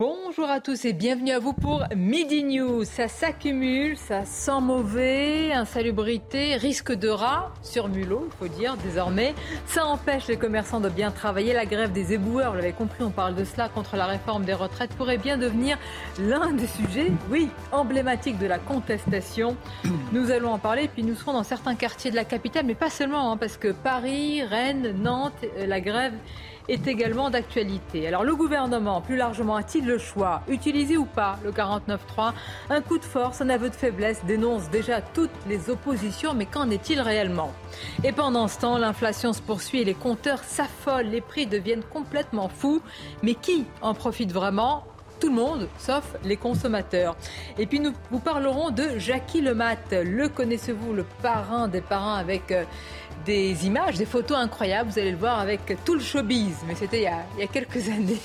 Bonjour à tous et bienvenue à vous pour Midi News. Ça s'accumule, ça sent mauvais, insalubrité, risque de rat sur mulot, il faut dire désormais. Ça empêche les commerçants de bien travailler. La grève des éboueurs, vous l'avez compris, on parle de cela contre la réforme des retraites, pourrait bien devenir l'un des sujets, oui, emblématiques de la contestation. Nous allons en parler, puis nous serons dans certains quartiers de la capitale, mais pas seulement, hein, parce que Paris, Rennes, Nantes, euh, la grève est également d'actualité. Alors le gouvernement, plus largement, a-t-il le choix Utiliser ou pas le 49.3 Un coup de force, un aveu de faiblesse dénonce déjà toutes les oppositions, mais qu'en est-il réellement? Et pendant ce temps, l'inflation se poursuit les compteurs s'affolent, les prix deviennent complètement fous. Mais qui en profite vraiment? Tout le monde, sauf les consommateurs. Et puis nous vous parlerons de Jackie Lemat. Le connaissez-vous, le parrain des parrains avec euh, des images, des photos incroyables. Vous allez le voir avec tout le showbiz. Mais c'était il, y a quelques années.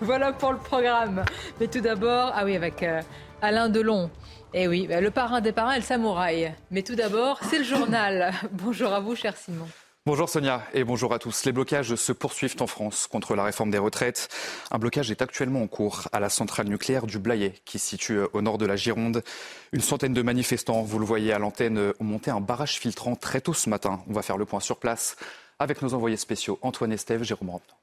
voilà pour le programme. Mais tout d'abord, ah oui, avec euh, Alain Delon. Eh oui, bah, le parrain des parrains et le samouraï. Mais tout d'abord, c'est le journal. Bonjour à vous, cher Simon. Bonjour Sonia et bonjour à tous. Les blocages se poursuivent en France contre la réforme des retraites. Un blocage est actuellement en cours à la centrale nucléaire du Blayet qui se situe au nord de la Gironde. Une centaine de manifestants, vous le voyez à l'antenne, ont monté un barrage filtrant très tôt ce matin. On va faire le point sur place avec nos envoyés spéciaux Antoine Estève, Jérôme Rampton.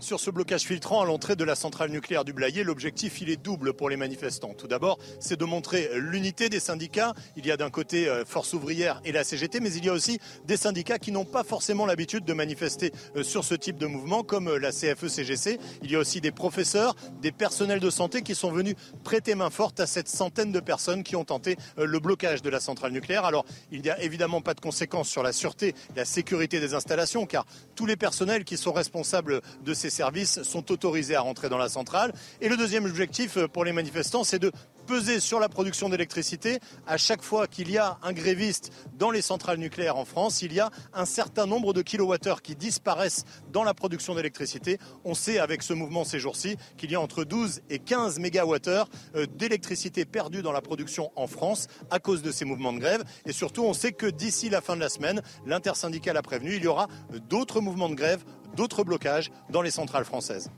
Sur ce blocage filtrant à l'entrée de la centrale nucléaire du Blayet, l'objectif il est double pour les manifestants. Tout d'abord, c'est de montrer l'unité des syndicats. Il y a d'un côté euh, Force ouvrière et la CGT, mais il y a aussi des syndicats qui n'ont pas forcément l'habitude de manifester euh, sur ce type de mouvement, comme euh, la CFE-CGC. Il y a aussi des professeurs, des personnels de santé qui sont venus prêter main forte à cette centaine de personnes qui ont tenté le blocage de la centrale nucléaire. Alors, il n'y a évidemment pas de conséquences sur la sûreté, la sécurité des installations, car tous les personnels qui sont responsables de ces services sont autorisés à rentrer dans la centrale. Et le deuxième objectif euh, pour les manifestants, c'est de peser sur la production d'électricité. À chaque fois qu'il y a un gréviste dans les centrales nucléaires en France, il y a un certain nombre de kilowattheures qui disparaissent dans la production d'électricité. On sait avec ce mouvement ces jours-ci qu'il y a entre 12 et 15 mégawattheures euh, d'électricité perdue dans la production en France à cause de ces mouvements de grève. Et surtout, on sait que d'ici la fin de la semaine, l'intersyndicale a prévenu, il y aura d'autres mouvements de grève d'autres blocages dans les centrales françaises.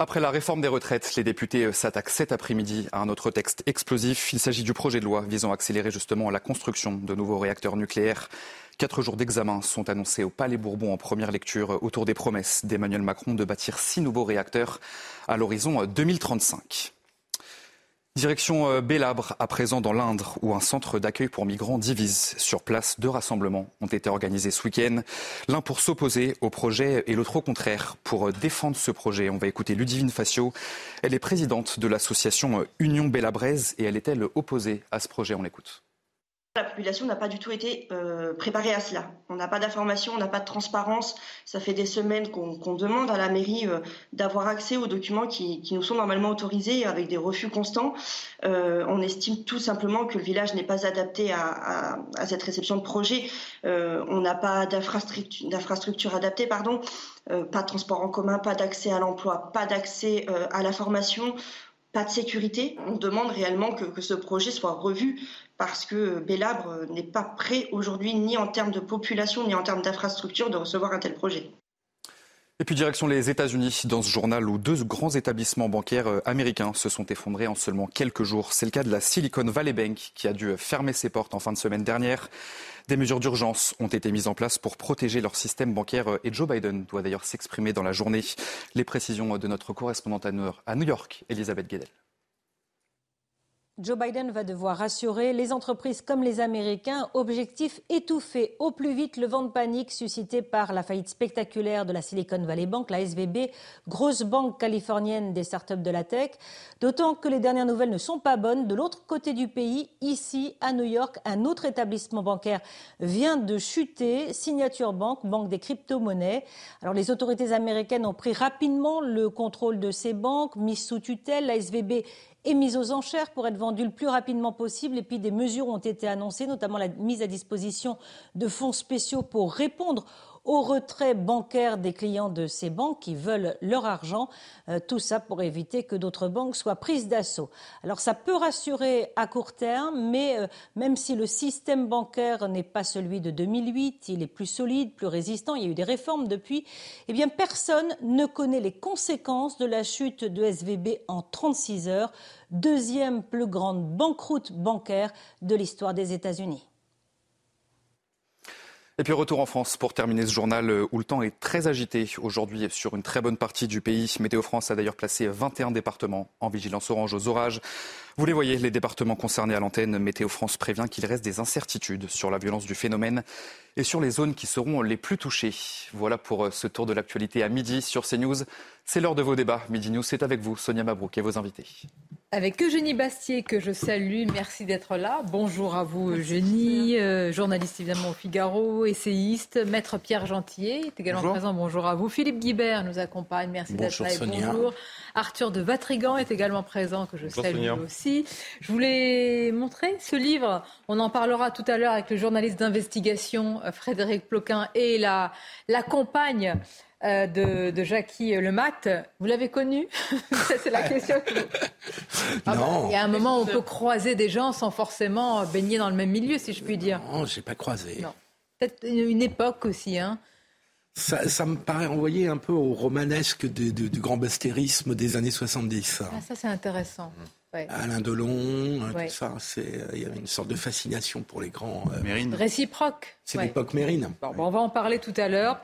Après la réforme des retraites, les députés s'attaquent cet après-midi à un autre texte explosif. Il s'agit du projet de loi visant à accélérer justement la construction de nouveaux réacteurs nucléaires. Quatre jours d'examen sont annoncés au Palais Bourbon en première lecture autour des promesses d'Emmanuel Macron de bâtir six nouveaux réacteurs à l'horizon 2035. Direction euh, Bélabre, à présent dans l'Indre, où un centre d'accueil pour migrants divise. Sur place, deux rassemblements ont été organisés ce week-end. L'un pour s'opposer au projet et l'autre au contraire pour euh, défendre ce projet. On va écouter Ludivine Facio. Elle est présidente de l'association euh, Union Bélabraise et elle est-elle opposée à ce projet? On l'écoute. La population n'a pas du tout été euh, préparée à cela. On n'a pas d'information, on n'a pas de transparence. Ça fait des semaines qu'on demande à la mairie euh, d'avoir accès aux documents qui, nous sont normalement autorisés avec des refus constants. Euh, on estime tout simplement que le village n'est pas adapté à, cette réception de projet. on n'a pas d'infrastructure adaptée, pardon. pas de transport en commun, pas d'accès à l'emploi, pas d'accès à la formation pas de sécurité. On demande réellement que, que, ce projet soit revu parce que Bélabre n'est pas prêt aujourd'hui, ni en termes de population, ni en termes d'infrastructure, de recevoir un tel projet. Et puis direction les États-Unis, dans ce journal où deux grands établissements bancaires euh, américains se sont effondrés en seulement quelques jours. C'est le cas de la Silicon Valley Bank qui a dû fermer ses portes en fin de semaine dernière. Des mesures d'urgence ont été mises en place pour protéger leur système bancaire euh, et Joe Biden doit d'ailleurs s'exprimer dans la journée. Les précisions de notre correspondante à New York, Elisabeth Guedel. Joe Biden va devoir rassurer les entreprises comme les Américains. Objectif étouffer au plus vite le vent de panique suscité par la faillite spectaculaire de la Silicon Valley Bank, la SVB, grosse banque californienne des startups de la tech. D'autant que les dernières nouvelles ne sont pas bonnes. De l'autre côté du pays, ici à New York, un autre établissement bancaire vient de chuter, Signature Bank, banque des crypto-monnaies. Alors les autorités américaines ont pris rapidement le contrôle de ces banques, mises sous tutelle. La SVB est mise aux enchères pour être vendue le plus rapidement possible. Et puis des mesures ont été annoncées, notamment la mise à disposition de fonds spéciaux pour répondre au retrait bancaire des clients de ces banques qui veulent leur argent. Euh, tout ça pour éviter que d'autres banques soient prises d'assaut. Alors ça peut rassurer à court terme, mais euh, même si le système bancaire n'est pas celui de 2008, il est plus solide, plus résistant, il y a eu des réformes depuis, eh bien personne ne connaît les conséquences de la chute de SVB en 36 heures, deuxième plus grande banqueroute bancaire de l'histoire des États-Unis. Et puis retour en France pour terminer ce journal euh, où le temps est très agité aujourd'hui sur une très bonne partie du pays. Météo France a d'ailleurs placé 21 départements en vigilance orange aux orages. Vous les voyez, les départements concernés à l'antenne, Météo France prévient qu'il reste des incertitudes sur la violence du phénomène et sur les zones qui seront les plus touchées. Voilà pour euh, ce tour de l'actualité à midi sur CNews. C'est l'heure de vos débats. Midi News, c'est avec vous, Sonia Mabrouk et vos invités. Avec Eugénie Bastier, que je salue, merci d'être là. Bonjour à vous, Eugénie, euh, journaliste évidemment au Figaro, essayiste. Maître Pierre Gentillet est également présent. Bonjour à vous. Philippe Guibert nous accompagne, merci d'être là. bonjour. Arthur de Vatrigan est également présent, que je salue aussi. Je voulais montrer ce livre. On en parlera tout à l'heure avec le journaliste d'investigation euh, Frédéric Ploquin et la, la compagne euh, de, de, Jackie Lemat. Vous l'avez connu C'est la question. Ah bah, non. il y a un moment où on peut croiser des gens sans forcément baigner dans le même milieu, si je puis dire. Non, j'ai pas croisé. Peut-être une, époque aussi, hein. Ça, me paraît envoyer un peu au romanesque du grand bastérisme des années 70. Ah, ça, c'est intéressant. Alain Delon, hein, tout ça, euh, il y avait une sorte de fascination pour les grands. Euh, Réciproque. C'est l'époque Mérine. on va en parler tout à l'heure.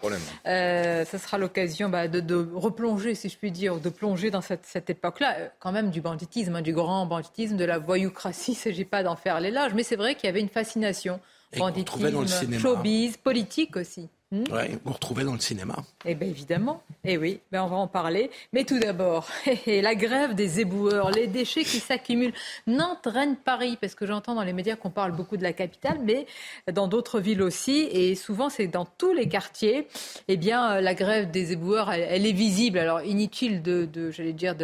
Euh, ça sera l'occasion bah, de, replonger, si je puis dire, de plonger dans cette, époque-là, euh, quand même du banditisme, hein, du grand banditisme, de la voyoucratie. Il ne s'agit pas d'en faire l'éloge, mais c'est vrai qu'il y avait une fascination. banditisme, showbiz, politique aussi. Oui, on retrouvait dans le cinéma. Eh bien évidemment, eh oui, ben on va en parler. Mais tout d'abord, la grève des éboueurs, les déchets qui s'accumulent. Nantes, Rennes, Paris, parce que j'entends dans les médias qu'on parle beaucoup de la capitale, mais dans d'autres villes aussi, et souvent c'est dans tous les quartiers. Eh bien, la grève des éboueurs, elle, est visible. Alors inutile de, de j'allais dire,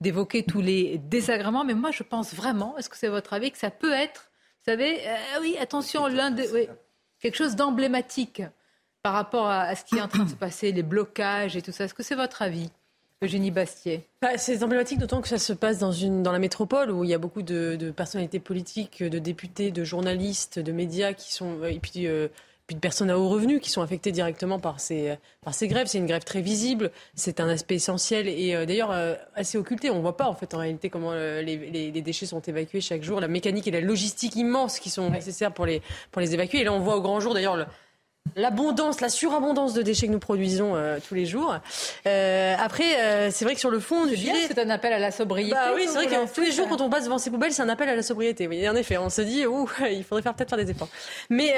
d'évoquer tous les désagréments, mais moi je pense vraiment, est-ce que c'est votre avis, que ça peut être, vous savez, euh, oui, attention, l'un de, oui, quelque chose d'emblématique par rapport à, ce qui est en train de se passer, les blocages et tout ça. Est-ce que c'est votre avis Eugénie Bastier? Bah, c'est emblématique d'autant que ça se passe dans, une, dans la métropole où il y a beaucoup de, personnalités politiques, de députés, de journalistes, de médias qui sont. Et puis, euh, puis de personnes à haut revenu qui sont affectées directement par ces, par ces grèves. C'est une grève très visible, c'est un aspect essentiel et euh, d'ailleurs euh, assez occulté. On ne voit pas en fait en réalité comment les, les, les, déchets sont évacués chaque jour, la mécanique et la logistique immense qui sont nécessaires pour les, pour les évacuer. Et là on voit au grand jour d'ailleurs l'abondance, la surabondance de déchets que nous produisons euh, tous les jours. Euh, après, euh, c'est vrai que sur le fond du sujet, c'est un appel à la sobriété. Bah oui, c'est vrai que tous les jours, quand on passe devant ces poubelles, c'est un appel à la sobriété. Oui, en effet, on se dit, ouh, il faudrait faire peut-être faire des efforts. Mais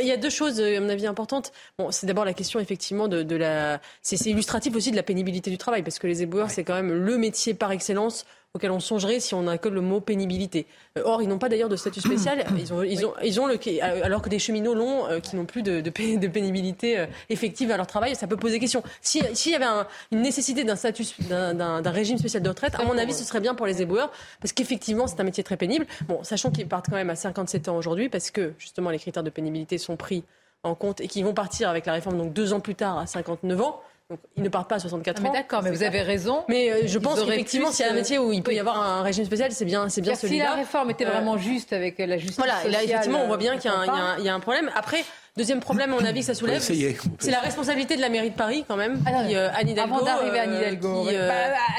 il y a deux choses, à mon avis, importantes. Bon, c'est d'abord la question effectivement de, de la, c'est illustratif aussi de la pénibilité du travail, parce que les éboueurs, c'est quand même le métier par excellence auquel on songerait si on n'a que le mot pénibilité. Euh, or, ils n'ont pas d'ailleurs de statut spécial. Ils ont, ils ont, ils ont le, euh, alors que des cheminots longs euh, qui n'ont plus de, de, pénibilité effective à leur travail, ça peut poser question. S'il y avait une nécessité d'un statut, d'un régime spécial de retraite, à mon avis, ce serait bien pour les éboueurs, parce qu'effectivement, c'est un métier très pénible. Bon, sachant qu'ils partent quand même à 57 ans aujourd'hui, parce que justement, les critères de pénibilité sont pris en compte et qu'ils vont partir avec la réforme donc deux ans plus tard à 59 ans. Donc, ils ne partent pas à 64 ah, ans. D'accord, mais vous avez raison. Mais euh, je pense qu'effectivement, s'il y a un métier où il peut y avoir un régime spécial, c'est bien, c'est bien celui-là. Si la réforme était vraiment juste avec la justice Voilà, sociale, là, effectivement, on voit bien qu'il y, y, a un problème. Après, Deuxième problème, à mon avis, que ça soulève, c'est la responsabilité de la mairie de Paris, quand même. Ah, Anne Hidalgo, Avant d'arriver à Anne Hidalgo. Euh,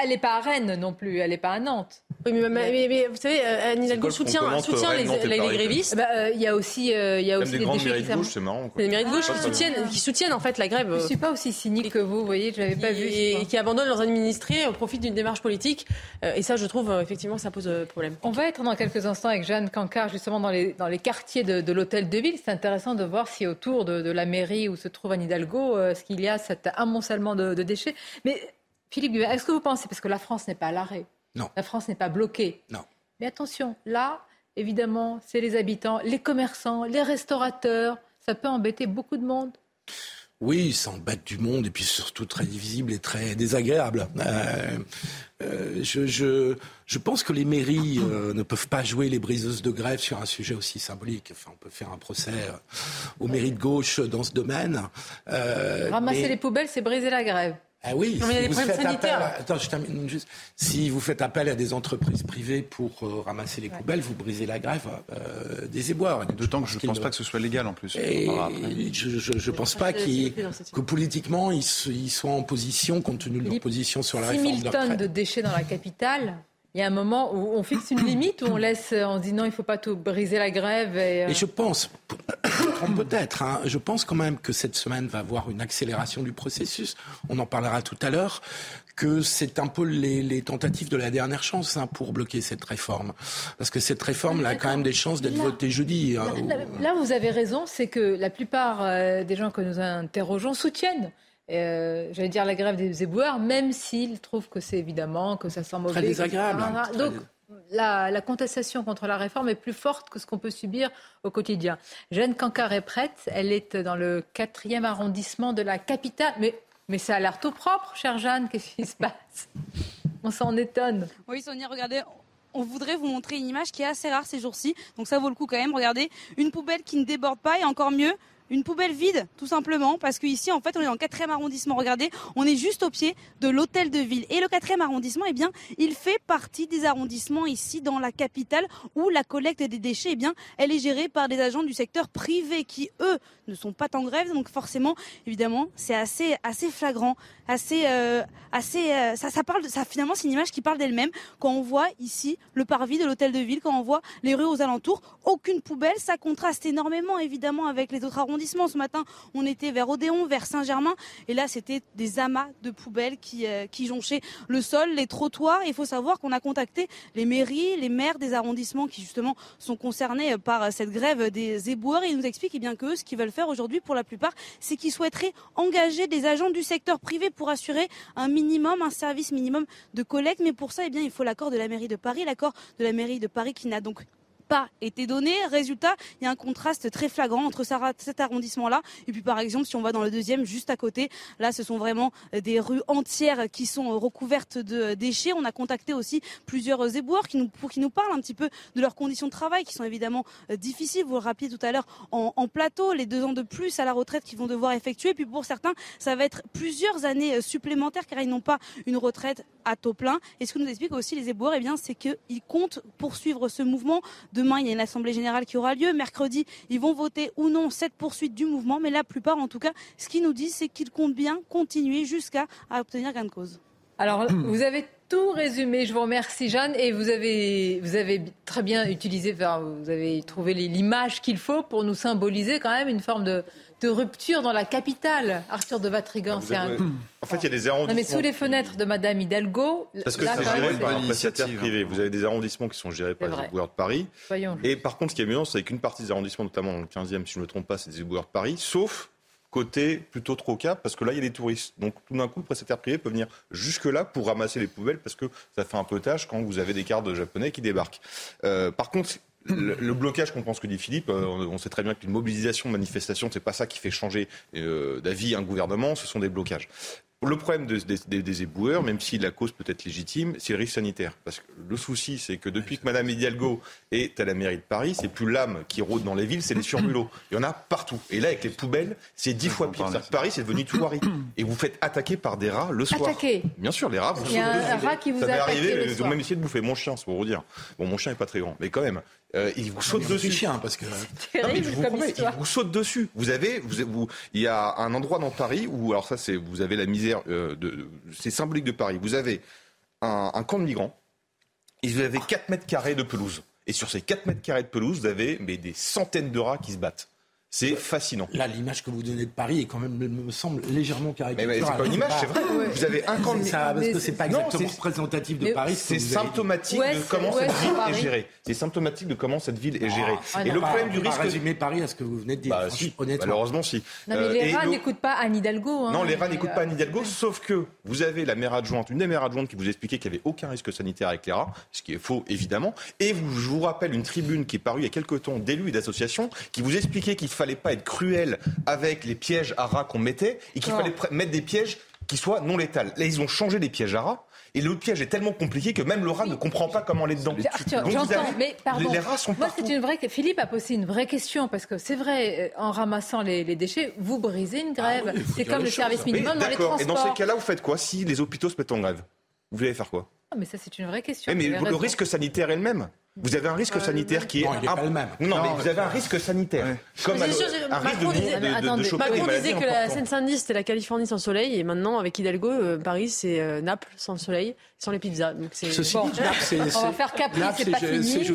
elle n'est pas à Rennes non plus, elle n'est pas à Nantes. Oui, mais, vous savez, euh, Anne Hidalgo soutient, soutient les, les, grévistes. Bah, euh, il y a aussi, euh, il y a aussi des, des grandes mairies de gauche, c'est marrant. Quoi. mairies de gauche qui, soutiennent, qui soutiennent en fait la grève. Je ne suis pas aussi cynique que vous, vous voyez, je l'avais pas vu. Et, qui abandonnent leurs administrés au profit d'une démarche politique. et ça, je trouve, effectivement, ça pose problème. On va être dans quelques instants avec Jeanne Cancard, justement, dans les, dans les quartiers de, de l'hôtel de ville. C'est intéressant de voir si autour de, de, la mairie où se trouve Anne Hidalgo, ce qu'il y a cet amoncellement de, de déchets. Mais Philippe est-ce que vous pensez, parce que la France n'est pas à l'arrêt, non. La France n'est pas bloquée. Non. Mais attention, là, évidemment, c'est les habitants, les commerçants, les restaurateurs. Ça peut embêter beaucoup de monde. Oui, ça embête du monde et puis surtout très difficile et très désagréable. Euh, euh, je, je, je, pense que les mairies euh, ne peuvent pas jouer les briseuses de grève sur un sujet aussi symbolique. Enfin, on peut faire un procès aux mairies de gauche dans ce domaine. Ramasser les poubelles, c'est briser la grève. Ah oui, si vous faites appel à... Attends, je termine juste. Si vous faites appel à des entreprises privées pour euh, ramasser les poubelles, vous brisez la grève euh, des éboueurs. D'autant que je ne pense pas que ce soit légal en plus. je ne pense pas que politiquement ils, soient en position, compte tenu de leur position sur la réforme 6 000 tonnes de déchets dans la capitale, il y a un moment où on fixe une limite, où on laisse, on dit non, il ne faut pas tout briser la grève. Et, euh, je pense, peut-être, hein, je pense quand même que cette semaine va avoir une accélération du processus. On en parlera tout à l'heure que c'est un peu les, tentatives de la dernière chance hein, pour bloquer cette réforme. Parce que cette réforme a quand même des chances d'être votée jeudi. Hein, là, vous avez raison, c'est que la plupart euh, des gens que nous interrogeons soutiennent euh, j'allais dire la grève des éboueurs, même s'ils trouvent que c'est évidemment, que ça sent mauvais. Très désagréable. Donc, la, contestation contre la réforme est plus forte que ce qu'on peut subir au quotidien. Jeanne Cancard est prête. Elle est dans le quatrième arrondissement de la capitale. Mais, mais ça a l'air tout propre, chère Jeanne. Qu'est-ce qui se passe? On s'en étonne. Oui, Sonia, regardez, on voudrait vous montrer une image qui est assez rare ces jours-ci. Donc ça vaut le coup quand même. Regardez, une poubelle qui ne déborde pas et encore mieux, une poubelle vide, tout simplement, parce qu'ici, en fait, on est dans le quatrième arrondissement. Regardez, on est juste au pied de l'hôtel de ville. Et le quatrième arrondissement, eh bien, il fait partie des arrondissements ici dans la capitale où la collecte des déchets, eh bien, elle est gérée par des agents du secteur privé qui, eux, ne sont pas en grève. Donc forcément, évidemment, c'est assez, assez flagrant, assez, euh, assez, euh, ça, ça parle, finalement, c'est une image qui parle d'elle-même. Quand on voit ici le parvis de l'hôtel de ville, quand on voit les rues aux alentours, aucune poubelle, ça contraste énormément, évidemment, avec les autres arrondissements ce matin, on était vers Odéon, vers Saint-Germain, et là, c'était des amas de poubelles qui, euh, qui jonchaient le sol, les trottoirs. Il faut savoir qu'on a contacté les mairies, les maires des arrondissements qui justement sont concernés par cette grève des éboueurs. Et ils nous expliquent eh bien que ce qu'ils veulent faire aujourd'hui, pour la plupart, c'est qu'ils souhaiteraient engager des agents du secteur privé pour assurer un minimum, un service minimum de collecte. Mais pour ça, eh il faut l'accord de la mairie de Paris, l'accord de la mairie de Paris qui n'a donc été donné. Résultat, il y a un contraste très flagrant entre cet arrondissement-là et puis par exemple si on va dans le deuxième juste à côté, là ce sont vraiment euh, des rues entières qui sont euh, recouvertes de déchets. On a contacté aussi plusieurs éboueurs qui nous, pour qui nous parlent un petit peu de leurs conditions de travail qui sont évidemment euh, difficiles. Vous le rappelez tout à l'heure en, plateau, les deux ans de plus à la retraite qu'ils vont devoir effectuer. Puis pour certains, ça va être plusieurs années supplémentaires car ils n'ont pas une retraite à taux plein. Et ce que nous expliquent aussi les éboueurs, eh bien, c'est qu'ils comptent poursuivre ce mouvement Demain, il y a une assemblée générale qui aura lieu. Mercredi, ils vont voter ou non cette poursuite du mouvement. Mais la plupart, en tout cas, ce qu'ils nous disent, c'est qu'ils comptent bien continuer jusqu'à obtenir gain de cause. Alors, vous avez tout résumé. Je vous remercie, Jeanne. Et vous avez, vous avez très bien utilisé, vous avez trouvé l'image qu'il faut pour nous symboliser quand même une forme de, de rupture dans la capitale. Arthur de Vatrigan, c'est un... En fait, il y a des arrondissements. Non, mais sous les fenêtres de Madame Hidalgo. Parce que c'est géré par un prestataire privé. Vous avez des arrondissements qui sont gérés par les éboueurs de Paris. Et par contre, ce qui est mieux, c'est qu'une partie des arrondissements, notamment dans le 15e, si je ne me trompe pas, c'est des éboueurs de Paris, sauf côté plutôt trop cap, parce que là, il y a des touristes. Donc, tout d'un coup, le prestataire privé peut venir jusque-là pour ramasser les poubelles, parce que ça fait un peu tâche quand vous avez des cartes japonais qui débarquent. Euh, par contre, le, blocage, je comprends ce que dit Philippe. Euh, on, sait très bien qu'une mobilisation, une manifestation, c'est pas ça qui fait changer euh, d'avis un gouvernement. Ce sont des blocages. Le problème des, éboueurs, même si la cause peut être légitime, c'est le risque sanitaire. Parce que le souci, c'est que depuis que Mme Hidalgo est à la mairie de Paris, c'est plus l'âme qui rôde dans les villes, c'est les surmulots. Il y en a partout. Et là, avec les poubelles, c'est dix fois pire. Paris, c'est devenu tout Et vous faites attaquer par des rats le soir. Attaquer Bien sûr, les rats, vous Il y a un rat qui vous Ça m'est arrivé, ils ont même essayé de bouffer mon chien, c'est pour vous dire. Bon, mon chien n'est pas très grand, mais quand même. Euh, il vous saute dessus. chien, parce que. Terrible, je vous promets, il vous saute dessus. Vous avez, vous, il y a un endroit dans Paris où, alors ça, c'est, vous avez la misère, euh, de, c'est symbolique de Paris. Vous avez un, camp de migrants Et vous avez 4 mètres carrés de pelouse. Et sur ces 4 mètres carrés de pelouse, vous avez mais, des centaines de rats qui se battent. C'est fascinant. Là, l'image que vous donnez de Paris est quand même, me semble, légèrement caricaturale. Mais, c'est pas une image, c'est vrai. Vous avez un camp de... Ça, parce que c'est pas exactement représentatif de Paris. C'est symptomatique de comment cette ville est gérée. C'est symptomatique de comment cette ville est gérée. Ah, et le problème du risque... résumer Paris à ce que vous venez de dire, bah, si, Malheureusement, si. Non, mais les euh, rats n'écoutent pas Anne Hidalgo. Hein. non, les rats n'écoutent pas Anne Hidalgo, sauf que vous avez la maire adjointe, une des maires adjointes qui vous expliquait qu'il n'y avait aucun risque sanitaire avec les rats, ce qui est faux, évidemment. Et je vous rappelle une tribune qui est parue il y a quelques temps d'élus et d'associations qui vous expliquait qu'il ne fallait pas être cruel avec les pièges à rats qu'on mettait et qu'il fallait mettre des pièges qui soient non létals. Là, ils ont changé les pièges à rats. Et le piège est tellement compliqué que même le rat ne comprend pas comment aller dedans. j'entends, mais pardon. Les, rats sont Moi, c'est une vraie. Philippe a posé une vraie question parce que c'est vrai, euh, en ramassant les, déchets, vous brisez une grève. Ah c'est comme le service minimum dans les transports. Et dans ces cas-là, vous faites quoi si les hôpitaux se mettent en grève? Vous allez faire quoi? Ah, Mais ça, c'est une vraie question. mais le risque sanitaire est le même. Vous avez un risque euh, sanitaire qui est. Non, il pas le même. Non, mais vous avez un risque sanitaire. Comme un, risque Macron de, disait, de, de, Macron disait que la Seine-Saint-Denis c'était la Californie sans soleil et maintenant avec Hidalgo, euh, Paris c'est euh, Naples sans soleil, sans les pizzas. Donc c'est bon. On va faire Capri, c'est pas fini.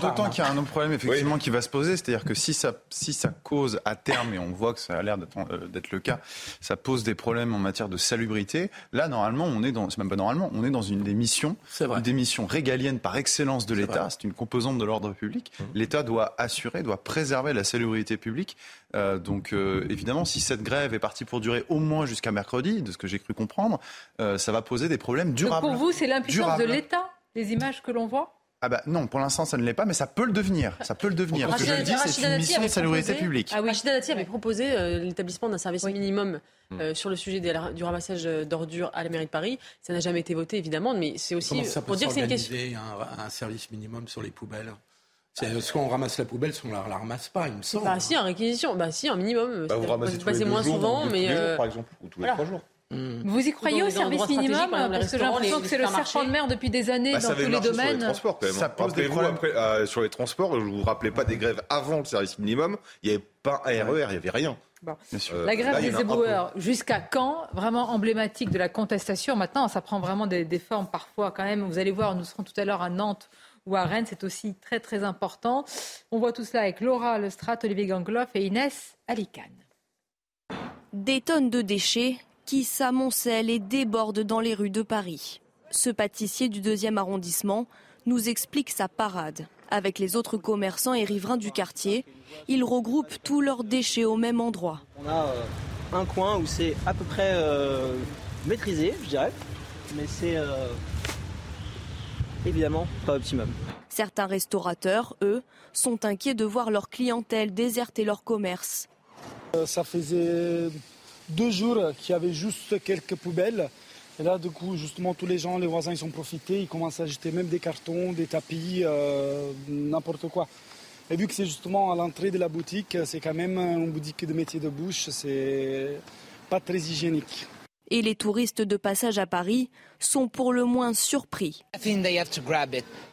D'autant qu'il y a un autre problème effectivement qui va se poser, c'est-à-dire que si ça, si ça cause à terme, et on voit que ça a l'air d'être le cas, ça pose des problèmes en matière de salubrité. Là, normalement, on est dans, c'est même pas normalement, on est dans une des missions, des missions régaliennes par excellence de l'État. C'est une composante de l'ordre public. Mmh. L'État doit assurer, doit préserver la salubrité publique. Euh, donc euh, évidemment, si cette grève est partie pour durer au moins jusqu'à mercredi, de ce que j'ai cru comprendre, euh, ça va poser des problèmes durables. Donc pour vous, c'est l'impuissance de l'État, les images que l'on voit? Ah bah non, pour l'instant ça ne l'est pas, mais ça peut le devenir. Ça peut le devenir. Ce que je le dis, c'est une mission de salubrité publique. Ah oui, Rachida Dati avait proposé l'établissement d'un service minimum mmh. sur le sujet du ramassage d'ordures à la mairie de Paris. Ça n'a jamais été voté évidemment, mais c'est aussi pour dire que c'est une question. Un, un service minimum sur les poubelles? Soit on ramasse la poubelle, soit on la, la ramasse pas, il me semble. Bah si, en réquisition, bah si, un minimum. Bah, vous ramassez tous les moins jours, souvent, mais euh, par exemple, ou tous les trois jours. Hmm. Vous y croyez au service minimum Parce que j'ai l'impression que c'est le serpent de mer depuis des années bah, dans tous les domaines. Sur les transports, quand même. Ça pose des problèmes. Après, euh, sur les transports, je vous rappelais pas des grèves avant le service minimum. Il n'y avait pas un RER, il n'y avait rien. Bon. Euh, la grève des éboueurs, jusqu'à quand Vraiment emblématique de la contestation. Maintenant, ça prend vraiment des, des, formes parfois quand même. Vous allez voir, nous serons tout à l'heure à Nantes ou à Rennes, c'est aussi très très important. On voit tout cela avec Laura Lestrade, Olivier Gangloff et Inès Alicane. Des tonnes de déchets qui s'amoncellent et débordent dans les rues de Paris. Ce pâtissier du deuxième arrondissement nous explique sa parade. Avec les autres commerçants et riverains du quartier, ils regroupent tous leurs déchets au même endroit. On a euh, un coin où c'est à peu près euh, maîtrisé, je dirais, mais c'est euh, évidemment pas optimum. Certains restaurateurs, eux, sont inquiets de voir leur clientèle déserter leur commerce. Ça faisait deux jours qu'il y avait juste quelques poubelles. Et là, du coup, justement, tous les gens, les voisins, ils ont profité. Ils commencent à jeter même des cartons, des tapis, euh, n'importe quoi. Et vu que c'est justement à l'entrée de la boutique, c'est quand même une boutique de métier de bouche, c'est pas très hygiénique. Et les touristes de passage à Paris sont pour le moins surpris.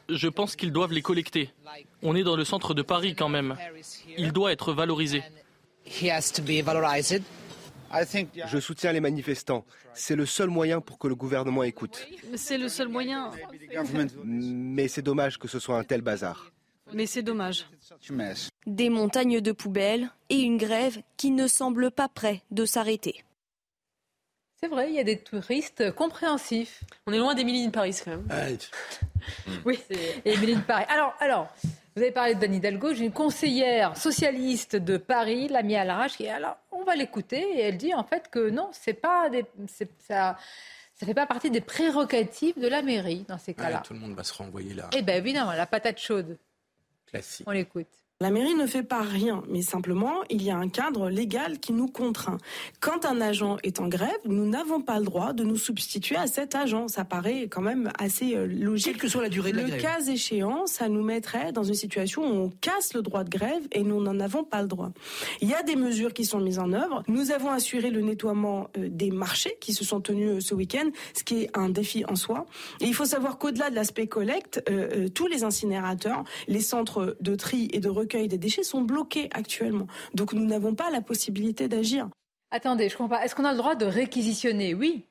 Je pense qu'ils doivent les collecter. On est dans le centre de Paris quand même. Il doit être valorisé. Je soutiens les manifestants. C'est le seul moyen pour que le gouvernement écoute. C'est le seul moyen. Mais c'est dommage que ce soit un tel bazar. Mais c'est dommage. Des montagnes de poubelles et une grève qui ne semble pas près de s'arrêter. C'est vrai, il y a des touristes compréhensifs. On est loin d'Emilie de Paris quand même. oui, Émilie de Paris. Alors, alors, vous avez parlé de Dani Hidalgo. J'ai une conseillère socialiste de Paris, l'amie Alarage, qui alors, on va l'écouter et elle dit en fait que non, c'est pas des, ça. Ça fait pas partie des prérogatives de la mairie dans ces cas-là. tout le monde va se renvoyer là. Eh bien, évidemment, la patate chaude. Classique. On l'écoute. La mairie ne fait pas rien, mais simplement, il y a un cadre légal qui nous contraint. Quand un agent est en grève, nous n'avons pas le droit de nous substituer à cet agent. Ça paraît quand même assez euh, logique. Quelle que soit la durée de la grève. Le cas échéant, ça nous mettrait dans une situation où on casse le droit de grève et nous n'en avons pas le droit. Il y a des mesures qui sont mises en œuvre. Nous avons assuré le nettoiement euh, des marchés qui se sont tenus euh, ce week-end, ce qui est un défi en soi. Et il faut savoir qu'au-delà de l'aspect collecte, tous les incinérateurs, les centres de tri et de recueil des déchets sont bloqués actuellement. Donc nous n'avons pas la possibilité d'agir. Attendez, je comprends pas. Est-ce qu'on a le droit de réquisitionner? Oui.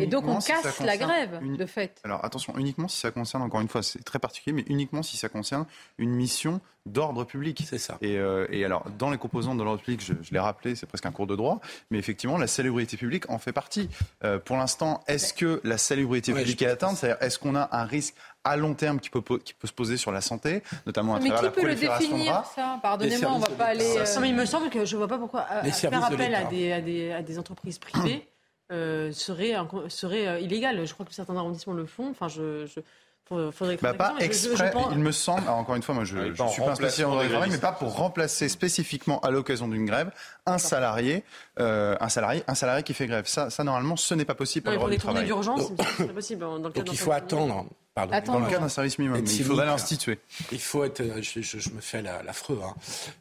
Et donc on casse la grève, de fait. Alors attention, uniquement si ça concerne, encore une fois, c'est très particulier, mais uniquement si ça concerne une mission d'ordre public. C'est ça. Et, euh, et, alors, dans les composantes de l'ordre public, je, je l'ai rappelé, c'est presque un cours de droit, mais effectivement, la salubrité publique en fait partie. Euh, pour l'instant, est-ce que la salubrité publique est atteinte? C'est-à-dire, est-ce qu'on a un risque à long terme qui peut, qui peut se poser sur la santé, notamment à mais travers qui peut le définir, ça? Pardonnez-moi, on ne va pas aller... Euh... mais il me semble que je ne vois pas pourquoi faire appel à des, à, des, à des entreprises privées euh, serait, serait euh, illégal. Je crois que certains arrondissements le font. Enfin, je, je Faudrait bah, pas exprès, il me semble, encore une fois, moi je ne ah, suis pas un spécialiste en travail, mais pas pour remplacer spécifiquement à l'occasion d'une grève un salarié, euh, un salarié, un salarié qui fait grève. Ça, ça normalement, ce n'est pas possible pour le droit du travail. d'urgence, c'est possible dans le cadre Donc il faut attendre. Pardon, dans le cadre d'un service minimum, il faudrait l'instituer. Il faut être, je, je, je me fais l'affreux, hein.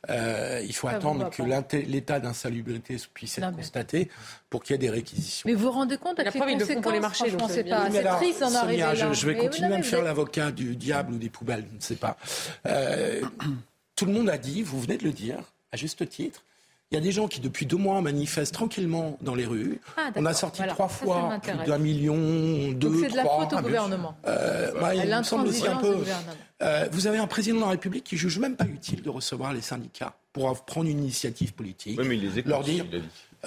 euh, il faut attendre que l'état d'insalubrité puisse être constaté pour qu'il y ait des réquisitions. Mais vous vous rendez compte à la preuve, ils le font pour les marchés. C'est pas c'est triste d'en arriver là. Je, je vais continuer à me faire l'avocat du diable ou des poubelles, je ne sais pas. Euh, tout le monde a dit, vous venez de le dire, à juste titre, il y a des gens qui, depuis deux mois, manifestent tranquillement dans les rues. Ah, on a sorti trois fois plus d'un million, deux, Donc c'est de la faute au gouvernement. Euh, bah, il me semble aussi un peu. Euh, vous avez un président de la République qui juge même pas utile de recevoir les syndicats pour prendre une initiative politique. Oui, mais il les écoute, leur dire.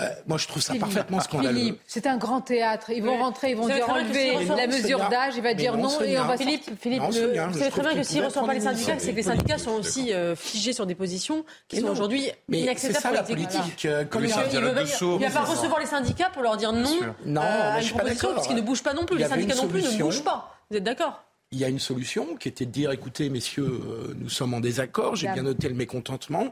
Euh, moi, je trouve ça parfaitement scandaleux. Philippe, c'est un grand théâtre. Ils vont rentrer, ils vont dire enlever la mesure d'âge. Il va dire non, et on va. Philippe, Philippe, vous savez très bien que s'ils ne reçoivent pas les syndicats, c'est que les syndicats sont aussi euh, figés sur des positions qui sont aujourd'hui inacceptables pour l'exécutif. Il ne va pas recevoir les syndicats pour leur dire non. Non, je suis pas d'accord. Parce qu'ils ne bougent pas non plus. Les syndicats non plus ne bougent pas. Vous êtes d'accord? Il y a une solution qui était de dire écoutez, messieurs, euh, nous sommes en désaccord, j'ai bien noté le mécontentement,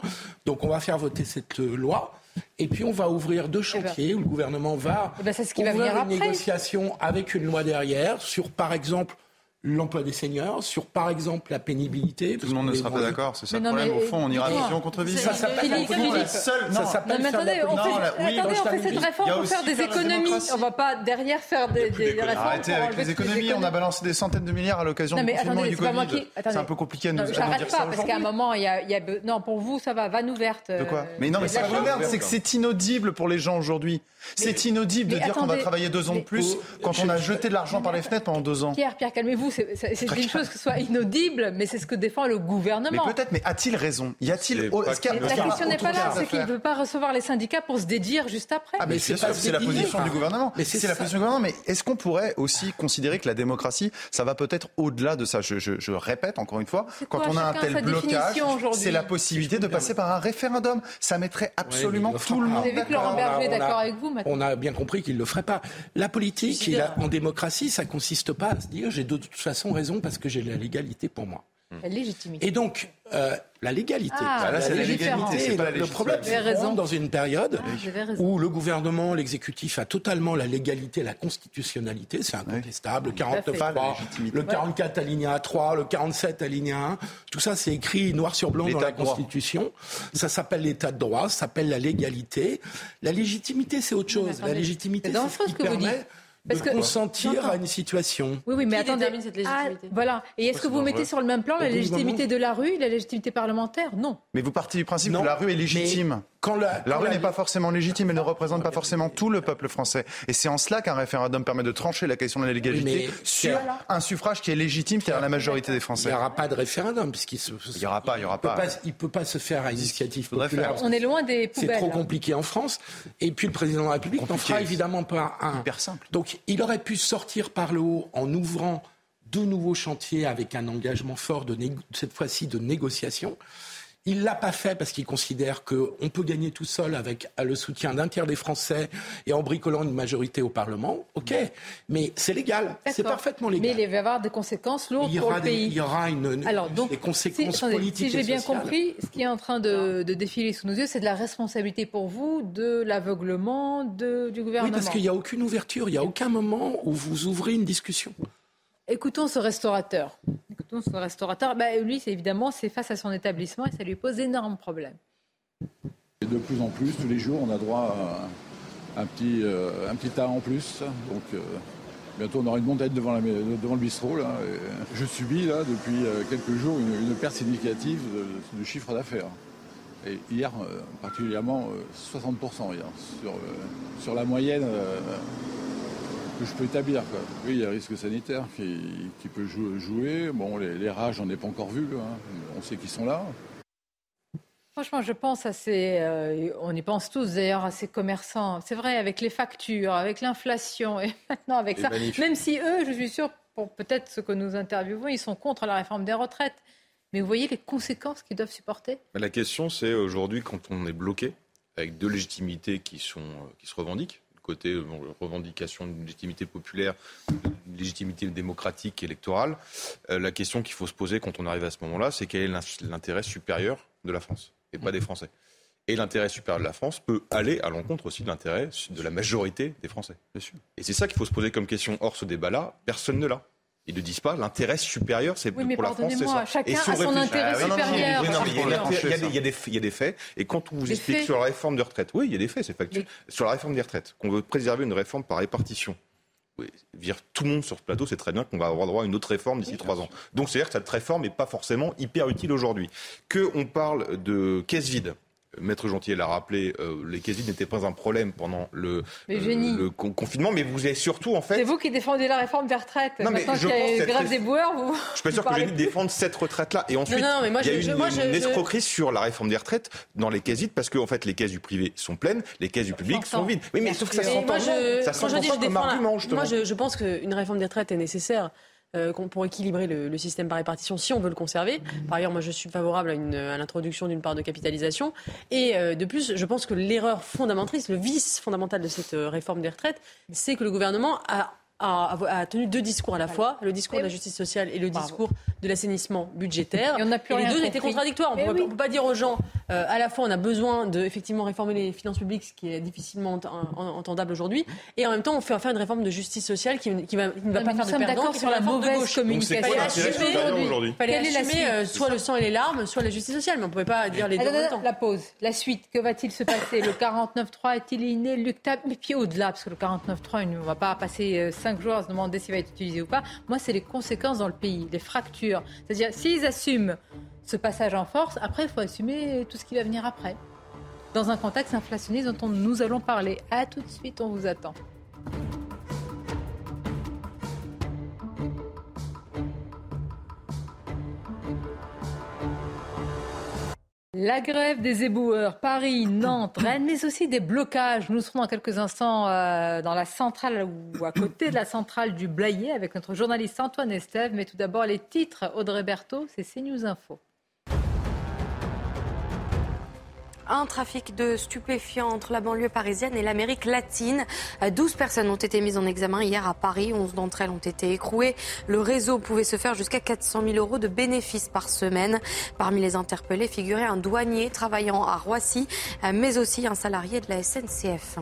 donc on va faire voter cette loi. Et puis on va ouvrir deux eh ben. chantiers où le gouvernement va eh ben, ouvrir une négociation avec une loi derrière sur, par exemple, l'emploi des seniors, sur par exemple la pénibilité. Tout le monde ne sera pas d'accord, c'est ça le problème. Au fond, on ira vision contre vision. Ça s'appelle la seule. Ça s'appelle mais attendez, on fait, attendez, on fait cette réforme pour faire des économies. On ne va pas derrière faire des, réformes. Arrêtez avec les économies. On a balancé des centaines de milliards à l'occasion du confinement du Covid. C'est un peu compliqué à nous dire ça. J'arrête pas parce qu'à un moment, il y a, non pour vous ça va, vanne ouverte. De quoi Mais non, mais ça c'est que c'est inaudible pour les gens aujourd'hui. C'est inaudible de dire qu'on va travailler deux ans de plus quand on a jeté de l'argent par les fenêtres pendant deux ans. Pierre, Pierre, calmez-vous. C'est une chose que ce soit inaudible, mais c'est ce que défend le gouvernement. Mais peut-être, mais a-t-il raison? Y a-t-il La question n'est pas là, c'est qu'il ne veut pas recevoir les syndicats pour se dédire juste après. Ah, mais c'est la position du gouvernement. C'est la position du gouvernement. Mais est-ce qu'on pourrait aussi considérer que la démocratie, ça va peut-être au-delà de ça? Je, répète encore une fois, quand on a un tel blocage, c'est la possibilité de passer par un référendum. Ça mettrait absolument tout le monde. Vous avez vu que Laurent Berger est d'accord avec vous on a bien compris qu'il ne le ferait pas. La politique, en démocratie, ça consiste pas à se dire j'ai de toute façon raison parce que j'ai la légalité pour moi. La légitimité. Et donc, euh, la légalité. Ah, là, c'est la légalité, c'est pas la Le problème, c'est dans une période ah, où le gouvernement, l'exécutif a totalement la légalité, la constitutionnalité, c'est incontestable. Le 49 3, le 44 alinéa 3, le 47 alinéa 1, tout ça, c'est écrit noir sur blanc dans la Constitution. Ça s'appelle l'état de droit, ça s'appelle la légalité. La légitimité, c'est autre chose. La légitimité, c'est ce qui permet de consentir à une situation. Oui, oui, mais attendez. cette légitimité ah, voilà. Et est-ce que vous mettez sur le même plan la légitimité de la rue, et la légitimité parlementaire? Non. Mais vous partez du principe que la rue est légitime. Quand la, rue n'est pas forcément légitime, elle ne représente pas forcément tout le peuple français. Et c'est en cela qu'un référendum permet de trancher la question de la légalité sur un suffrage qui est légitime, qui est la majorité des Français. Il n'y aura pas de référendum puisqu'il se... Il n'y aura pas, il y aura pas. Il ne peut pas se faire à initiative populaire. On est loin des poubelles. C'est trop compliqué en France. Et puis le président de la République n'en fera évidemment pas un. Hyper simple. Donc il aurait pu sortir par le haut en ouvrant deux nouveaux chantiers avec un engagement fort de cette fois-ci de négociation. Il ne l'a pas fait parce qu'il considère qu'on peut gagner tout seul avec le soutien d'un tiers des Français et en bricolant une majorité au Parlement. OK, mais c'est légal, c'est parfaitement légal. Mais il va y avoir des conséquences lourdes pour le pays. Il y aura une, Alors, donc, des conséquences politiques. Si j'ai bien compris, ce qui est en train de, défiler sous nos yeux, c'est de la responsabilité pour vous de l'aveuglement du gouvernement. Oui, parce qu'il n'y a aucune ouverture, il n'y a aucun moment où vous ouvrez une discussion. Écoutons ce restaurateur. Écoutons ce restaurateur. Bah, lui, évidemment, c'est face à son établissement et ça lui pose d'énormes problèmes. de plus en plus, tous les jours, on a droit à un petit, euh, un petit tas en plus. Donc, euh, bientôt, on aura une montagne devant, devant le bistrot. Là, je subis là, depuis euh, quelques jours une, perte significative de, chiffre d'affaires. Et hier, particulièrement, 60% hier, sur la moyenne que je peux établir. Oui, il y a un risque sanitaire qui, peut jouer. Bon, les, rages, on n'est pas encore vu. Hein. On sait qu'ils sont là. Franchement, je pense à ces, euh, on y pense tous d'ailleurs à ces commerçants. C'est vrai, avec les factures, avec l'inflation et maintenant avec ça. Même si eux, je suis sûre, pour peut-être ce que nous interviewons, ils sont contre la réforme des retraites. Mais vous voyez les conséquences qu'ils doivent supporter? La question, c'est aujourd'hui, quand on est bloqué, avec deux légitimités qui, sont, euh, qui se revendiquent, côté revendication d'une légitimité populaire, d'une légitimité démocratique, électorale, euh, la question qu'il faut se poser quand on arrive à ce moment-là, c'est quel est l'intérêt supérieur de la France et pas des Français. Et l'intérêt supérieur de la France peut aller à l'encontre aussi de l'intérêt de la majorité des Français. Et c'est ça qu'il faut se poser comme question. Or, ce débat-là, personne ne l'a. Ils ne disent pas l'intérêt supérieur, c'est pour la France, c'est ça. Chacun a son intérêt supérieur. Il y a des faits. Et quand on vous explique sur la réforme de retraite, oui, il y a des faits, c'est factuel. Sur la réforme des retraites, qu'on veut préserver une réforme par répartition. Oui, dire tout le monde sur ce plateau, c'est très bien qu'on va avoir droit à une autre réforme d'ici trois ans. Donc c'est-à-dire que cette réforme n'est pas forcément hyper utile aujourd'hui. Qu'on parle de caisse vide, Maître Gentil l'a rappelé, euh, les casiers n'étaient pas un problème pendant le, euh, confinement, mais vous avez surtout en fait. C'est vous qui défendez la réforme des retraites. Non, Maintenant qu'il y a une grève des boueurs, vous. Je suis pas sûr que j'ai défendre cette retraite-là. Et ensuite, il y a une, escroquerie sur la réforme des retraites dans les vides parce qu'en en fait, les caisses du privé sont pleines, les caisses du public sont vides. Oui, mais sauf que ça s'entend. Ça s'entend comme argument. Moi, je pense qu'une réforme des retraites est nécessaire. Euh, pour équilibrer le, système par répartition si on veut le conserver. Par ailleurs, moi, je suis favorable à, l'introduction d'une part de capitalisation. Et euh, de plus, je pense que l'erreur fondamentaliste, le vice fondamental de cette euh, réforme des retraites, c'est que le gouvernement a a, tenu deux discours à la fois, le discours de la justice sociale et le discours de l'assainissement budgétaire. Et, on a plus les deux étaient contradictoires. On ne peut, pas dire aux gens, euh, à la fois on a besoin de effectivement réformer les finances publiques, ce qui est difficilement entendable aujourd'hui, et en même temps on fait faire une réforme de justice sociale qui, qui, va, ne va pas faire de perdants, sur la mauvaise communication. Il fallait assumer euh, soit le sang et les larmes, soit la justice sociale, mais on ne pouvait pas dire les deux en même temps. La pause, la suite, que va-t-il se passer? Le 49.3 est-il inéluctable? Mais puis au-delà, parce que le 49.3, on ne va pas passer 5 euh, jours à se demander s'il va être utilisé ou pas. Moi, c'est les conséquences dans le pays, les fractures. C'est-à-dire, s'ils assument ce passage en force, après, il faut assumer tout ce qui va venir après. Dans un contexte inflationniste dont nous allons parler. À tout de suite, on vous attend. La grève des éboueurs, Paris, Nantes, Rennes, mais aussi des blocages. Nous serons dans quelques instants euh, dans la centrale ou à côté de la centrale du Blayet avec notre journaliste Antoine Estève. Mais tout d'abord, les titres. Audrey Berthaud, c'est CNews Info. Un trafic de stupéfiants entre la banlieue parisienne et l'Amérique latine. 12 personnes ont été mises en examen hier à Paris. 11 d'entre elles ont été écrouées. Le réseau pouvait se faire jusqu'à 400 000 euros de bénéfices par semaine. Parmi les interpellés figurait un douanier travaillant à Roissy, mais aussi un salarié de la SNCF.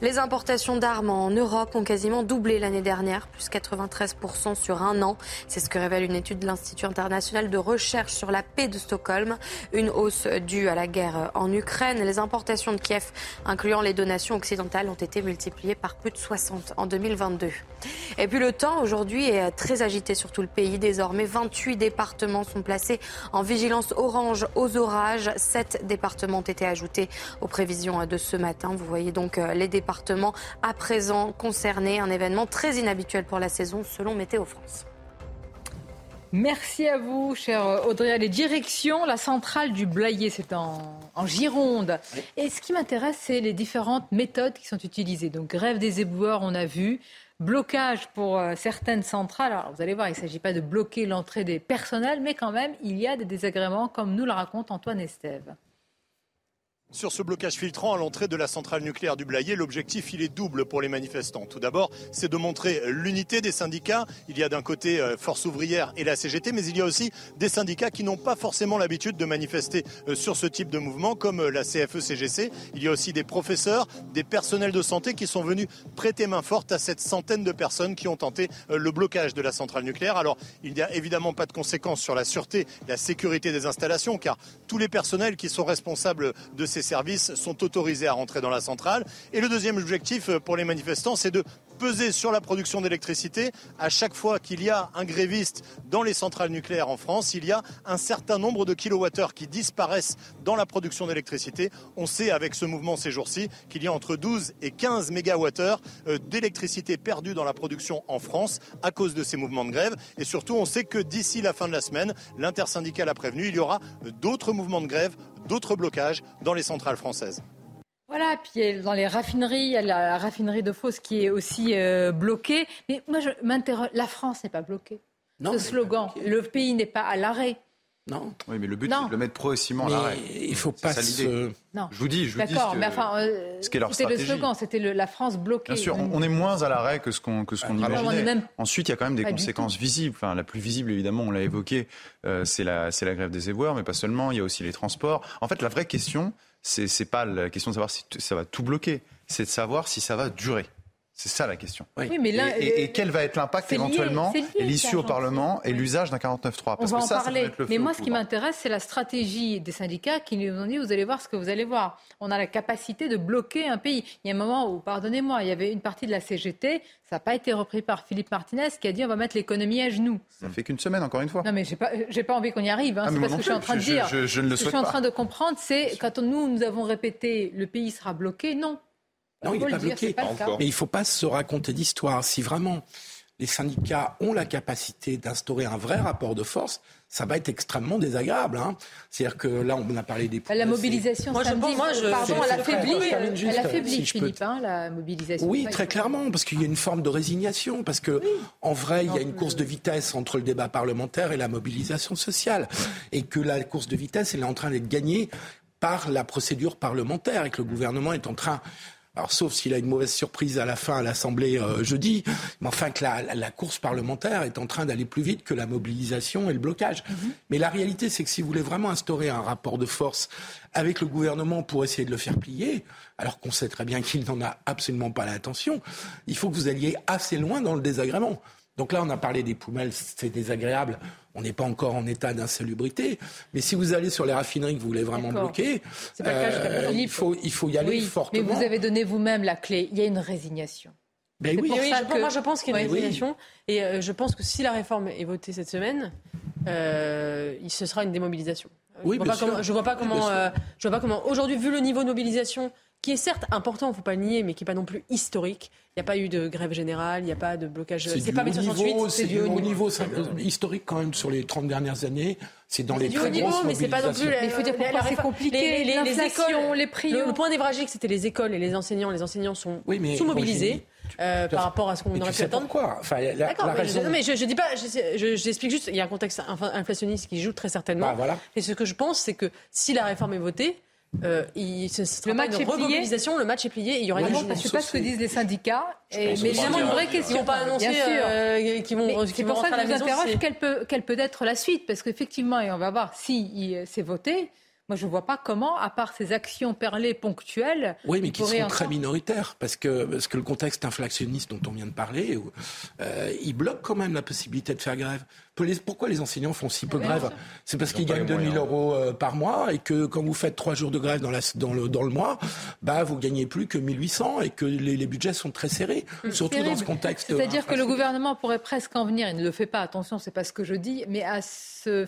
Les importations d'armes en Europe ont quasiment doublé l'année dernière, plus 93% sur un an. C'est ce que révèle une étude de l'Institut international de recherche sur la paix de Stockholm. Une hausse due à la guerre en Ukraine Ukraine. Les importations de Kiev, incluant les donations occidentales, ont été multipliées par plus de 60 en 2022. Et puis le temps aujourd'hui est très agité sur tout le pays. Désormais, 28 départements sont placés en vigilance orange aux orages. 7 départements ont été ajoutés aux prévisions de ce matin. Vous voyez donc euh, les départements à présent concernés. Un événement très inhabituel pour la saison selon Météo France. Merci à vous, cher Audrey. Les directions, la centrale du Blayet, c'est en, Gironde. Et ce qui m'intéresse, c'est les différentes méthodes qui sont utilisées. Donc, grève des éboueurs, on a vu. Blocage pour euh, certaines centrales. Alors, vous allez voir, il ne s'agit pas de bloquer l'entrée des personnels, mais quand même, il y a des désagréments, comme nous le raconte Antoine Estève. Sur ce blocage filtrant à l'entrée de la centrale nucléaire du Blayet, l'objectif il est double pour les manifestants. Tout d'abord, c'est de montrer l'unité des syndicats. Il y a d'un côté euh, Force ouvrière et la CGT, mais il y a aussi des syndicats qui n'ont pas forcément l'habitude de manifester euh, sur ce type de mouvement, comme euh, la CFE-CGC. Il y a aussi des professeurs, des personnels de santé qui sont venus prêter main forte à cette centaine de personnes qui ont tenté le blocage de la centrale nucléaire. Alors, il n'y a évidemment pas de conséquences sur la sûreté, la sécurité des installations, car tous les personnels qui sont responsables de ces services sont autorisés à rentrer dans la centrale. Et le deuxième objectif pour les manifestants, c'est de peser sur la production d'électricité. À chaque fois qu'il y a un gréviste dans les centrales nucléaires en France, il y a un certain nombre de kilowattheures qui disparaissent dans la production d'électricité. On sait avec ce mouvement ces jours-ci qu'il y a entre 12 et 15 mégawattheures euh, d'électricité perdue dans la production en France à cause de ces mouvements de grève. Et surtout, on sait que d'ici la fin de la semaine, l'intersyndicale a prévenu, il y aura d'autres mouvements de grève, d'autres blocages dans les centrales françaises. Voilà, puis dans les raffineries, il y a la raffinerie de Fos qui est aussi euh, bloquée. Mais moi, je m'interroge, la France n'est pas bloquée. Non, Ce slogan, le pays n'est pas à l'arrêt. Non. Oui, mais le but, c'est de le mettre progressivement à l'arrêt. Il faut pas se... Non. Je vous dis, je vous dis. D'accord, mais enfin, euh, c'était le slogan, c'était la France bloquée. Bien sûr, on, est moins à l'arrêt que ce qu'on que ce qu'on ah, imaginait. Ensuite, il y a quand même des conséquences visibles. Enfin, la plus visible, évidemment, on l'a évoqué, euh, c'est la c'est la grève des éboueurs, mais pas seulement. Il y a aussi les transports. En fait, la vraie question, c'est c'est pas la question de savoir si ça va tout bloquer, c'est de savoir si ça va durer. C'est ça la question. Oui. mais là, et, et, quel va être l'impact éventuellement et l'issue au Parlement et l'usage d'un 49.3 On va en parler. mais moi, ce qui m'intéresse, c'est la stratégie des syndicats qui nous ont dit vous allez voir ce que vous allez voir. On a la capacité de bloquer un pays. Il y a un moment où, pardonnez-moi, il y avait une partie de la CGT, ça n'a pas été repris par Philippe Martinez qui a dit on va mettre l'économie à genoux. Ça fait qu'une semaine, encore une fois. Non, mais j'ai pas, j'ai pas envie qu'on y arrive. Hein. Ah, c'est pas ce que je suis en train de dire. Je, ne le ce que je suis en train de comprendre, c'est quand nous, nous avons répété le pays sera bloqué, non. Non, il n'est pas bloqué. Mais il ne faut pas se raconter d'histoire. Si vraiment les syndicats ont la capacité d'instaurer un vrai rapport de force, ça va être extrêmement désagréable. Hein. C'est-à-dire que là, on a parlé des... La mobilisation moi, samedi, moi, je, pardon, elle affaiblit, elle affaiblit Philippe, hein, la mobilisation. Oui, très clairement, parce qu'il y a une forme de résignation, parce que en vrai, il y a une course de vitesse entre le débat parlementaire et la mobilisation sociale, et que la course de vitesse, elle est en train d'être gagnée par la procédure parlementaire, et que le gouvernement est en train alors, sauf s'il a une mauvaise surprise à la fin à l'Assemblée euh, jeudi, mais enfin que la, course parlementaire est en train d'aller plus vite que la mobilisation et le blocage. Mhm. Mais la réalité, c'est que si vous voulez vraiment instaurer un rapport de force avec le gouvernement pour essayer de le faire plier, alors qu'on sait très bien qu'il n'en a absolument pas l'intention, il faut que vous alliez assez loin dans le désagrément. Donc là, on a parlé des poubelles, c'est désagréable. On n'est pas encore en état d'insalubrité. Mais si vous allez sur les raffineries que vous voulez vraiment bloquer, euh, il, faut, il faut y aller fortement. Mais vous avez donné vous-même la clé. Il y a une résignation. Ben oui, moi je pense qu'il y a une résignation. Et euh, je pense que si la réforme est votée cette semaine, euh, ce sera une démobilisation. Oui, je ne vois, pas comment, je vois pas comment aujourd'hui, vu le niveau de mobilisation qui est certes important, il ne faut pas le nier, mais qui n'est pas non plus historique. Il n'y a pas eu de grève générale, il n'y a pas de blocage. C'est pas 68, c'est du haut niveau. historique quand même sur les 30 dernières années. C'est dans les très grosses mais c'est pas non plus. il faut dire pourquoi c'est compliqué. Les, les, écoles, les prix. Le, point névralgique, c'était les écoles et les enseignants. Les enseignants sont sous-mobilisés. Euh, par rapport à ce qu'on aurait pu attendre. Quoi enfin, la, la raison... mais, je, je, dis pas, j'explique juste, il y a un contexte inflationniste qui joue très certainement. Bah, voilà. Et ce que je pense, c'est que si la réforme est votée, euh, il, ce sera le match une remobilisation, le match est plié, il y aura une Je ne sais pas ce que disent les syndicats, mais évidemment une vraie question. Ils vont pas annoncer euh, qu'ils vont, C'est pour ça que je vous interroge quelle peut, quelle peut être la suite, parce qu'effectivement, et on va voir si c'est voté, moi, je ne vois pas comment, à part ces actions perlées ponctuelles. Oui, mais qui sont très minoritaires, parce que, parce que le contexte inflationniste dont on vient de parler, euh, il bloque quand même la possibilité de faire grève. Pourquoi les enseignants font si peu de grève C'est parce qu'ils gagnent 2000 euros euh, par mois et que quand vous faites trois jours de grève dans, la, dans, le, dans le mois, bah, vous gagnez plus que 1800 et que les, les budgets sont très serrés, surtout dans ce contexte. C'est-à-dire que le gouvernement pourrait presque en venir, il ne le fait pas, attention, c'est pas ce que je dis, mais à se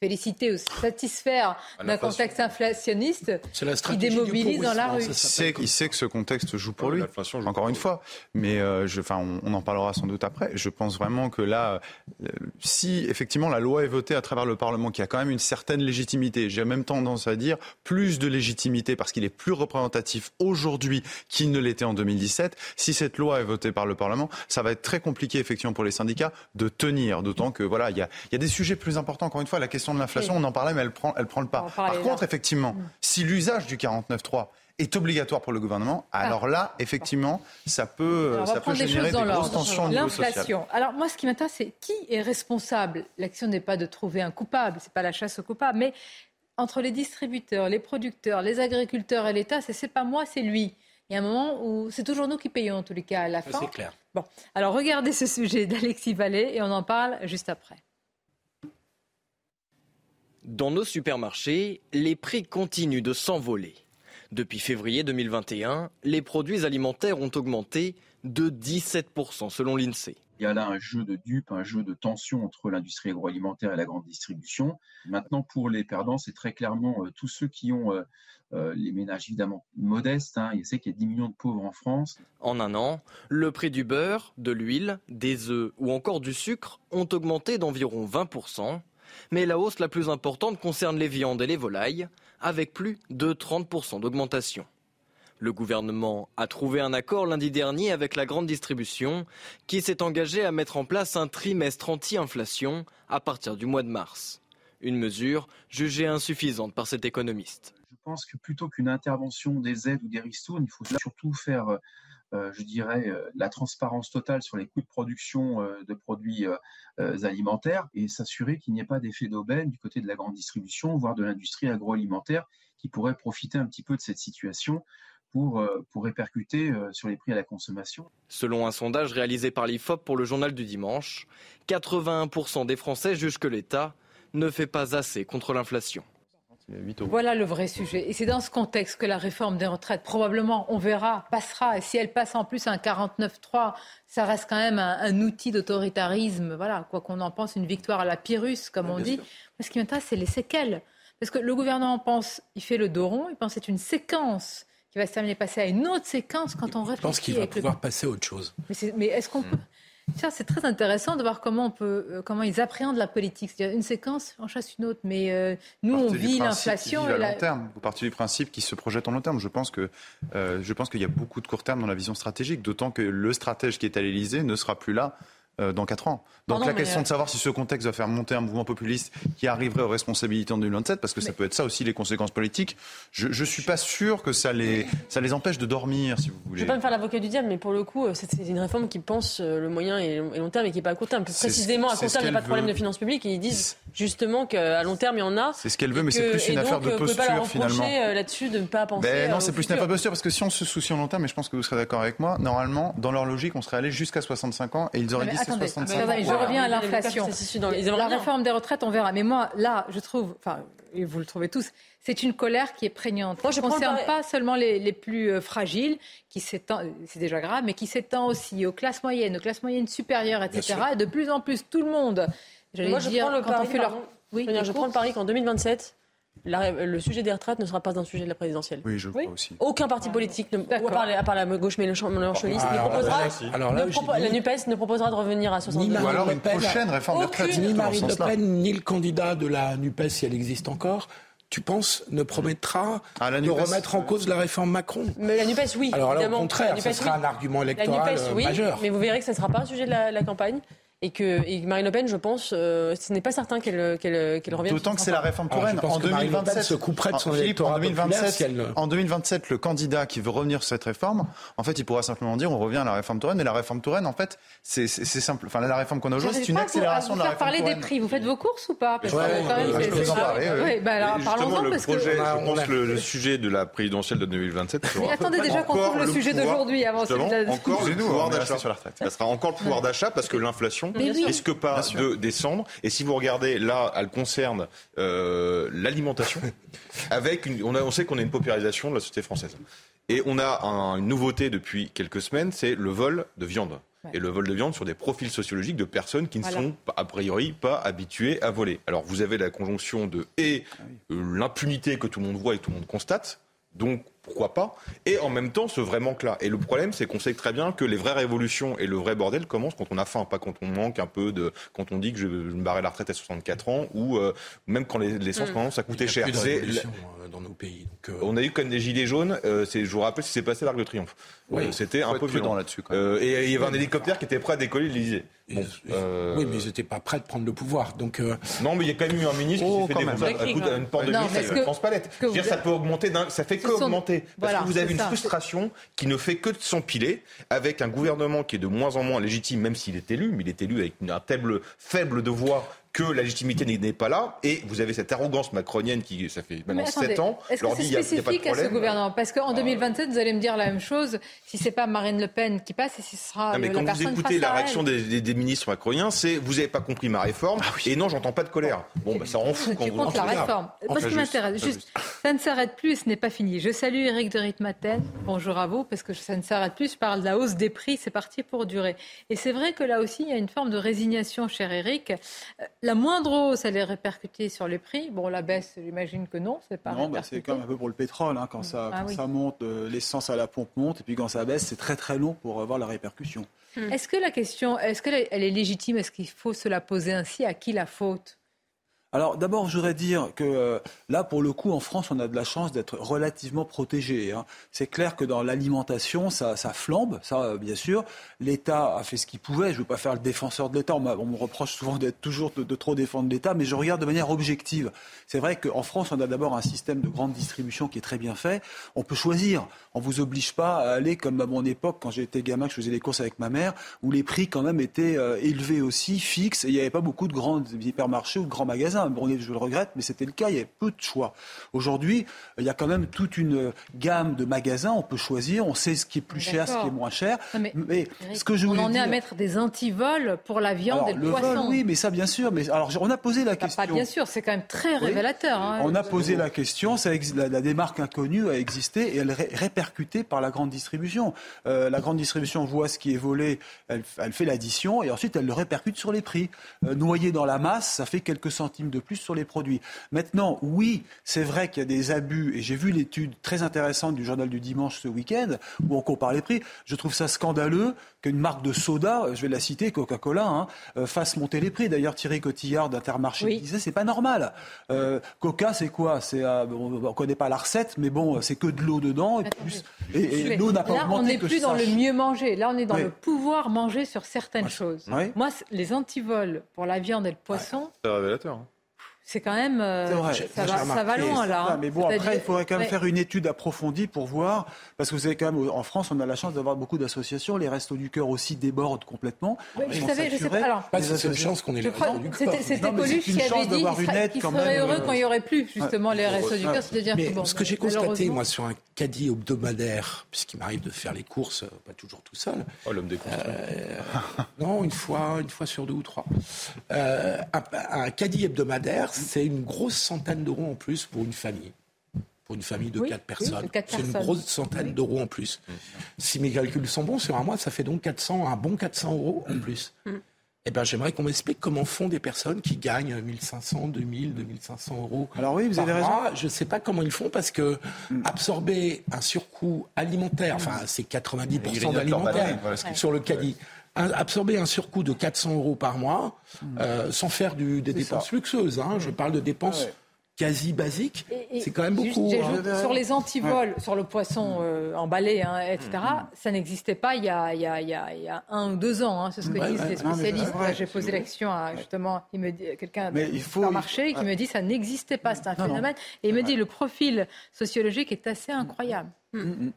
féliciter ou satisfaire d'un contexte inflationniste qui démobilise dans la rue. Il sait, il sait, que ce contexte joue pour lui, encore une fois. Mais euh, je, enfin, on, en parlera sans doute après. Je pense vraiment que là, euh, si effectivement la loi est votée à travers le Parlement, qui a quand même une certaine légitimité, j'ai même tendance à dire plus de légitimité parce qu'il est plus représentatif aujourd'hui qu'il ne l'était en 2017. Si cette loi est votée par le Parlement, ça va être très compliqué effectivement pour les syndicats de tenir. D'autant que voilà, il y a des sujets plus importants. Encore une fois, la question de l'inflation, on en parlait, mais elle prend, elle prend le pas. Par contre, effectivement, mm. si l'usage du 49.3 est obligatoire pour le gouvernement, ah. alors là, effectivement, ça peut, ça peut générer des grosses tensions au niveau social. L'inflation. Alors moi, ce qui m'intéresse, c'est qui est responsable? L'action n'est pas de trouver un coupable, c'est pas la chasse au coupable, mais entre les distributeurs, les producteurs, les agriculteurs et l'État, c'est pas moi, c'est lui. Il y a un moment où c'est toujours nous qui payons, en tous les cas, à la fin. C'est clair. Bon, alors regardez ce sujet d'Alexis Vallée et on en parle juste après. Dans nos supermarchés, les prix continuent de s'envoler. Depuis février 2021, les produits alimentaires ont augmenté de 17% selon l'INSEE. Il y a là un jeu de dupes, un jeu de tension entre l'industrie agroalimentaire et la grande distribution. Maintenant, pour les perdants, c'est très clairement euh, tous ceux qui ont euh, euh, les ménages évidemment modestes. Hein. Il sait qu'il y a 10 millions de pauvres en France. En un an, le prix du beurre, de l'huile, des œufs ou encore du sucre ont augmenté d'environ 20%. Mais la hausse la plus importante concerne les viandes et les volailles, avec plus de 30% d'augmentation. Le gouvernement a trouvé un accord lundi dernier avec la grande distribution qui s'est engagé à mettre en place un trimestre anti-inflation à partir du mois de mars. Une mesure jugée insuffisante par cet économiste. Je pense que plutôt qu'une intervention des aides ou des ristournes, il faut surtout faire, je dirais, euh, la transparence totale sur les coûts de production euh, de produits alimentaires et s'assurer qu'il n'y ait pas d'effet d'aubaine du côté de la grande distribution, voire de l'industrie agroalimentaire qui pourrait profiter un petit peu de cette situation pour, euh, pour répercuter euh, sur les prix à la consommation. Selon un sondage réalisé par l'IFOP pour le journal du dimanche, 81% des Français jugent que l'État ne fait pas assez contre l'inflation. Voilà le vrai sujet. Et c'est dans ce contexte que la réforme des retraites, probablement, on verra, passera. Et si elle passe en plus à un 49-3, ça reste quand même un, outil d'autoritarisme. Voilà, quoi qu'on en pense, une victoire à la Pyrrhus, comme on dit. Mais ce qui m'intéresse, c'est les séquelles. Parce que le gouvernement pense, il fait le dos rond, il pense que c'est une séquence qui va se terminer, passer à une autre séquence quand on réfléchit. Je pense qu'il va pouvoir passer à autre chose. Mais, est-ce qu'on peut... C'est très intéressant de voir comment, on peut, euh, comment ils appréhendent la politique. C'est-à-dire une séquence en chasse une autre. Mais euh, nous, on vit l'inflation. À long terme. Vous partez du principe qui se projette en long terme. Je pense que euh, je pense qu'il y a beaucoup de court terme dans la vision stratégique. D'autant que le stratège qui est à l'Élysée ne sera plus là dans 4 ans. Donc la question de savoir si ce contexte va faire monter un mouvement populiste qui arriverait aux responsabilités en 2027, parce que ça peut être ça aussi les conséquences politiques, je ne suis pas sûr que ça les, ça les empêche de dormir, si vous voulez. Je ne vais pas me faire l'avocat du diable, mais pour le coup, euh, c'est une réforme qui pense euh, le moyen et long terme et qui n'est pas à court terme. Précisément, à court terme, il n'y a pas de problème de finances publiques et ils disent justement qu'à long terme, il y en a. C'est ce qu'elle veut, mais c'est plus une affaire de posture finalement. là-dessus de ne pas penser. Ben non, c'est plus une affaire de posture parce que si on se soucie en long terme, et je pense que vous serez d'accord avec moi, normalement, dans leur logique, on serait allé jusqu'à 65 ans et ils auraient dit c'est 65 ans je reviens à l'inflation. La réforme des retraites, on verra. Mais moi, là, je trouve, enfin, et vous le trouvez tous, c'est une colère qui est prégnante. Moi, je ne concerne pas seulement les, plus euh, fragiles, qui s'étend, c'est déjà grave, mais qui s'étend aussi aux classes moyennes, aux classes moyennes supérieures, etc. Et de plus en plus, tout le monde. Moi, je dire, prends le quand pari, leur... oui, je prends le pari qu'en 2027, le sujet des retraites ne sera pas un sujet de la présidentielle. Oui, je crois aussi. Aucun parti politique, ne, à, part, la gauche mélenchoniste, ne proposera, alors là, la NUPES ne proposera de revenir à 62 Ou alors une prochaine réforme des retraites. Ni Marine Le Pen, ni le candidat de la NUPES, si elle existe encore, tu penses, ne promettra ah, de remettre en cause la réforme Macron mais La NUPES, oui. Alors là, au contraire, ce sera un argument électoral la NUPES, oui, majeur. Mais vous verrez que ce ne sera pas un sujet de la campagne et que Marine Le Pen, je pense, euh, ce n'est pas certain qu'elle qu'elle qu'elle revienne. D'autant que c'est la réforme Touraine. En 2027, se couperait de son Philippe, en 2027, en 2027, le candidat qui veut revenir sur cette réforme, en fait, il pourra simplement dire on revient à la réforme Touraine. Mais la réforme Touraine, en fait, c'est simple. Enfin, la réforme qu'on a aujourd'hui, c'est une accélération de la réforme parler des prix. Vous faites vos courses ou pas? Parce ouais, quand même, je peux en parler. Oui. Bah alors, justement, le projet, je pense que le sujet de la présidentielle de 2027 Mais attendez déjà qu'on trouve le sujet d'aujourd'hui avant celui de Encore le pouvoir d'achat. Ça sera encore le pouvoir d'achat parce que l'inflation risque pas de descendre. Et si vous regardez, là, elle concerne euh, l'alimentation. avec une, on, a, on sait qu'on a une paupérisation de la société française. Et on a une nouveauté depuis quelques semaines, c'est le vol de viande. Et le vol de viande sur des profils sociologiques de personnes qui ne sont a priori pas habituées à voler. Alors vous avez la conjonction de et ah euh, l'impunité que tout le monde voit et tout le monde constate. Donc pourquoi pas Et en même temps, ce vrai manque-là. Et le problème, c'est qu'on sait très bien que les vraies révolutions et le vrai bordel commencent quand on a faim, pas quand on manque un peu de. quand on dit que je, me barrer la retraite à 64 ans ou euh, même quand l'essence mmh. commence à coûter cher. Euh, dans nos pays. Euh, on a eu comme des gilets jaunes. je vous rappelle ce qui s'est passé à l'Arc de Triomphe. C'était un peu violent là-dessus. et il y avait un hélicoptère qui était prêt à décoller l'Élysée. Euh, oui, mais ils n'étaient pas prêts de prendre le pouvoir. Donc, euh, Non, mais il y a quand même eu un ministre qui oh, s'est fait défoncer à, une porte de ministre à Transpalette. Je veux dire, ça peut augmenter, ça fait que augmenter. Parce que vous avez une frustration qui ne fait que de s'empiler avec un gouvernement qui est de moins en moins légitime, même s'il est élu, mais il est élu avec un faible, faible de voix que la légitimité n'est pas là, et vous avez cette arrogance macronienne qui, ça fait maintenant 7 ans, est-ce que c'est spécifique à ce gouvernement? Parce qu'en 2027, vous allez me dire la même chose si c'est pas Marine Le Pen qui passe et si ce sera non, mais quand vous écoutez la réaction des, des, ministres macroniens, c'est vous n'avez pas compris ma réforme, ah et non, j'entends pas de colère. Bon, bah, ça rend fou quand vous... contre la réforme. Moi, ce qui m'intéresse, juste, Ça ne s'arrête plus, ce n'est pas fini. Je salue Eric de Ritmaten. Bonjour à vous, parce que ça ne s'arrête plus. Je parle de la hausse des prix, c'est parti pour durer. Et c'est vrai que là aussi, il y a une forme de résignation, cher Eric. La moindre hausse, elle est répercutée sur les prix. Bon, la baisse, j'imagine que non, c'est pas Non, bah, c'est comme un peu pour le pétrole. Hein. Quand, ça, ah ça monte, euh, l'essence à la pompe monte, et puis quand ça baisse, c'est très très long pour avoir la répercussion. Hmm. Est-ce que la question, est-ce qu'elle est légitime? Est-ce qu'il faut se la poser ainsi? À qui la faute? Alors d'abord, je voudrais dire que euh, là, pour le coup, en France, on a de la chance d'être relativement protégé. Hein. C'est clair que dans l'alimentation, ça, flambe, ça, euh, bien sûr. L'État a fait ce qu'il pouvait. Je ne veux pas faire le défenseur de l'État. On, me reproche souvent d'être toujours de, trop défendre l'État, mais je regarde de manière objective. C'est vrai qu'en France, on a d'abord un système de grande distribution qui est très bien fait. On peut choisir. On vous oblige pas à aller comme à mon époque, quand j'étais gamin, que je faisais les courses avec ma mère, où les prix quand même étaient euh, élevés aussi, fixes, et il n'y avait pas beaucoup de grands hypermarchés ou de grands magasins je le regrette, mais c'était le cas, il y avait peu de choix. Aujourd'hui, il y a quand même toute une gamme de magasins, on peut choisir, on sait ce qui est plus cher, ce qui est moins cher. mais, ce que je on en est à mettre des antivols pour la viande et le, poisson. oui, mais ça, bien sûr. Mais alors, on a posé la question. Pas bien sûr, c'est quand même très révélateur. Hein. on a posé la question. Ça, la, la, démarque inconnue a existé et elle est répercutée par la grande distribution. Euh, la grande distribution voit ce qui est volé, elle, fait l'addition et ensuite elle le répercute sur les prix. Euh, noyé dans la masse, ça fait quelques centimes de plus sur les produits. Maintenant, oui, c'est vrai qu'il y a des abus, et j'ai vu l'étude très intéressante du journal du dimanche ce week-end, où on compare les prix. Je trouve ça scandaleux qu'une marque de soda, je vais la citer, Coca-Cola, hein, euh, fasse monter les prix. D'ailleurs, Thierry Cotillard d'Intermarché disait c'est pas normal. Euh, Coca, c'est quoi? C'est euh, on ne connaît pas la recette, mais bon, c'est que de l'eau dedans et, l'eau n'a pas Là, on n'est plus dans le mieux manger. Là, on est dans le pouvoir manger sur certaines choses. Moi, les antivols pour la viande et le poisson. C'est révélateur. Hein c'est quand même euh, ça, va, ça, va, loin là. Hein. Mais bon, après, il faudrait quand même faire une étude approfondie pour voir, parce que vous savez quand même, en France, on a la chance d'avoir beaucoup d'associations. Les Restos du Cœur aussi débordent complètement. Oui, vous savez, je sais pas. Alors, c'est une chance qu'on ait les Restos du Cœur. C'était Coluche qui avait dit qu'il serait heureux quand il n'y aurait plus justement les Restos du Cœur. C'est-à-dire que bon, ce que j'ai constaté moi sur un caddie hebdomadaire, puisqu'il m'arrive de faire les courses, euh, pas toujours tout seul. Oh, l'homme des courses. Euh, non, une fois, une fois sur deux ou trois. un caddie hebdomadaire, c'est une grosse centaine d'euros en plus pour une famille. Pour une famille de quatre personnes. c'est une grosse centaine d'euros en plus. Si mes calculs sont bons, sur un mois, ça fait donc 400, un bon 400 euros en plus. Mm. Eh ben, j'aimerais qu'on m'explique comment font des personnes qui gagnent 1500, 2000, 2500 euros. Alors oui, vous avez raison. Je ne sais pas comment ils font parce que mm. absorber un surcoût alimentaire, enfin c'est 90% d'alimentaire sur le caddie absorber un surcoût de 400 euros par mois euh, sans faire des dépenses luxueuses. Hein. Je parle de dépenses quasi basiques. C'est quand même beaucoup. Hein. Sur les antivols, sur le poisson euh, emballé, hein, etc., mm. ça n'existait pas il y, a, il, y a, il, y a, un ou deux ans. Hein, c'est ce que disent les spécialistes. J'ai posé la question à justement quelqu'un d'un marché qui me dit ça n'existait pas. C'est un phénomène. Et il me dit le profil sociologique est assez incroyable. Mm. Mm,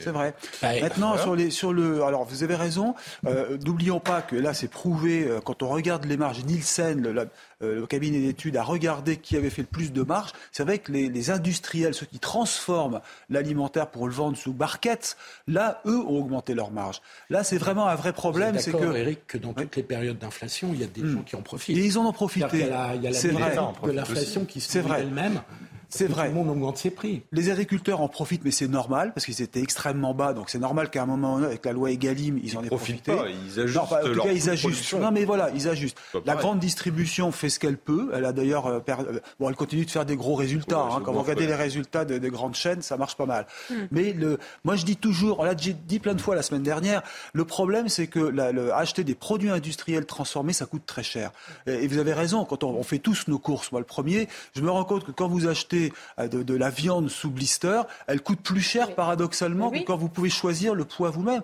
c'est vrai. Bah, Maintenant, sur, les, sur le. Alors, vous avez raison. Euh, n'oublions pas que là, c'est prouvé, euh, quand on regarde les marges, Nielsen, le, euh, le cabinet d'études, a regardé qui avait fait le plus de marges. C'est vrai que les, industriels, ceux qui transforment l'alimentaire pour le vendre sous barquette, là, eux, ont augmenté leurs marges. Là, c'est vraiment un vrai problème. C'est que. Eric, que dans toutes les périodes d'inflation, il y a des hmm. gens qui en profitent. Et ils en ont profité. Il y a la, de l'inflation qui se fait elle-même. C'est vrai. Tout le monde augmente ses prix. Les agriculteurs en profitent, mais c'est normal parce qu'ils étaient extrêmement bas. Donc c'est normal qu'à un moment, avec la loi Egalim, ils, en aient profité. Pas, ils ajustent. Non, en tout cas, ils ajustent. Non, mais voilà, ils ajustent. La grande distribution fait ce qu'elle peut. Elle a d'ailleurs, euh, euh, bon, elle continue de faire des gros résultats. hein. Quand vous regardez les résultats des de grandes chaînes, ça marche pas mal. Hmm. Mais le, moi, je dis toujours, on l'a dit plein de fois la semaine dernière, le problème, c'est que la, le, acheter des produits industriels transformés, ça coûte très cher. Et, vous avez raison. Quand on, on, fait tous nos courses, moi le premier, je me rends compte que quand vous achetez euh, de, de la viande sous blister, elle coûte plus cher paradoxalement que quand vous pouvez choisir le poids vous-même.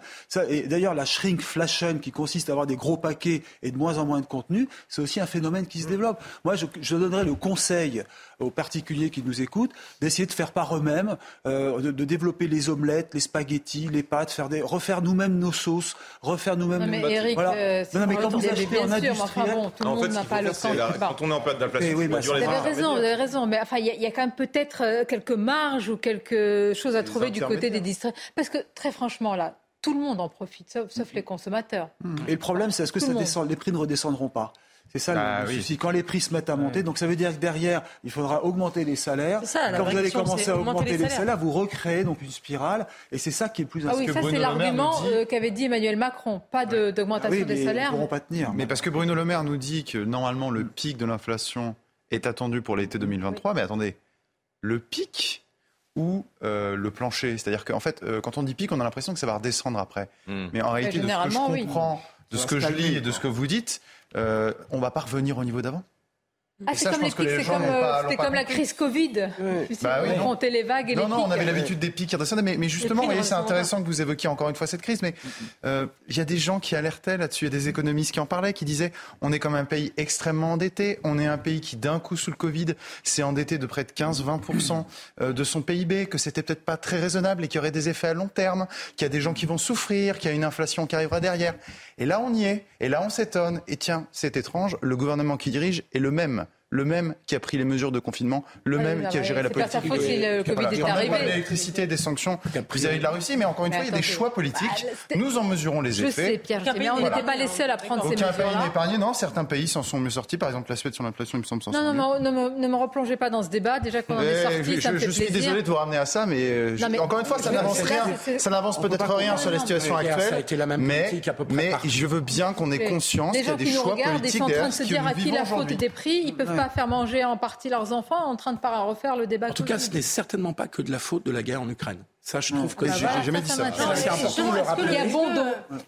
Et d'ailleurs, la shrinkflation qui consiste à avoir des gros paquets et de moins en moins de contenu, c'est aussi un phénomène qui se développe. Moi, je, je donnerais le conseil aux particuliers qui nous écoutent d'essayer de faire par eux-mêmes, euh, de, développer les omelettes, les spaghettis, les pâtes, faire des, refaire nous-mêmes nos sauces, refaire nous-mêmes. Non mais Eric, voilà. euh, non, mais quand vous achetez en industriel, enfin bon, tout le monde n'a pas le temps. Quand on est en période d'inflation, eh oui, bah, vous avez raison, vous avez raison, mais enfin il y, y, a quand même peut-être euh, quelques marges ou quelque chose à trouver du côté des districts, parce que très franchement là, tout le monde en profite, sauf, sauf les consommateurs. Et le problème, c'est est-ce que ça descend, les prix ne redescendront pas? C'est ça le, bah souci. Quand les prix se mettent à monter, donc ça veut dire que derrière, il faudra augmenter les salaires. Quand vous allez commencer à augmenter les salaires. vous recréez donc une spirale, et c'est ça qui est le plus ah oui, ça c'est l'argument euh, qu'avait dit Emmanuel Macron, pas d'augmentation ah des salaires. Ils ne pourront pas tenir. Mais parce que Bruno Le Maire nous dit que normalement le pic de l'inflation est attendu pour l'été 2023, mais attendez, le pic ou euh, le plancher. C'est-à-dire qu'en fait, euh, quand on dit pic, on a l'impression que ça va redescendre après. Hmm. Mais en réalité, de ce que je comprends, de ce que je lis et de ce que vous dites, euh, on ne va pas revenir au niveau d'avant? Ah, c'est comme, les comme, la crise Covid. Oui. Bah on les vagues et non, les non, on avait l'habitude des pics mais, mais justement, c'est intéressant que vous évoquiez encore une fois cette crise. Mais euh, il y a des gens qui alertaient là-dessus. Il y a des économistes qui en parlaient, qui disaient on est comme un pays extrêmement endetté. On est un pays qui, d'un coup, sous le Covid, s'est endetté de près de 15-20% euh, de son PIB, que c'était peut-être pas très raisonnable et qu'il y aurait des effets à long terme, qu'il y a des gens qui vont souffrir, qu'il y a une inflation qui arrivera derrière. Et là, on y est. Et là, on s'étonne. Et tiens, c'est étrange, le gouvernement qui dirige est le même le même qui a pris les mesures de confinement, le même qui a géré la politique. Pas si le Covid est arrivé. l'électricité, des sanctions vis-à-vis de la Russie, mais encore une fois, il y a des choix politiques. Bah, Nous en mesurons les effets. Je sais, Pierre, mais on n'était pas les seuls à prendre ces mesures. Aucun pays n'est épargné, non. Certains pays s'en sont mieux sortis. Par exemple, la Suède sur l'inflation, il me semble s'en Non, non, ne me replongez pas dans ce débat. Déjà qu'on en est sorti, ça me fait Je suis désolé de vous ramener à ça, mais encore une fois, ça n'avance rien. Ça n'avance peut-être rien sur la situation actuelle. Mais je veux bien qu'on ait conscience qu'il y a des choix politiques derrière. Ils sont en train de se dire à qui la faute des prix. Ils peuvent pas faire manger en partie leurs enfants en train de pas refaire le débat. En tout cas, ce n'est certainement pas que de la faute de la guerre en Ukraine. Ça, je trouve que j'ai jamais dit ça. C'est important de le rappeler. Il y a bon dos.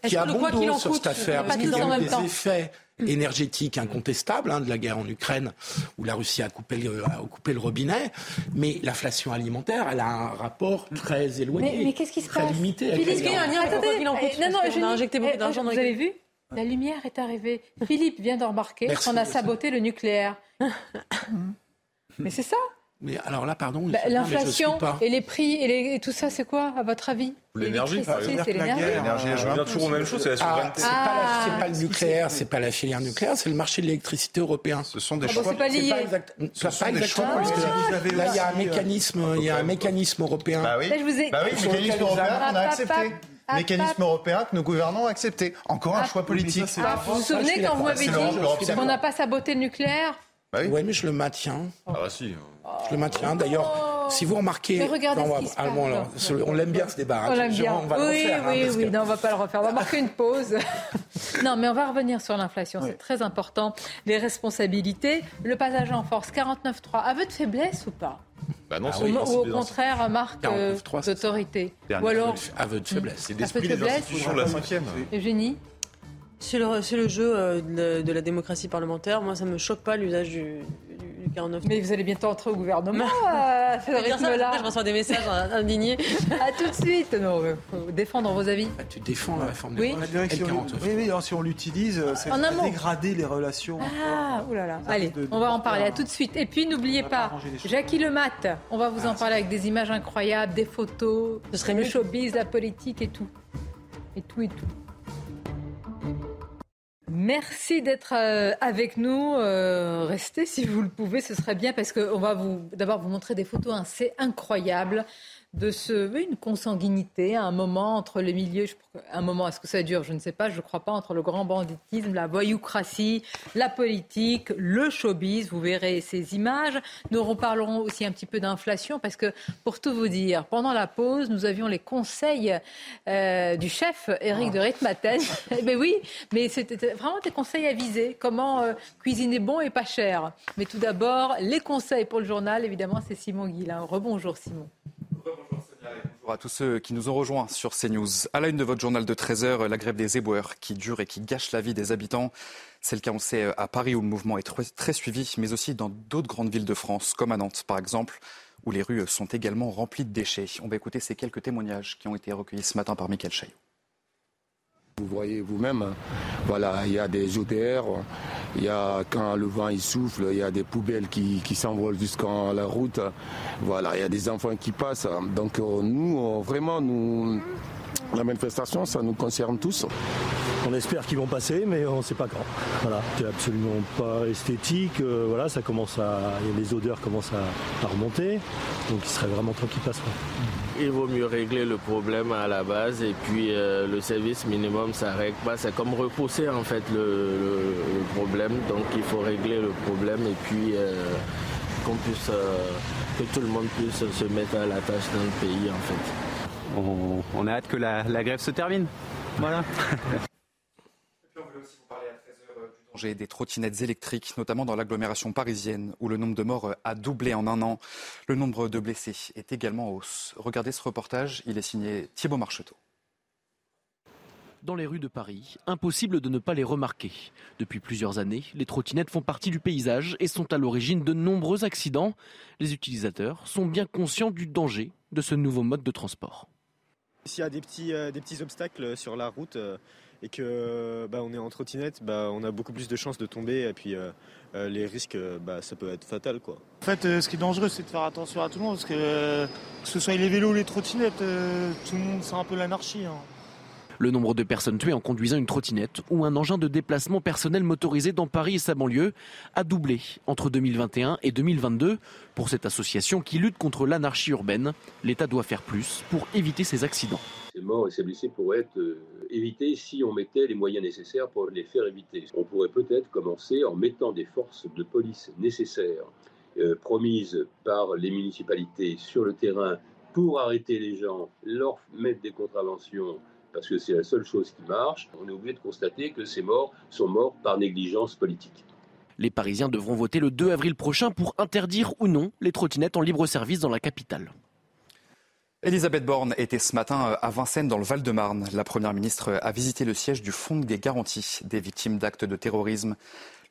Il y a bon dos sur cette affaire, parce qu'il y a eu des effets énergétiques incontestables hein, de la guerre en Ukraine, où la Russie a coupé le, a coupé le robinet, mais l'inflation alimentaire, elle a un rapport très éloigné, mais, qu'est-ce qui se très passe limité. Philippe, il y a un attendez, non, non, on a injecté beaucoup d'argent dans Vous avez vu la lumière est arrivée. Philippe vient de remarquer qu'on a saboté le nucléaire. Mais c'est ça. Mais alors là, pardon. Bah, L'inflation et les prix et, tout ça, c'est quoi, à votre avis? L'énergie, c'est l'énergie. L'énergie, je reviens toujours aux mêmes choses, c'est la ah, souveraineté. Ah, c'est pas, le nucléaire, c'est pas la filière nucléaire, c'est le marché de l'électricité européen. Ce sont des ah choix. Bon, pas lié. Pas, exact... pas exactement. Parce que là, il y a un mécanisme, il y a un mécanisme européen. Bah oui, bah oui mécanisme européen qu'on a accepté mécanisme européen que nos gouvernants ont accepté. Encore un choix politique. vous vous souvenez quand vous m'avez dit qu'on n'a pas saboté le nucléaire bah oui. mais je le maintiens. Ah bah si. Je le maintiens. D'ailleurs, si vous remarquez, on l'aime bien ce débat. On l'aime bien. On va oui, le refaire, oui, hein, oui. Non, on va pas le refaire. On va marquer une pause. non, mais on va revenir sur l'inflation. C'est très important. Les responsabilités. Le passage en force 49.3. Aveu de faiblesse ou pas? Bah non, ah ou, au contraire, marque euh, d'autorité. Ou alors aveu de faiblesse. Des institutions de la cinquième. Eugénie c'est le, le, jeu euh, de, la démocratie parlementaire. Moi, ça me choque pas l'usage du, du, 49. Mais vous allez bientôt entrer au gouvernement à ce rythme-là. Je reçois des messages indignés. à tout de suite. Non, faut défendre vos avis. Bah, tu défends la réforme de oui. la direction. Oui, oui, si on l'utilise, ça va dégrader les relations. Ah, oulala. Allez, on va en parler. À tout de suite. Et puis, n'oubliez pas, Jackie Lemat, on va vous en ah, parler avec des images incroyables, des photos, ce serait le showbiz, la politique et tout. Et tout et tout. Merci d'être euh, avec nous. Euh, restez si vous le pouvez, ce serait bien parce qu'on va d'abord vous montrer des photos assez incroyables de ce, une consanguinité à un moment entre les milieux, un moment, est-ce que ça dure? Je ne sais pas, je ne crois pas, entre le grand banditisme, la voyoucratie, la politique, le showbiz, vous verrez ces images. Nous reparlerons aussi un petit peu d'inflation parce que, pour tout vous dire, pendant la pause, nous avions les conseils euh, du chef Eric de Ritmaten. mais eh ben oui, mais c'était vraiment des conseils avisés, comment euh, cuisiner bon et pas cher. Mais tout d'abord, les conseils pour le journal, évidemment, c'est Simon Guillain. Rebonjour Simon. Bonjour à tous ceux qui nous ont rejoints sur CNews. À la une de votre journal de 13h, la grève des éboueurs qui dure et qui gâche la vie des habitants. C'est le cas, on sait, à Paris où le mouvement est très suivi, mais aussi dans d'autres grandes villes de France, comme à Nantes par exemple, où les rues sont également remplies de déchets. On va écouter ces quelques témoignages qui ont été recueillis ce matin par Michael Chaillot. Vous voyez vous-même, voilà, il y a des OTR, il y a quand le vent il souffle, il y a des poubelles qui, s'envolent jusqu'en la route, voilà, il y a des enfants qui passent. Donc euh, nous, euh, vraiment, nous, la manifestation, ça nous concerne tous. On espère qu'ils vont passer, mais on ne sait pas quand. Voilà, c'est absolument pas esthétique. Euh, voilà, ça commence à, les odeurs commencent à, remonter, donc il serait vraiment temps qu'ils passent. Il vaut mieux régler le problème à la base et puis euh, le service minimum, ça règle pas. C'est comme repousser en fait le, problème. Donc il faut régler le problème et puis qu'on puisse que tout le monde puisse se mettre à la tâche dans le pays en fait. On, a hâte que la, la grève se termine. Voilà. danger des trottinettes électriques, notamment dans l'agglomération parisienne, où le nombre de morts a doublé en un an. Le nombre de blessés est également en hausse. Regardez ce reportage, il est signé Thibault Marcheteau dans les rues de Paris, impossible de ne pas les remarquer. Depuis plusieurs années, les trottinettes font partie du paysage et sont à l'origine de nombreux accidents. Les utilisateurs sont bien conscients du danger de ce nouveau mode de transport. S'il y a des petits, euh, des petits obstacles sur la route euh, et que bah, on est en trottinette, bah, on a beaucoup plus de chances de tomber et puis euh, les risques, bah, ça peut être fatal. Quoi. En fait, ce qui est dangereux, c'est de faire attention à tout le monde parce que que ce soit les vélos ou les trottinettes, tout le monde, c'est un peu l'anarchie. Hein. Le nombre de personnes tuées en conduisant une trottinette ou un engin de déplacement personnel motorisé dans Paris et sa banlieue a doublé entre 2021 et 2022. Pour cette association qui lutte contre l'anarchie urbaine, l'État doit faire plus pour éviter ces accidents. Ces morts et ces blessés pourraient être euh, évités si on mettait les moyens nécessaires pour les faire éviter. On pourrait peut-être commencer en mettant des forces de police nécessaires euh, promises par les municipalités sur le terrain pour arrêter les gens, leur mettre des contraventions parce que c'est la seule chose qui marche, on est obligé de constater que ces morts sont morts par négligence politique. Les Parisiens devront voter le 2 avril prochain pour interdire ou non les trottinettes en libre service dans la capitale. Elisabeth Borne était ce matin à Vincennes dans le Val-de-Marne. La Première ministre a visité le siège du Fonds des garanties des victimes d'actes de terrorisme.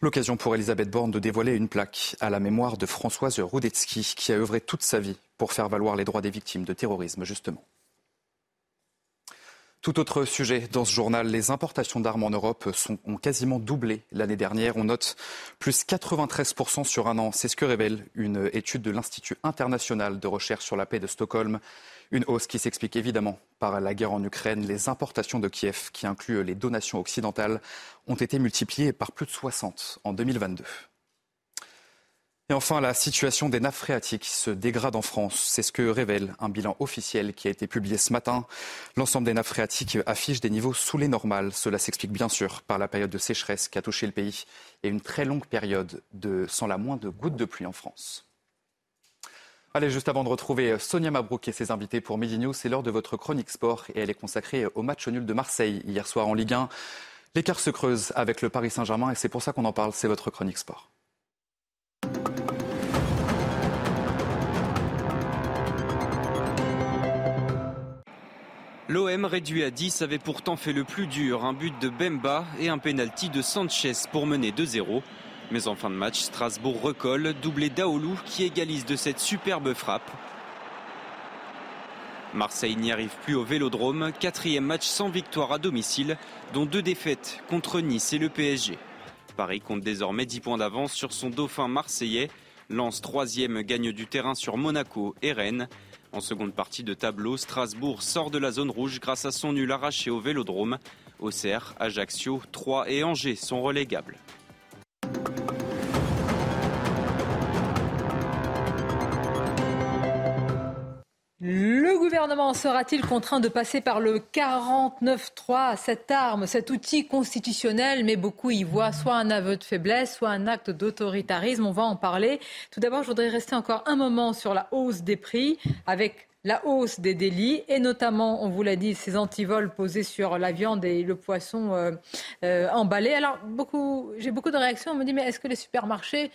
L'occasion pour Elisabeth Borne de dévoiler une plaque à la mémoire de Françoise Rudetsky qui a œuvré toute sa vie pour faire valoir les droits des victimes de terrorisme justement. Tout autre sujet dans ce journal, les importations d'armes en Europe ont quasiment doublé l'année dernière. On note plus 93% sur un an. C'est ce que révèle une étude de l'Institut international de recherche sur la paix de Stockholm. Une hausse qui s'explique évidemment par la guerre en Ukraine. Les importations de Kiev, qui incluent les donations occidentales, ont été multipliées par plus de 60 en 2022. Et enfin, la situation des nappes phréatiques se dégrade en France. C'est ce que révèle un bilan officiel qui a été publié ce matin. L'ensemble des nappes phréatiques affiche des niveaux sous les normales. Cela s'explique bien sûr par la période de sécheresse qui a touché le pays et une très longue période de, sans la moindre goutte de pluie en France. Allez, juste avant de retrouver Sonia Mabrouk et ses invités pour Midi News, c'est l'heure de votre chronique sport et elle est consacrée au match nul de Marseille hier soir en Ligue 1. L'écart se creuse avec le Paris Saint-Germain et c'est pour ça qu'on en parle. C'est votre chronique sport. L'OM réduit à 10 avait pourtant fait le plus dur, un but de Bemba et un penalty de Sanchez pour mener 2-0. Mais en fin de match, Strasbourg recolle, doublé d'Aoulou qui égalise de cette superbe frappe. Marseille n'y arrive plus au Vélodrome, quatrième match sans victoire à domicile, dont deux défaites contre Nice et le PSG. Paris compte désormais 10 points d'avance sur son dauphin marseillais. Lance troisième gagne du terrain sur Monaco et Rennes. En seconde partie de tableau, Strasbourg sort de la zone rouge grâce à son nul arraché au Vélodrome. Auxerre, Ajaccio, Troyes et Angers sont relégables. Le gouvernement sera-t-il contraint de passer par le 49-3, cette arme, cet outil constitutionnel? Mais beaucoup y voient soit un aveu de faiblesse, soit un acte d'autoritarisme. On va en parler. Tout d'abord, je voudrais rester encore un moment sur la hausse des prix avec la hausse des délits et notamment, on vous l'a dit, ces antivols posés sur la viande et le poisson euh, euh, emballé. Alors, beaucoup, j'ai beaucoup de réactions. On me dit, mais est-ce que les supermarchés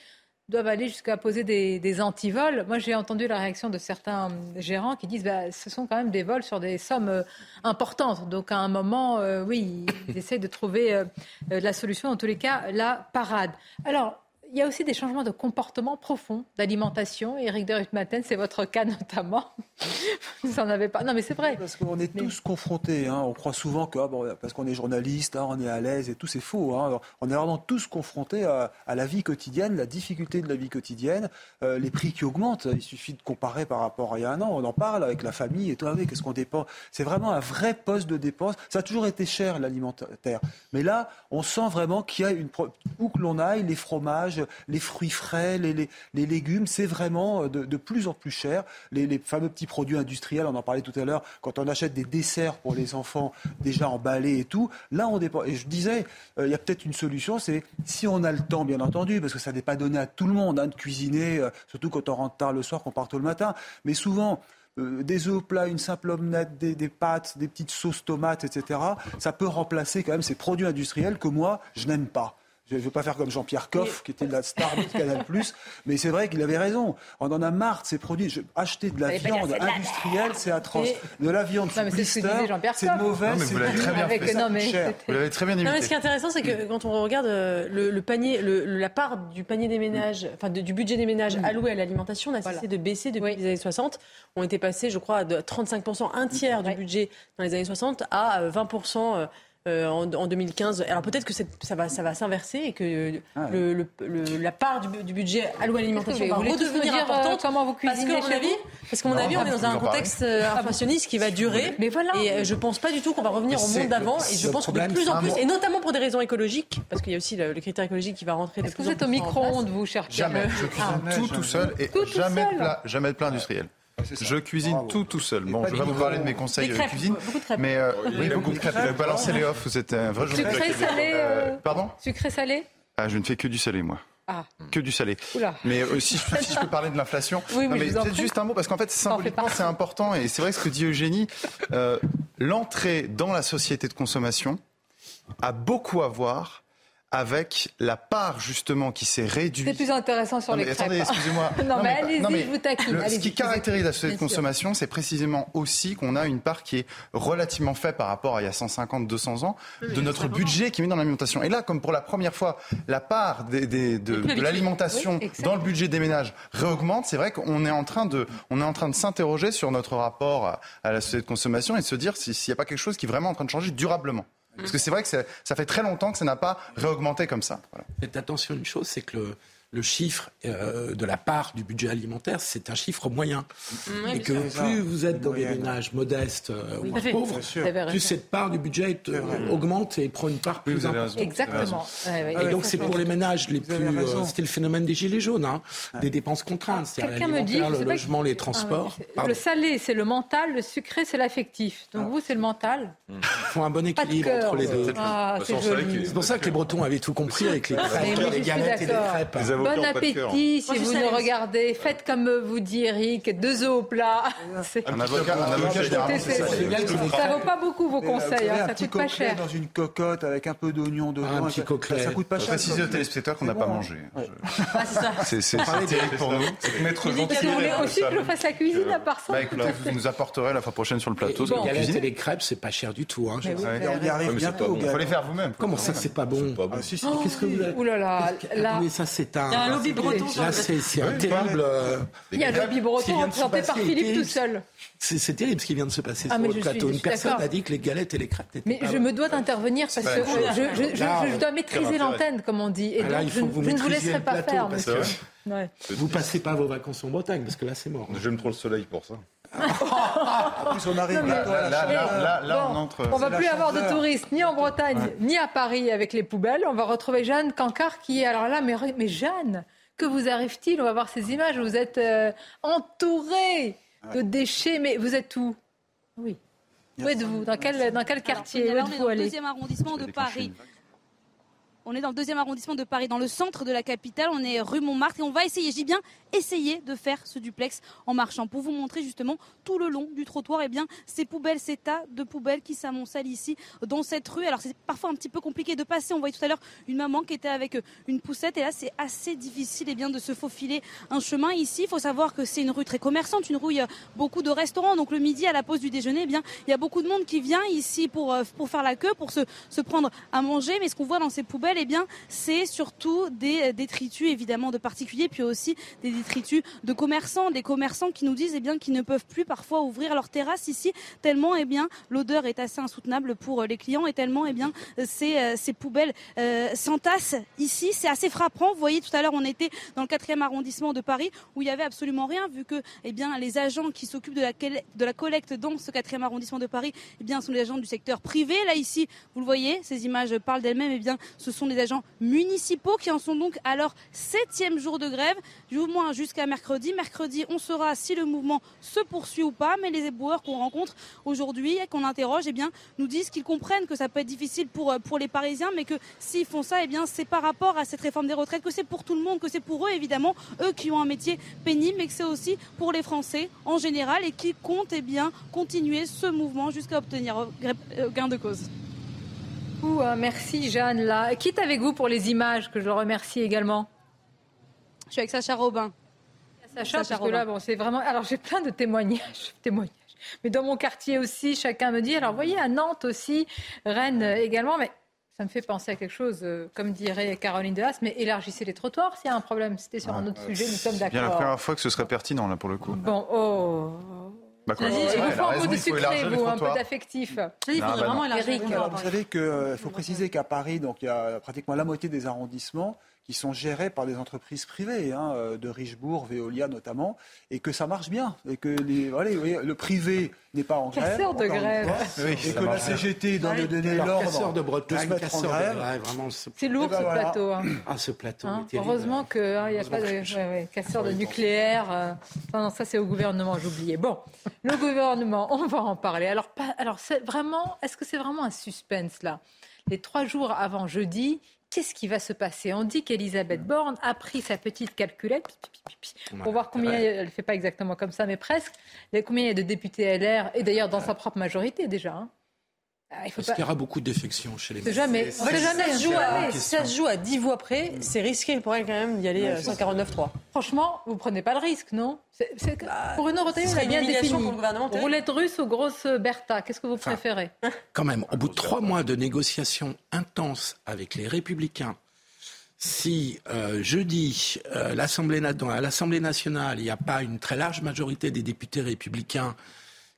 doivent aller jusqu'à poser des, antivols. Moi, j'ai entendu la réaction de certains gérants qui disent bah, ce sont quand même des vols sur des sommes euh, importantes. Donc, à un moment, euh, oui, ils essayent de trouver euh, la solution, en tous les cas, la parade. Alors, il y a aussi des changements de comportement profonds d'alimentation. Eric de Rutmaten, c'est votre cas notamment. Vous n'en avez pas. Non, mais c'est vrai. Parce qu'on est tous confrontés. Hein. On croit souvent que ah, bon, parce qu'on est journaliste, hein, on est à l'aise et tout, c'est faux. Hein. On est vraiment tous confrontés à, la vie quotidienne, la difficulté de la vie quotidienne, euh, les prix qui augmentent. Il suffit de comparer par rapport à il y a un an. On en parle avec la famille et toi, qu'est-ce qu'on dépense? C'est vraiment un vrai poste de dépense. Ça a toujours été cher l'alimentaire, mais là, on sent vraiment qu'il y a une où que l'on aille, les fromages, les fruits frais, les, légumes, c'est vraiment euh, de, plus en plus cher. Les, fameux petits produits industriels, on en parlait tout à l'heure, quand on achète des desserts pour les enfants déjà emballés et tout, là on dépend. Et je disais, euh, il y a peut-être une solution, c'est si on a le temps, bien entendu, parce que ça n'est pas donné à tout le monde hein, de cuisiner, euh, surtout quand on rentre tard le soir, qu'on part tôt le matin. Mais souvent, des œufs plats, une simple omelette, des, des, pâtes, des petites sauces tomates, etc. Ça peut remplacer quand même ces produits industriels que moi, je n'aime pas. Je ne veux pas faire comme Jean-Pierre Coff, qui était la star de Canal+, mais c'est vrai qu'il avait raison. On en a marre de ces produits. acheter de la viande industrielle, c'est atroce. De la viande sous blister, c'est mauvais. vous l'avez très bien fait. Vous l'avez très bien ce qui est intéressant, c'est que quand on regarde euh, le, panier, la part du panier des ménages, enfin du budget des ménages mm. alloué à l'alimentation n'a cessé de baisser depuis les années 60. On était passé, je crois, de 35%, un tiers du budget dans les années 60 à 20% euh, euh, en, 2015. Alors peut-être que ça va, ça va s'inverser et que ah le, la part du, budget alloué à l'alimentation va redevenir euh, importante. comment vous cuisinez parce que, mon avis, parce qu'à mon avis, on est dans un contexte euh, inflationniste qui va durer. Mais voilà. Et je pense pas du tout qu'on va revenir au monde d'avant. Et je pense que de plus en plus, et notamment pour des raisons écologiques, parce qu'il y a aussi le, critère écologique qui va rentrer. Est-ce que vous êtes au micro-ondes, vous, cher Jamais. Je cuisine tout tout seul et jamais jamais de plat industriel. Je cuisine tout tout seul. Bon, je vais vous parler de mes conseils de cuisine. Mais euh, oui, beaucoup de crêpes. Balancer les offs, c'était un vrai Sucré, salé euh, Pardon Sucré, salé ah, Je ne fais que du salé, moi. Ah. Que du salé. Mais aussi, si, je peux parler de l'inflation. Oui, mais, peut-être juste un mot, parce qu'en fait, symboliquement, c'est important. Et c'est vrai ce que dit Eugénie. Euh, l'entrée dans la société de consommation a beaucoup à voir avec la part justement qui s'est réduite. C'est plus intéressant sur les crêpes. Attendez, excusez-moi. non, mais, allez-y, je vous taquine. ce qui caractérise la société de consommation, c'est précisément aussi qu'on a une part qui est relativement faible par rapport à il y a 150, 200 ans de notre budget qui est mis dans l'alimentation. Et là, comme pour la première fois, la part des, de, l'alimentation dans le budget des ménages réaugmente, c'est vrai qu'on est en train de, on est en train de s'interroger sur notre rapport à, à, la société de consommation et de se dire s'il n'y a pas quelque chose qui est vraiment en train de changer durablement. Parce que c'est vrai que ça fait très longtemps que ça n'a pas réaugmenté comme ça. Faites attention à une chose, c'est que le, le chiffre euh, de la part du budget alimentaire, c'est un chiffre moyen. et que plus vous êtes dans des ménages modestes euh, ou pauvres, plus cette part du budget euh, augmente et prend une part plus importante. Exactement. Et donc c'est pour les ménages les plus... C'était le phénomène des gilets jaunes, hein, des dépenses contraintes. Quelqu'un me dit... Le logement, les transports. Ah le salé, c'est le mental, le sucré, c'est l'affectif. Donc ah. vous, c'est le mental. Il faut un bon équilibre entre les deux. Ah, c'est pour ça que les Bretons avaient tout compris avec les, les galettes et les crêpes. Bon appétit si vous nous regardez. Faites comme vous dit Eric, deux œufs au plat. Un avocat, un avocat généralement, ça vaut pas beaucoup vos conseils, hein, ça coûte pas cher. dans une cocotte avec un peu d'oignon dedans. Un petit coquelet. Ça coûte pas cher. Préciser aux téléspectateurs qu'on n'a pas mangé. C'est terrible pour nous. Mettre aussi que je fasse la cuisine à part ça. Bah, vous nous apporterez la fois prochaine sur le plateau. Les galettes et les crêpes, c'est pas cher du tout. On y arrive bientôt. Il faut les faire vous-même. Comment ça, c'est pas bon Qu'est-ce que vous avez Ouh là là. Ça, c'est un lobby breton. Là, c'est un terrible. Euh, il y a le lobby breton représenté par Philippe tout seul. C'est terrible ce qui vient de se passer ah, sur le plateau. Une personne a dit que les galettes et les crêpes n'étaient Mais je me dois d'intervenir parce que je, dois maîtriser l'antenne, comme on dit. Et ah, donc, je, ne vous laisserai pas faire. Vous passez pas vos vacances en Bretagne parce que là, c'est mort. J'aime trop le soleil pour ça. En plus, on arrive là, là, là, on entre. On va plus avoir de touristes ni en Bretagne ni à Paris avec les poubelles. On va retrouver Jeanne Cancard qui est alors là, mais, mais Jeanne, que vous arrive-t-il? On va voir ces images. Vous êtes euh, entouré de déchets, mais vous êtes où? Oui. Où êtes-vous? Dans quel, dans quel quartier? Alors, On est dans le deuxième arrondissement de Paris. On est dans le deuxième arrondissement de Paris, dans le centre de la capitale. On est rue Montmartre et on va essayer, dis bien essayer de faire ce duplex en marchant pour vous montrer justement tout le long du trottoir et eh bien ces poubelles, ces tas de poubelles qui s'amoncellent ici dans cette rue. Alors c'est parfois un petit peu compliqué de passer. On voyait tout à l'heure une maman qui était avec une poussette et là c'est assez difficile eh bien de se faufiler un chemin ici. Il faut savoir que c'est une rue très commerçante, une rue où il y a beaucoup de restaurants. Donc le midi à la pause du déjeuner, eh bien il y a beaucoup de monde qui vient ici pour, euh, pour faire la queue, pour se, se prendre à manger. Mais ce qu'on voit dans ces poubelles eh bien, c'est surtout des détritus évidemment de particuliers, puis aussi des détritus de commerçants, des commerçants qui nous disent eh bien qu'ils ne peuvent plus parfois ouvrir leur terrasse ici tellement eh bien l'odeur est assez insoutenable pour les clients et tellement eh bien ces, ces poubelles s'entassent ici. C'est assez frappant. Vous voyez tout à l'heure on était dans le quatrième arrondissement de Paris où il y avait absolument rien vu que eh bien les agents qui s'occupent de la, de la collecte dans ce quatrième arrondissement de Paris eh bien sont des agents du secteur privé. Là ici vous le voyez, ces images parlent d'elles-mêmes. Eh bien ce sont des agents municipaux qui en sont donc à leur septième jour de grève, du moins jusqu'à mercredi. Mercredi, on saura si le mouvement se poursuit ou pas, mais les éboueurs qu'on rencontre aujourd'hui et qu'on interroge, eh bien, nous disent qu'ils comprennent que ça peut être difficile pour, euh, pour les Parisiens, mais que s'ils font ça, eh bien, c'est par rapport à cette réforme des retraites, que c'est pour tout le monde, que c'est pour eux, évidemment, eux qui ont un métier pénible, mais que c'est aussi pour les Français en général et qui comptent eh bien, continuer ce mouvement jusqu'à obtenir euh, gain de cause. Euh, merci Jeanne. Là. Quitte avec vous pour les images, que je remercie également? Je suis avec Sacha Robin. Sacha, parce que là, bon, c'est vraiment. Alors, j'ai plein de témoignages, témoignages. Mais dans mon quartier aussi, chacun me dit. Alors, vous voyez, à Nantes aussi, Rennes également. Mais ça me fait penser à quelque chose, euh, comme dirait Caroline Haas, mais élargissez les trottoirs s'il y a un problème. C'était sur un autre sujet, nous sommes d'accord. bien la première fois que ce serait pertinent, là, pour le coup. Bon, oh. Bah, il vous faut un peu de sucré, vous, un peu d'affectif. Il faudrait vraiment élargir. Vous savez qu'il euh, faut préciser qu'à Paris, donc, il y a pratiquement la moitié des arrondissements qui sont gérés par des entreprises privées, hein, euh, de Richebourg, Veolia notamment, et que ça marche bien, et que les, voilà, le privé n'est pas en grève. Casseur de grève. et que la CGT donne donner l'ordre de, de se mettre en grève. C'est lourd ben ce plateau. Hein. Ah, ce plateau. Hein, heureusement qu'il n'y a pas de ouais, casseur de nucléaire. Euh, non, ça c'est au gouvernement, j'oubliais. Bon, le gouvernement, on va en parler. Alors, pas, alors vraiment, est-ce que c'est vraiment un suspense là? Les trois jours avant jeudi, Qu'est-ce qui va se passer On dit qu'Elisabeth Borne a pris sa petite calculette pour voir combien, elle ne fait pas exactement comme ça, mais presque, combien il y a de députés LR, et d'ailleurs dans sa propre majorité déjà. Hein. Ah, Parce qu'il y aura beaucoup défections chez les jamais. ça, se joue à, ça se joue à 10 voix près. C'est risqué pour elle quand même d'y aller 149-3. Euh, Franchement, vous prenez pas le risque, non? Bah, Pour une Retailleau, c'est bien défini. Pour le gouvernement, Roulette russe ou grosse Bertha Qu'est-ce que vous préférez? Quand même, au bout de trois mois de négociations intenses avec les Républicains, si euh, jeudi, euh, à l'Assemblée nationale, il n'y a pas une très large majorité des députés républicains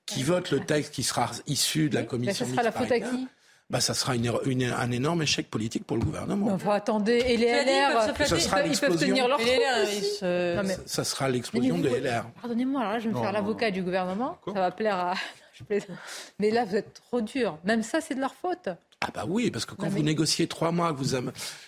qui vote le texte qui sera issu de la commission. Ce sera la faute à qui bah, ça sera une, un énorme échec politique pour le gouvernement. Enfin, attendez, et les LR, ils peuvent tenir leur LR, Ça sera l'explosion des LR. Pardonnez-moi, alors là, je vais me faire l'avocat du gouvernement. ça va plaire à... Mais là, vous êtes trop dur. Même ça, c'est de leur faute. Ah bah oui, parce que quand vous négociez trois mois, vous,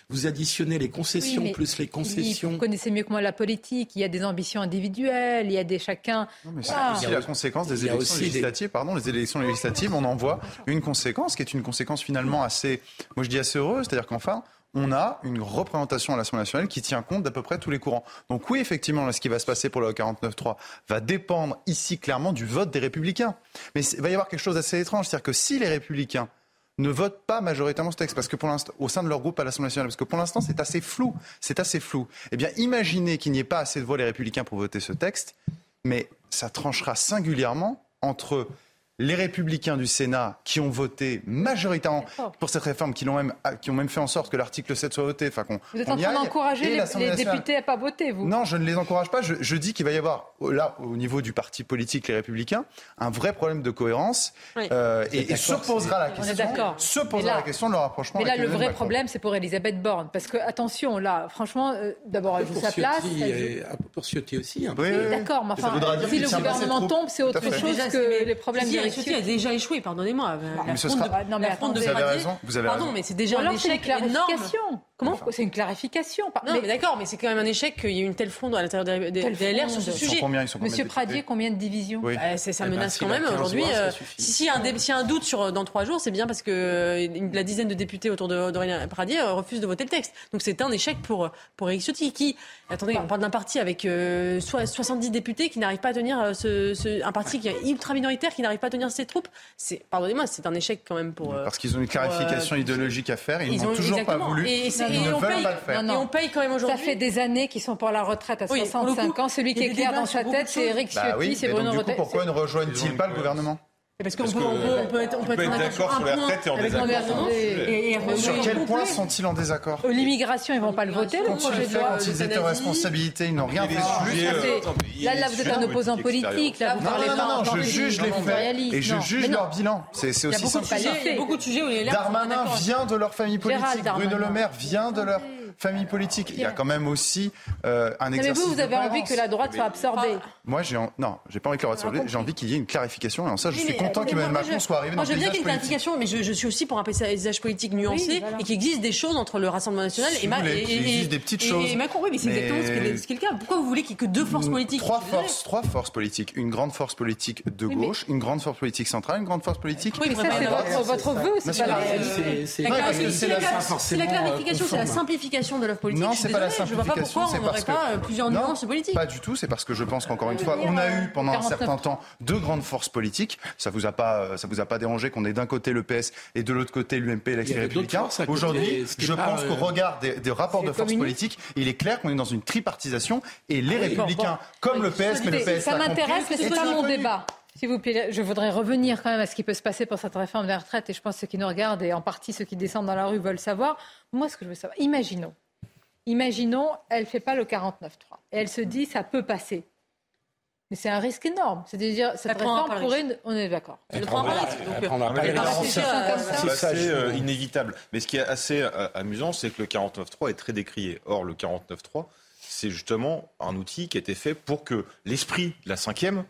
vous additionnez les concessions plus les concessions. Vous connaissez mieux que moi la politique. Il y a des ambitions individuelles. Il y a des chacun. Non, mais c'est aussi la conséquence des élections législatives. Pardon, les élections législatives, on en voit une conséquence qui est une conséquence finalement assez, moi je dis assez heureuse, c'est-à-dire qu'enfin on a une représentation à l'Assemblée nationale qui tient compte d'à peu près tous les courants. Donc oui, effectivement, ce qui va se passer pour le 49.3 va dépendre ici clairement du vote des républicains. Mais il va y avoir quelque chose d'assez étrange, c'est-à-dire que si les républicains ne votent pas majoritairement ce texte parce que pour l'instant au sein de leur groupe à l'Assemblée nationale parce que pour l'instant c'est assez flou, c'est assez flou. Eh bien, imaginez qu'il n'y ait pas assez de voix les républicains pour voter ce texte, mais ça tranchera singulièrement entre les républicains du Sénat qui ont voté majoritairement pour cette réforme, qui, ont même, qui ont même fait en sorte que l'article 7 soit voté. Enfin, vous êtes en train d'encourager les, députés à pas voter, vous Non, je ne les encourage pas. Je, dis qu'il va y avoir, là, au niveau du parti politique, les républicains, un vrai problème de cohérence. Euh, et, se posera la question, se posera la question de leur rapprochement. Mais là, le vrai problème, c'est pour Elisabeth Borne. Parce que, attention, là, franchement, euh, d'abord, elle joue sa place. Pour Ciotti aussi. Hein. Oui, D'accord, mais enfin, si le gouvernement tombe, c'est autre chose que les problèmes Ciotti a déjà échoué, pardonnez-moi. La fronde de, vous avez raison. Pardon, mais c'est déjà un échec énorme. Comment C'est une clarification. Non, mais, d'accord, mais c'est quand même un échec qu'il y ait une telle fronde à l'intérieur des, LR sur ce sujet. Monsieur Pradier, combien de divisions oui. bah, Ça eh ben, menace quand même aujourd'hui. Euh, si, y a un doute sur dans trois jours, c'est bien parce que euh, la dizaine de députés autour d'Aurélien Pradier euh, refusent de voter le texte. Donc c'est un échec pour pour Eric Ciotti qui, attendez, on parle d'un parti avec 70 députés qui n'arrive pas à tenir ce, un parti qui est ultra minoritaire qui n'arrive pas à tenir ses troupes. Pardonnez-moi, c'est un échec quand même pour. Parce qu'ils ont une clarification idéologique à faire, ils n'ont toujours pas voulu et, on paye, et on paye quand même aujourd'hui. Ça fait des années qu'ils sont pour la retraite à 65 ans. Celui qui est clair dans sa tête, c'est Eric bah Ciotti, c'est Bruno Retailleau. Pourquoi ne rejoignent-ils pas le gouvernement? Parce qu'on peut, on peut, être, on peut être d'accord sur les retraites et en désaccord et, Et, sur quel point sont-ils en désaccord L'immigration, ils vont pas le voter, le projet de loi. Quand ils étaient aux responsabilités, ils n'ont rien fait. Là, là, vous êtes un opposant politique. Là, vous parlez pas. Non, non, je juge les faits et je juge leur bilan. C'est aussi simple que ça. Il y a beaucoup de sujets où les Darmanin vient de leur famille politique. Bruno Le Maire vient de leur famille politique. Il y a quand même aussi euh, un exercice. Mais vous, vous avez envie que la droite soit absorbée. Moi, j'ai non, j'ai pas envie que la droite soit absorbée. J'ai envie qu'il y ait une clarification. Et en ça, je suis content qu'Emmanuel Macron soit arrivé dans le paysage politique. Moi, je veux bien qu'il y ait une clarification, mais je, suis aussi pour un paysage politique nuancé et qu'il existe des choses entre le Rassemblement national et, et, des petites choses. Et Macron, oui, mais c'est exactement ce qui est le cas. Pourquoi vous voulez qu'il n'y ait que deux forces politiques Trois forces, trois forces politiques. Une grande force politique de gauche, une grande force politique centrale, une grande force politique. Oui, mais ça, c'est votre vœu, c'est pas la réalité. C'est la clarification, c'est la simplification de l'offre politique c'est pas la simplification. C'est parce que pas plusieurs nuances politiques. Pas du tout. C'est parce que je pense qu'encore une fois, on a eu pendant un certain temps deux grandes forces politiques. Ça vous a pas, ça vous a pas dérangé qu'on ait d'un côté le PS et de l'autre côté l'UMP et l'extrême républicain. Aujourd'hui, je pense qu'au euh, regard des, rapports de force politiques, il est clair qu'on est dans une tripartisation et les ah républicains, comme le PS, mais le PS. Ça m'intéresse, mais c'est pas mon débat. S'il vous plaît, je voudrais revenir quand même à ce qui peut se passer pour cette réforme des retraites. Et je pense que ceux qui nous regardent et en partie ceux qui descendent dans la rue veulent savoir. Moi, ce que je veux savoir, imaginons Imaginons, elle ne fait pas le 49-3 et elle se dit ça peut passer. Mais c'est un risque énorme. C'est-à-dire, cette réforme pourrait. On est d'accord. Elle prend un risque. C'est assez euh, inévitable. Mais ce qui est assez euh, amusant, c'est que le 49-3 est très décrié. Or, le 49-3, c'est justement un outil qui a été fait pour que l'esprit de la cinquième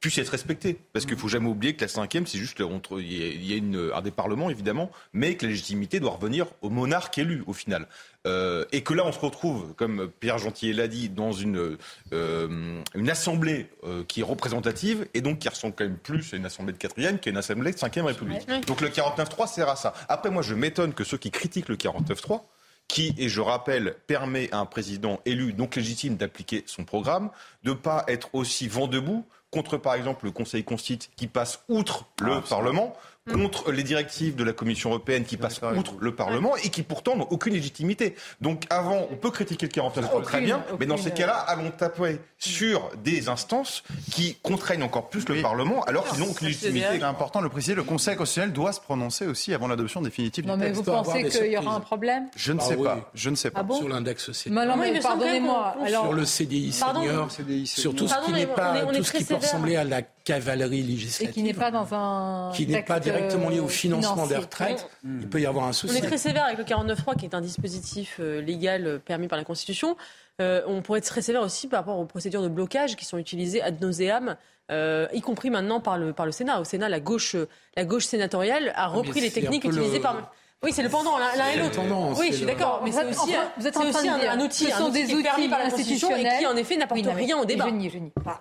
puisse être respecté. Parce qu'il ne faut jamais oublier que la cinquième, c'est juste entre, il y a une, un des parlements, évidemment, mais que la légitimité doit revenir au monarque élu, au final. Euh, et que là, on se retrouve, comme Pierre Gentillet l'a dit, dans une, euh, une assemblée euh, qui est représentative, et donc qui ressemble quand même plus à une assemblée de quatrième qu'à une assemblée de cinquième République. Donc le 49-3 sert à ça. Après, moi, je m'étonne que ceux qui critiquent le 49-3, qui, et je rappelle, permet à un président élu, donc légitime, d'appliquer son programme, de ne pas être aussi vent debout contre, par exemple, le Conseil constitue qui passe outre le ah, Parlement, contre les directives de la Commission européenne qui passent outre le Parlement et qui pourtant n'ont aucune légitimité. Donc avant, on peut critiquer le 49 très bien, mais dans ces cas-là, allons taper sur des instances qui contraignent encore plus le Parlement alors qu'ils n'ont aucune légitimité. C'est important de le préciser, le Conseil constitutionnel doit se prononcer aussi avant l'adoption définitive du texte. mais vous pensez qu'il y aura un problème Je ne ah sais pas. Je ne sais pas. Ah sur l'index social. pardonnez-moi. Sur le CDI senior, sur tout ce qui n'est pas, tout ce qui peut ressembler à la cavalerie législative. Et qui n'est pas dans un. Qui n'est pas directement lié au financement des retraites. Il peut y avoir un souci. On est très sévère avec le 49.3, qui est un dispositif euh, légal euh, permis par la Constitution. Euh, on pourrait être très sévère aussi par rapport aux procédures de blocage qui sont utilisées ad nauseam, y compris maintenant par le, par le Sénat. Au Sénat, la gauche, la gauche sénatoriale a repris les techniques utilisées par. Oui, c'est le pendant, l'un et l'autre. Oui, je suis d'accord. Mais c'est aussi, vous êtes aussi un, outil, ce sont des outils par institutionnels et qui, en effet, n'apportent rien au débat.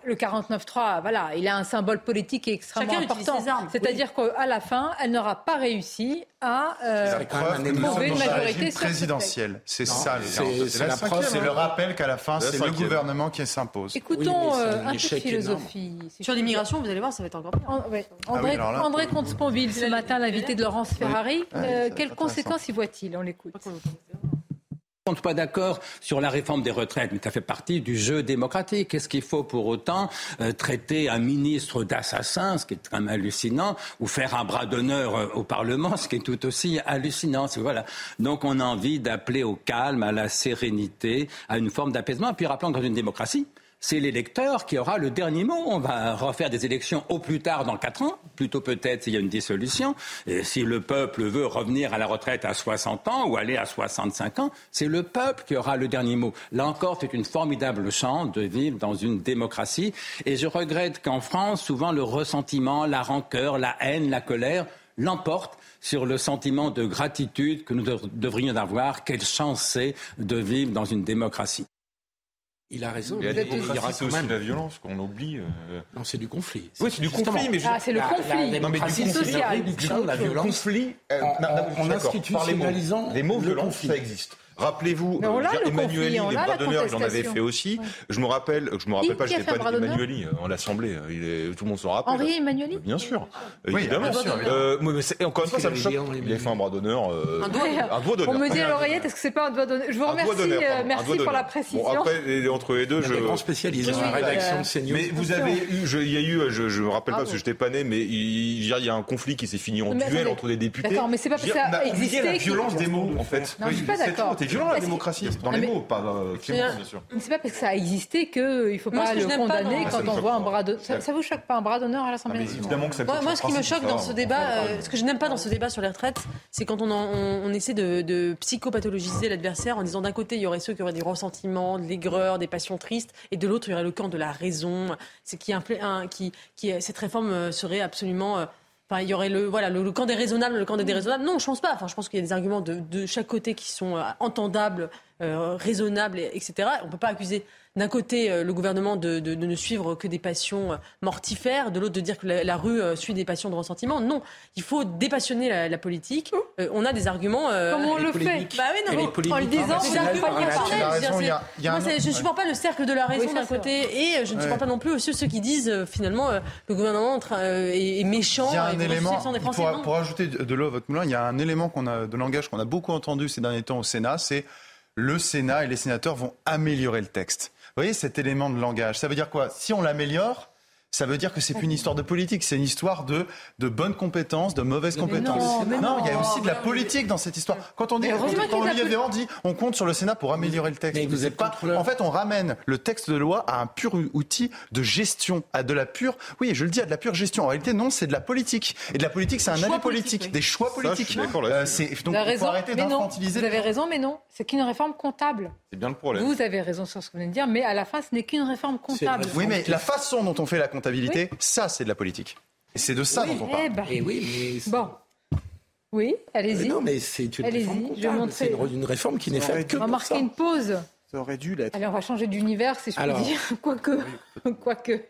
Le 49.3, voilà, il a un symbole politique extrêmement important. C'est-à-dire qu'à la fin, elle n'aura pas réussi à euh, trouver une majorité présidentielle. C'est ça, c'est le rappel qu'à la fin, c'est le gouvernement qui s'impose. Écoutons euh, un peu de philosophie. Sur l'immigration, vous allez voir, ça va être encore pire. André Comte-Sponville, ce matin, l'invité de Laurence Ferrari. Euh, quelles conséquences y voit-il? On l'écoute ne sont pas d'accord sur la réforme des retraites, mais ça fait partie du jeu démocratique. Est-ce qu'il faut pour autant euh, traiter un ministre d'assassin, ce qui est quand même hallucinant, ou faire un bras d'honneur euh, au Parlement, ce qui est tout aussi hallucinant Voilà. Donc on a envie d'appeler au calme, à la sérénité, à une forme d'apaisement. Puis rappelons que dans une démocratie, c'est l'électeur qui aura le dernier mot. On va refaire des élections au plus tard dans quatre ans, plutôt peut-être s'il y a une dissolution. Et si le peuple veut revenir à la retraite à 60 ans ou aller à 65 ans, c'est le peuple qui aura le dernier mot. Là encore, c'est une formidable chance de vivre dans une démocratie. Et je regrette qu'en France, souvent le ressentiment, la rancœur, la haine, la colère l'emportent sur le sentiment de gratitude que nous devrions avoir. Quelle chance c'est de vivre dans une démocratie. Il a raison. Il y a aussi la violence qu'on oublie. Euh. Non, c'est du conflit. Oui, c'est du conflit, mais ah, c'est le conflit. non, mais du conflit, social. la violence. Conflit. Euh, en, institutionnalisant les mots, les mots violence, ça existe. Rappelez-vous, Emmanuel, les bras d'honneur, il en avait fait aussi. Je me rappelle, je me rappelle pas, je n'étais pas Emmanuel en l'Assemblée. tout le monde s'en rappelle. Henri Emmanuel Bien sûr, évidemment. encore une fois, ça me choque. Il a fait un bras d'honneur. un doigt d'honneur. On me dit à l'oreillette, est-ce que c'est pas un doigt d'honneur? Je vous remercie, merci pour la précision. après, entre les deux, je. Grand spécialiste dans la rédaction de CNews. Mais vous avez eu, il y a eu, je me rappelle pas parce que j'étais pas né, mais il y a un conflit qui s'est fini en duel entre des députés. D'accord, mais c'est pas parce que ça a existé. la violence des mots, en fait. Non, je suis pas d'accord. C'est violent la démocratie, dans les mots, pas euh, bien sûr. C'est pas parce que ça a existé qu'il ne faut pas le condamner quand on voit un bras de. Ça vous choque pas un bras d'honneur à l'Assemblée nationale Moi, ce qui me choque dans ce débat, euh, ce que je n'aime pas dans ce débat sur les retraites, c'est quand on essaie de psychopathologiser l'adversaire en disant d'un côté, il y aurait ceux qui auraient des ressentiments, de l'aigreur, des passions tristes, et de l'autre, il y aurait le camp de la raison. C'est qui, qui, qui, cette réforme euh, serait absolument Enfin, il y aurait le, voilà, le, camp des raisonnables, le camp des déraisonnables. Non, je pense pas. Enfin, je pense qu'il y a des arguments de, de chaque côté qui sont euh, entendables, euh, raisonnables, etc. On ne peut pas accuser d'un côté euh, le gouvernement de, de, de, ne suivre que des passions euh, mortifères, de l'autre de dire que la, rue euh, suit des passions de ressentiment. Non, il faut dépassionner la, la politique. on a des arguments. Comment on le fait Bah oui, non, en le disant, je ne supporte pas le cercle de la raison d'un côté et je ne supporte pas non plus aussi ceux qui disent finalement le gouvernement est, méchant. Il y a un élément, pour, pour, ajouter de l'eau à votre moulin, il y a un élément qu'on a, de langage qu'on a beaucoup entendu ces derniers temps au Sénat, c'est le Sénat et les sénateurs vont améliorer le texte. Voyez cet élément de langage Ça veut dire quoi? Si on l'améliore, ça veut dire que c'est plus une histoire de politique, c'est une histoire de, de bonnes compétences, de mauvaises compétences. Non, il y a aussi de la politique dans cette histoire. Quand on dit, quand, Olivier Véran dit, on compte sur le Sénat pour améliorer le texte. Mais vous êtes pas, en fait, on ramène le texte de loi à un pur outil de gestion, à de la pure, oui, je le dis, à de la pure gestion. En réalité, non, c'est de la politique. Et de la politique, c'est un avis politique, des choix politiques. Euh, donc, il faut arrêter d'infantiliser. Vous avez raison, mais non, c'est qu'une réforme comptable. C'est bien le problème. Vous avez raison sur ce que vous venez de dire, mais à la fin, ce n'est qu'une réforme comptable. Oui, mais la façon dont on fait la comptabilité, ça, c'est de la politique. Et c'est de ça dont on parle. Eh ben. Et oui, mais... Bon. Oui, allez-y. Non, mais c'est une réforme C'est une, réforme qui n'est faite que On va marquer une pause aurait dû l'être. Allez, on va changer d'univers, si je puis dire. Quoique, quoique.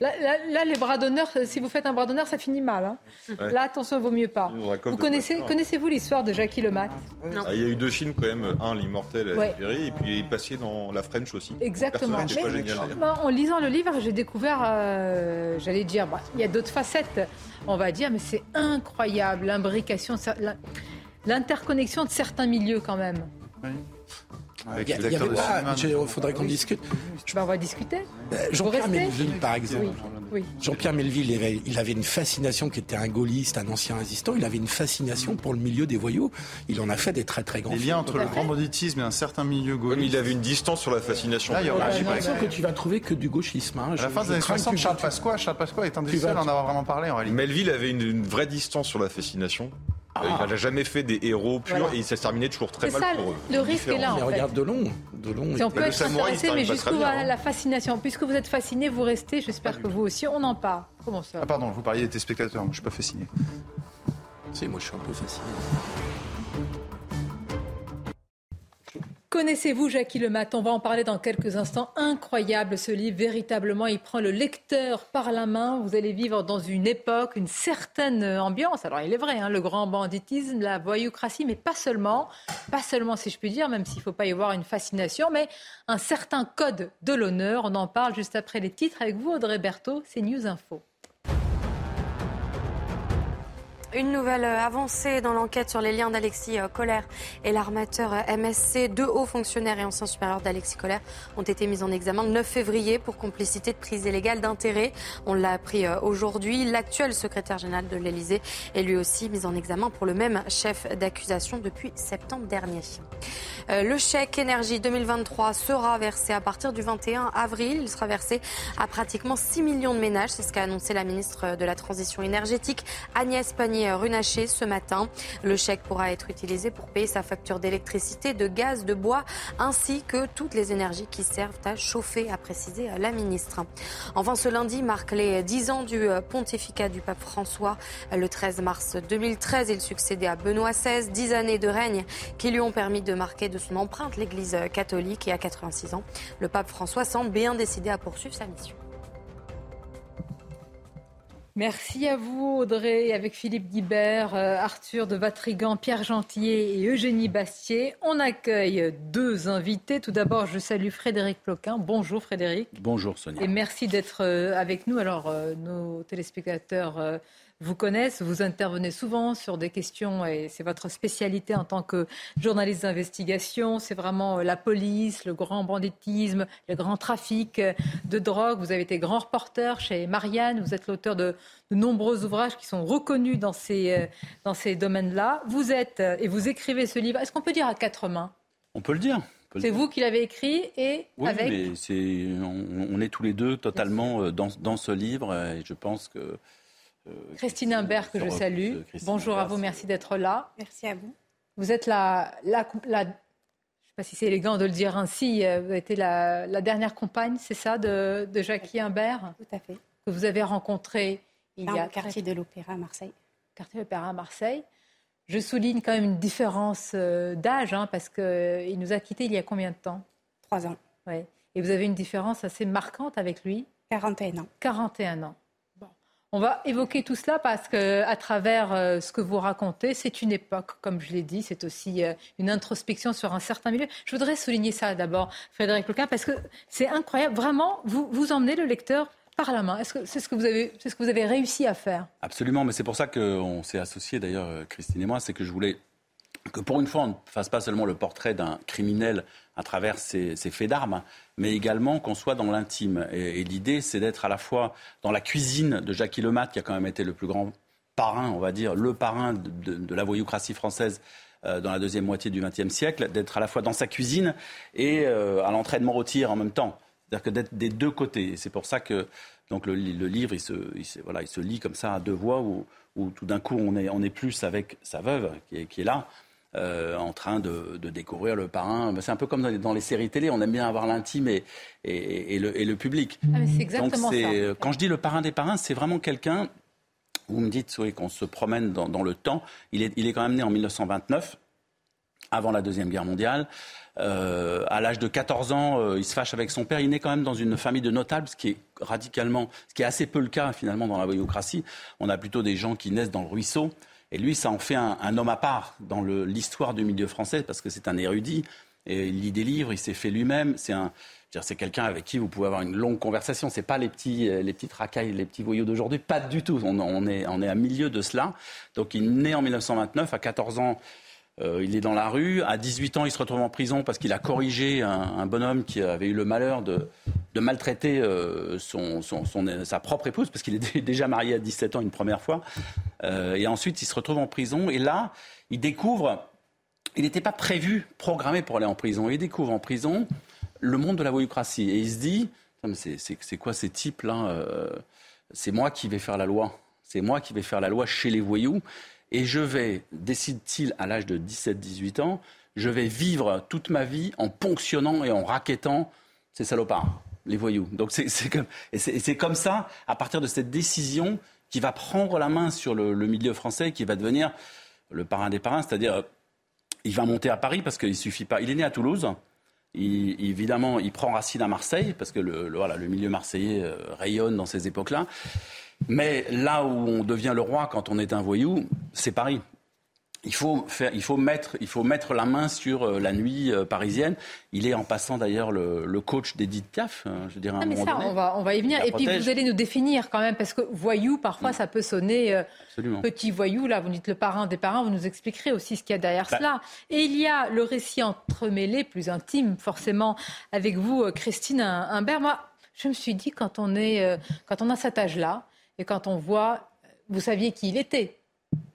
Là, là, les bras d'honneur, si vous faites un bras d'honneur, ça finit mal. Hein. Là, attention, vaut mieux pas. Vous connaissez, connaissez-vous l'histoire de Jackie Lemat ah, Il y a eu deux films quand même, un l'immortel et puis il passait dans la French aussi. Exactement. en lisant le livre, j'ai découvert, euh, j'allais dire, bah, il y a d'autres facettes, on va dire, mais c'est incroyable l'imbrication, l'interconnexion de certains milieux quand même. Oui. Il faudrait qu'on discute. on va discuter. Euh, Jean-Pierre Melville, par exemple. Jean-Pierre Melville, il avait, une fascination qui était un gaulliste, un ancien résistant. Il avait une fascination pour le milieu des voyous. Il en a fait des très très grands. Il y a entre le grand banditisme et un certain milieu gaulliste. il avait une distance sur la fascination. Là, il y aura l'impression que tu vas trouver que du gauchisme. Hein. À la fin des années 60, Charles Pasqua, Charles Pasqua est un des seuls à en avoir vraiment parlé en réalité. Melville avait une vraie distance sur la fascination. Ah. Il n'a jamais fait des héros purs et il s'est terminé toujours très mal pour eux. Le risque est là. En fait. regarde Delon. Delon si on peut être intéressé, mais jusqu'où va la fascination Puisque vous êtes fasciné, vous restez. J'espère que vous aussi, on en parle. Comment ça Ah pardon, vous parliez des spectateurs. Moi, je suis pas fasciné. Si, moi, je suis un peu fasciné. Connaissez-vous Jackie Lemat On va en parler dans quelques instants. Incroyable ce livre, véritablement. Il prend le lecteur par la main. Vous allez vivre dans une époque, une certaine ambiance. Alors il est vrai, hein, le grand banditisme, la voyoucratie, mais pas seulement. Pas seulement, si je puis dire, même s'il ne faut pas y voir une fascination, mais un certain code de l'honneur. On en parle juste après les titres avec vous, Audrey Berthaud. C'est News Info. Une nouvelle euh, avancée dans l'enquête sur les liens d'Alexis euh, Collère et l'armateur euh, MSC. Deux hauts fonctionnaires et anciens supérieurs d'Alexis Collère ont été mis en examen le 9 février pour complicité de prise illégale d'intérêt. On l'a appris aujourd'hui. L'actuel secrétaire général de l'Elysée est lui aussi mis en examen pour le même chef d'accusation depuis septembre dernier. Le chèque énergie 2023 sera versé à partir du 21 avril. Il sera versé à pratiquement 6 millions de ménages. C'est ce qu'a annoncé la ministre de la Transition énergétique Agnès Pannier Runacher ce matin. Le chèque pourra être utilisé pour payer sa facture d'électricité, de gaz, de bois, ainsi que toutes les énergies qui servent à chauffer, a précisé la ministre. Enfin, ce lundi marque les 10 ans du pontificat du pape François. Le 13 mars 2013, il succédait à Benoît XVI. 10 années de règne qui lui ont permis de marquer de son empreinte l'Église catholique. Et à 86 ans, le pape François semble bien décidé à poursuivre sa mission. Merci à vous, Audrey, avec Philippe Guibert, euh, Arthur de Vatrigan, Pierre Gentier et Eugénie Bastier. On accueille deux invités. Tout d'abord, je salue Frédéric Ploquin. Bonjour, Frédéric. Bonjour, Sonia. Et merci d'être euh, avec nous. Alors, euh, nos téléspectateurs vous connaissent. Vous intervenez souvent sur des questions et c'est votre spécialité en tant que journaliste d'investigation. C'est vraiment euh, la police, le grand banditisme, le grand trafic euh, de drogue. Vous avez été grand reporter chez Marianne. Vous êtes l'auteur de, de, nombreux ouvrages qui sont reconnus dans ces, euh, dans ces domaines-là. Vous êtes et vous écrivez ce livre. Est-ce qu'on peut dire à quatre mains? On peut le dire. C'est vous qui l'avez écrit et oui, avec. mais on, on, est tous les deux totalement dans, dans ce livre et je pense que Christine Imbert, que je salue. Bonjour à vous, merci d'être là. Merci à vous. Vous êtes la, la, je ne sais pas si c'est élégant de le dire ainsi, euh, vous avez été la, dernière compagne, c'est ça, de, de Jackie Imbert Tout à fait. Que vous avez rencontré il y a. Au quartier de l'Opéra à Marseille. Quartier de l'Opéra à Marseille. Je souligne quand même une différence euh, d'âge, hein, parce qu'il nous a quittés il y a combien de temps? Trois ans. Oui. Et vous avez une différence assez marquante avec lui? 41 ans. 41 ans. On va évoquer tout cela parce que, à travers euh, ce que vous racontez, c'est une époque, comme je l'ai dit, c'est aussi euh, une introspection sur un certain milieu. Je voudrais souligner ça d'abord, Frédéric Lequin, parce que c'est incroyable. Vraiment, vous, vous emmenez le lecteur par la main. Est-ce que c'est ce que vous avez, c'est ce que vous avez réussi à faire? Absolument, mais c'est pour ça qu'on s'est associés d'ailleurs, euh, Christine et moi, c'est que je voulais que pour une fois, on ne fasse pas seulement le portrait d'un criminel à travers ses, faits d'armes, mais également qu'on soit dans l'intime. Et, l'idée, c'est d'être à la fois dans la cuisine de Jacques Lemat, qui a quand même été le plus grand parrain, on va dire, le parrain de, la voyoucratie française euh, dans la deuxième moitié du XXe siècle, d'être à la fois dans sa cuisine et euh, à l'entraînement au tir en même temps. C'est-à-dire que d'être des deux côtés. C'est pour ça que donc le, livre, il se, voilà, il se lit comme ça à deux voix, où, tout d'un coup, on est, on est plus avec sa veuve qui qui est là, euh, en train de, découvrir le parrain. C'est un peu comme dans les, séries télé, on aime bien avoir l'intime et, et, le, public. Ah, c'est exactement ça. Quand je dis le parrain des parrains, c'est vraiment quelqu'un, vous me dites oui, qu'on se promène dans, le temps, il est, il est quand même né en 1929, avant la Deuxième Guerre mondiale. Euh, à l'âge de 14 ans, euh, il se fâche avec son père. Il naît quand même dans une famille de notables, ce qui est radicalement, ce qui est assez peu le cas finalement dans la voyocratie. On a plutôt des gens qui naissent dans le ruisseau. Et lui, ça en fait un, homme à part dans l'histoire du milieu français, parce que c'est un érudit, et il lit des livres, il s'est fait lui-même. C'est un, c'est quelqu'un avec qui vous pouvez avoir une longue conversation. C'est pas les petits, les petites racailles, les petits voyous d'aujourd'hui, pas du tout. On, on, est, on est à milieu de cela. Donc il naît en 1929, à 14 ans, euh, il est dans la rue. À 18 ans, il se retrouve en prison parce qu'il a corrigé un, bonhomme qui avait eu le malheur de, maltraiter euh, sa propre épouse, parce qu'il était déjà marié à 17 ans une première fois. Euh, et ensuite, il se retrouve en prison. Et là, il découvre. Il n'était pas prévu, programmé pour aller en prison. Il découvre en prison le monde de la voyoucratie. Et il se dit c'est quoi ces types-là C'est moi qui vais faire la loi. C'est moi qui vais faire la loi chez les voyous. Et je vais, décide-t-il à l'âge de 17-18 ans, je vais vivre toute ma vie en ponctionnant et en raquettant ces salopards, les voyous. Donc c'est comme, comme ça, à partir de cette décision, qui va prendre la main sur le, milieu français, qui va devenir le parrain des parrains, c'est-à-dire il va monter à Paris parce qu'il suffit pas. Il est né à Toulouse. Il, évidemment, il prend racine à Marseille parce que le, voilà, le milieu marseillais euh, rayonne dans ces époques-là. Mais là où on devient le roi quand on est un voyou, c'est Paris. Il faut, faire, il, faut mettre, il faut mettre la main sur euh, la nuit euh, parisienne. Il est en passant d'ailleurs le, coach d'Edith Piaf, hein, je dirais. À un mais ça, on va, on va y venir. Et puis vous allez nous définir quand même, parce que voyou, parfois, mm. ça peut sonner euh, petit voyou. Là, vous dites le parrain des parents, vous nous expliquerez aussi ce qu'il y a derrière bah. cela. Et il y a le récit entremêlé, plus intime, forcément, avec vous, Christine Imbert. Moi, je me suis dit, quand on, est, quand on a cet âge-là, et quand on voit, vous saviez qui il était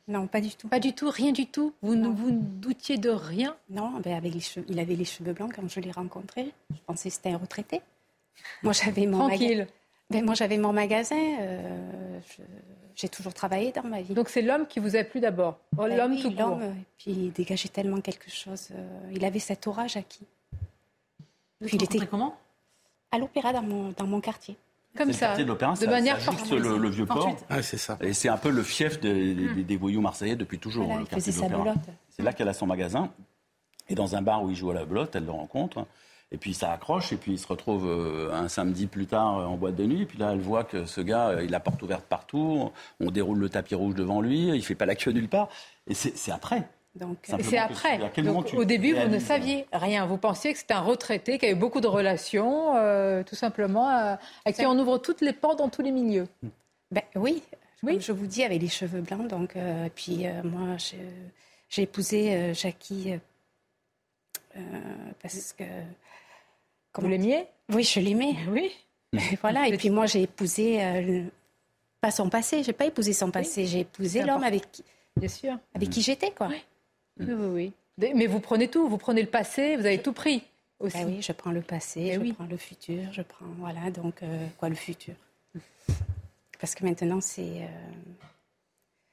Non, pas du tout. Pas du tout, rien du tout Vous ne vous doutiez de rien Non, ben avec il avait les cheveux blancs quand je l'ai rencontré. Je pensais que c'était un retraité. Moi, j'avais mon Tranquille. Ben, moi, j'avais mon magasin. Euh, j'ai toujours travaillé dans ma vie. Donc, c'est l'homme qui vous a plu d'abord ben L'homme tout court. Puis, il dégageait tellement quelque chose. Euh, il avait cet aura, Jackie. Puis, il était comment? À l'opéra dans mon, dans mon quartier. Comme ça, de, de manière juste le, vieux port. Ah, c'est ça. Et c'est un peu le fief des, voyous marseillais depuis toujours. C'est là qu'elle a son magasin. Et dans un bar où il joue à la belote, elle le rencontre. Et puis ça accroche, et puis il se retrouve euh, un samedi plus tard en boîte de nuit. Et puis là, elle voit que ce gars, il a la porte ouverte partout, on déroule le tapis rouge devant lui, il fait pas la queue nulle part. Et c'est après. C'est après. au début, vous ne saviez rien. Vous pensiez que c'était un retraité qui avait beaucoup de relations, tout simplement, à qui on ouvre toutes les portes dans tous les milieux. Ben, oui, oui. je vous dis, avec les cheveux blancs. Donc, puis moi, j'ai épousé Jackie parce que vous l'aimiez? Oui, je l'aimais. Oui. Et voilà. Et puis moi, j'ai épousé euh, pas son passé. J'ai pas épousé son passé. J'ai épousé l'homme avec qui, bien sûr, avec qui j'étais, quoi. Oui. Oui. oui, Mais vous prenez tout. Vous prenez le passé. Vous avez tout pris aussi. Ben oui, je prends le passé, eh je prends le futur, je prends voilà. Donc euh, quoi, le futur Parce que maintenant, c'est. Euh,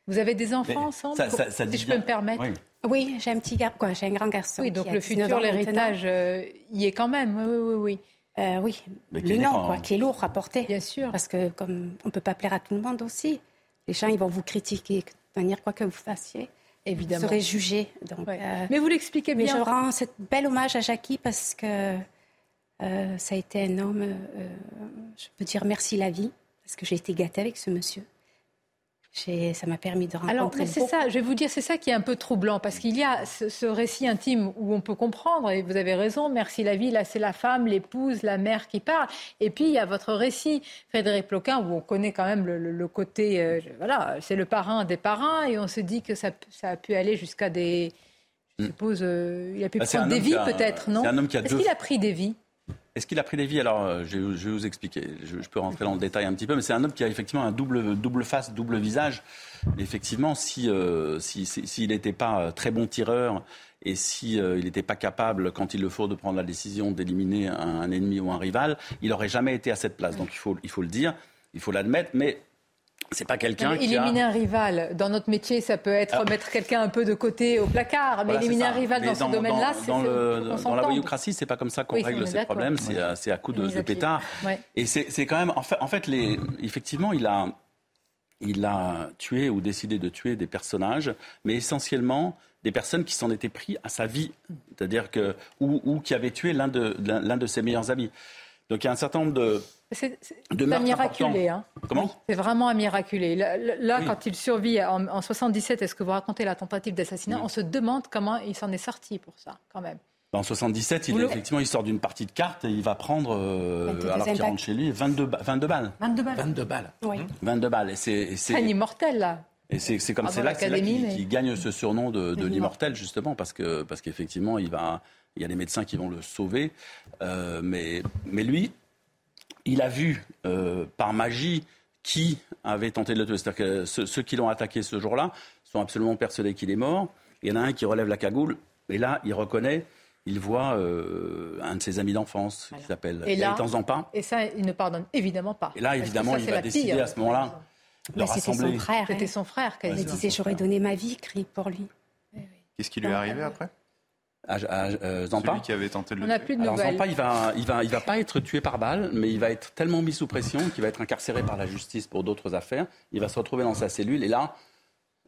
vous avez des enfants ensemble Si je peux me permettre. Oui, j'ai un petit garçon, quoi, j'ai un grand garçon. Oui, donc le futur, l'héritage, euh, y est quand même. Oui, oui, oui. Euh, oui, le nom, quoi, qui est lourd à porter. Bien sûr. Parce que comme on ne peut pas plaire à tout le monde aussi, les gens ils vont vous critiquer de manière quoi que vous fassiez. Évidemment. Jugé. Donc, euh, mais vous l'expliquez bien. Mais je rends ce bel hommage à Jackie parce que ça a été un homme, je peux dire merci la vie, parce que j'ai été gâtée avec ce monsieur ça m'a permis de rencontrer. Alors, c'est ça, je vais vous dire, c'est ça qui est un peu troublant, parce qu'il y a ce, récit intime où on peut comprendre, et vous avez raison, merci la vie, là c'est la femme, l'épouse, la mère qui parle, et puis il y a votre récit, Frédéric Ploquin, où on connaît quand même le, côté, euh, voilà, c'est le parrain des parrains, et on se dit que ça, a pu aller jusqu'à des, je hmm. suppose, euh, il a pu bah, prendre des vies peut-être, non Est-ce qu'il a pris des vies est-ce qu'il a pris des vies? Alors, euh, je, vais vous expliquer. Je, peux rentrer dans le détail un petit peu, mais c'est un homme qui a effectivement un double, double face, double visage. Effectivement, si euh, s'il n'était pas euh, très bon tireur et il n'était pas capable, quand il le faut, de prendre la décision d'éliminer un, ennemi ou un rival, il n'aurait jamais été à cette place. Donc, il faut, il faut le dire, il faut l'admettre, mais c'est pas quelqu'un qui éliminer un rival dans notre métier, ça peut être ah. mettre quelqu'un un peu de côté au placard, mais éliminer un rival dans, ce domaine-là, c'est dans, dans la voyoucratie, c'est pas comme ça qu'on règle ces problèmes. C'est à, coup de, de pétard. Et c'est quand même, en fait, en fait les, effectivement, il a, il a tué ou décidé de tuer des personnages, mais essentiellement des personnes qui s'en étaient pris à sa vie, c'est-à-dire que ou, ou qui avaient tué l'un de l'un de ses meilleurs amis. Donc il y a un certain nombre de c'est un miraculé. Hein. Comment C'est vraiment un miraculé. Là, quand il survit en, en 77, est-ce que vous racontez la tentative d'assassinat? On se demande comment il s'en est sorti pour ça, quand même. En 77, il, effectivement, il sort d'une partie de cartes et il va prendre, euh, alors qu'il rentre chez lui, 22, 22 balles. 22 balles. 22 balles. Oui. 22 balles. Et c'est un immortel, là. Et c'est comme c'est là, qu'il gagne ce surnom de, de l'immortel justement parce que parce qu'effectivement il va il y a des médecins qui vont le sauver euh, mais mais lui il a vu euh, par magie qui avait tenté de le tuer. C'est-à-dire que ceux, qui l'ont attaqué ce jour-là sont absolument persuadés qu'il est mort. Il y en a un qui relève la cagoule, et là, il reconnaît, il voit euh, un de ses amis d'enfance qui s'appelle Gaëtan Zampa. Et ça, il ne pardonne évidemment pas. Et là, évidemment, il va décider à ce moment-là de rassembler. Son frère, C'était son frère. Il disait, j'aurais donné ma vie, crie pour lui. Qu'est-ce qui lui est arrivé après? À, Zampa. Celui qui avait tenté de le On n'a plus de Alors Zampa, il va, il va, il va pas être tué par balle, mais il va être tellement mis sous pression qu'il va être incarcéré par la justice pour d'autres affaires. Il va se retrouver dans sa cellule et là,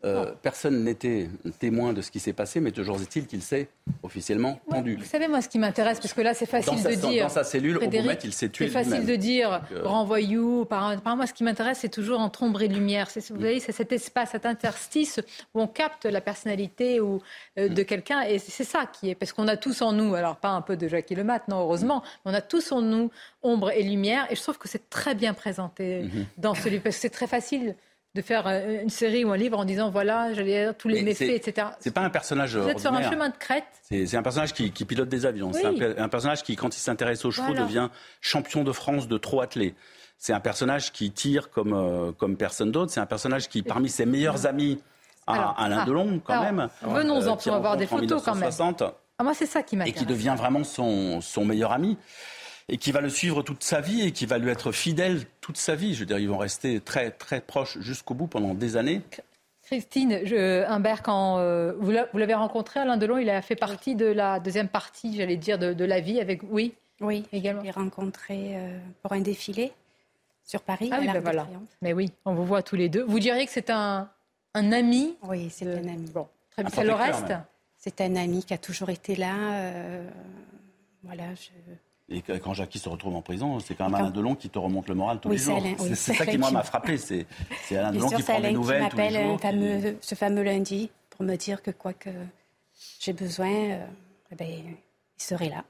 euh, personne n'était témoin de ce qui s'est passé, mais toujours est-il qu'il s'est officiellement pendu. Vous savez, moi, ce qui m'intéresse, parce que là, c'est facile de dire. Dans sa cellule, au il s'est tué. C'est facile de dire euh, grand voyou. Par, moi, ce qui m'intéresse, c'est toujours entre ombre et lumière. Vous voyez, c'est cet espace, cet interstice où on capte la personnalité ou, euh, de quelqu'un. Et c'est ça qui est. Parce qu'on a tous en nous, alors pas un peu de Jackie Lemat, non, heureusement, mais on a tous en nous ombre et lumière. Et je trouve que c'est très bien présenté mhm. dans ce livre. Parce que c'est très facile de faire euh, une série ou un livre en disant voilà, j'allais dire tous les méfaits, etc. C'est pas un personnage. Vous êtes sur un chemin de crête. C'est un personnage qui, pilote des avions. C'est un, personnage qui, quand il s'intéresse aux chevaux, devient champion de France de trop attelé. C'est un personnage qui tire comme, euh, comme personne d'autre. C'est un personnage qui, parmi ses meilleurs amis, a Alain ah, Delon, quand même. Venons-en, euh, pour avoir des photos quand même. Ah, moi, c'est ça qui m'intéresse. Et qui devient vraiment son, son meilleur ami et qui va le suivre toute sa vie et qui va lui être fidèle toute sa vie. Je veux dire, ils vont rester très, très proches jusqu'au bout pendant des années. Christine je, Humbert, quand euh, vous l'avez rencontré, Alain Delon, il a fait partie de la deuxième partie, j'allais dire, de, la vie avec. Oui, oui également. Je l'ai rencontré euh, pour un défilé sur Paris. Ah oui, ben voilà. Mais oui, on vous voit tous les deux. Vous diriez que c'est un, un ami Oui, c'est un ami. Bon, très bien. Ça le reste C'est un ami qui a toujours été là. Euh, voilà, Et quand Jackie se retrouve en prison, c'est quand même Alain Delon qui te remonte le moral tous les jours. c'est ça qui, moi, m'a frappé. C'est Alain Delon qui prend des nouvelles tous les jours. Fameux, ce fameux lundi pour me dire que quoi que j'ai besoin, euh, eh ben, il serait là.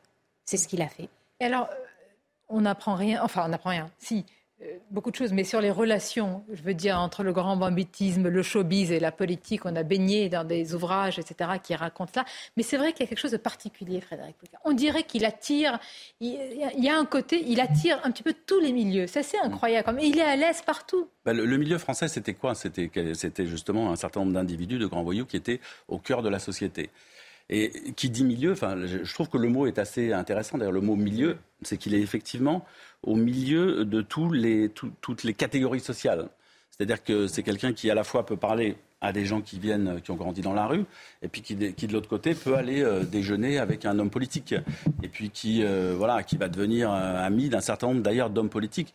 C'est ce qu'il a fait. Et alors, euh, on n'apprend rien, enfin, on n'apprend rien. Si, euh, beaucoup de choses, mais sur les relations, je veux dire, entre le grand bambitisme, le showbiz et la politique, on a baigné dans des ouvrages, etc., qui racontent ça. Mais c'est vrai qu'il y a quelque chose de particulier, Frédéric On dirait qu'il attire, il y a un côté, il attire un petit peu tous les milieux. C'est assez incroyable. Il est à l'aise partout. Bah, le, milieu français, c'était quoi? C'était justement un certain nombre d'individus, de grands voyous, qui étaient au cœur de la société. Et qui dit milieu, enfin, je trouve que le mot est assez intéressant. D'ailleurs, le mot milieu, c'est qu'il est effectivement au milieu de tous les, toutes les catégories sociales. C'est-à-dire que c'est quelqu'un qui à la fois peut parler à des gens qui viennent, qui ont grandi dans la rue, et puis qui, qui de l'autre côté peut aller euh, déjeuner avec un homme politique, et puis qui, euh, voilà, qui va devenir euh, ami d'un certain nombre d'ailleurs d'hommes politiques.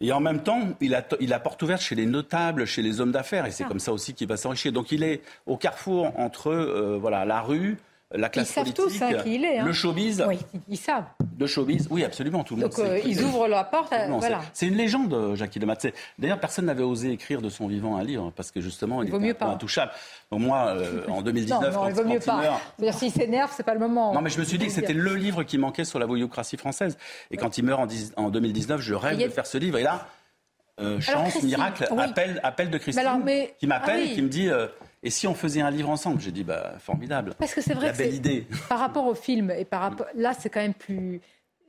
Et en même temps, il a, il a porte ouverte chez les notables, chez les hommes d'affaires, et c'est ah. comme ça aussi qu'il va s'enrichir. Donc il est au carrefour entre voilà, la rue, la classe ils savent tous hein, qui il est. Hein. Le showbiz. Oui, ils savent. De showbiz, oui, absolument. Tout le Donc, euh, ils ouvrent la porte. voilà. C'est une légende, Jackie Demat. D'ailleurs, personne n'avait osé écrire de son vivant un livre parce que justement, il, il était intouchable. Donc, moi, euh, en 2019, non, non, il vaut mieux pas. Meurt... S'il s'énerve, c'est pas le moment. Non, mais je me suis dit que c'était le livre qui manquait sur la voyoucratie française. Et quand il meurt en, en 2019, je rêve de faire ce livre. Et là, euh, chance, miracle, appel, appel de Christine qui m'appelle ah qui me dit et si on faisait un livre ensemble J'ai dit, bah, formidable. Parce que c'est vrai La belle idée. Par rapport au film, et par rapport, là, c'est quand même plus.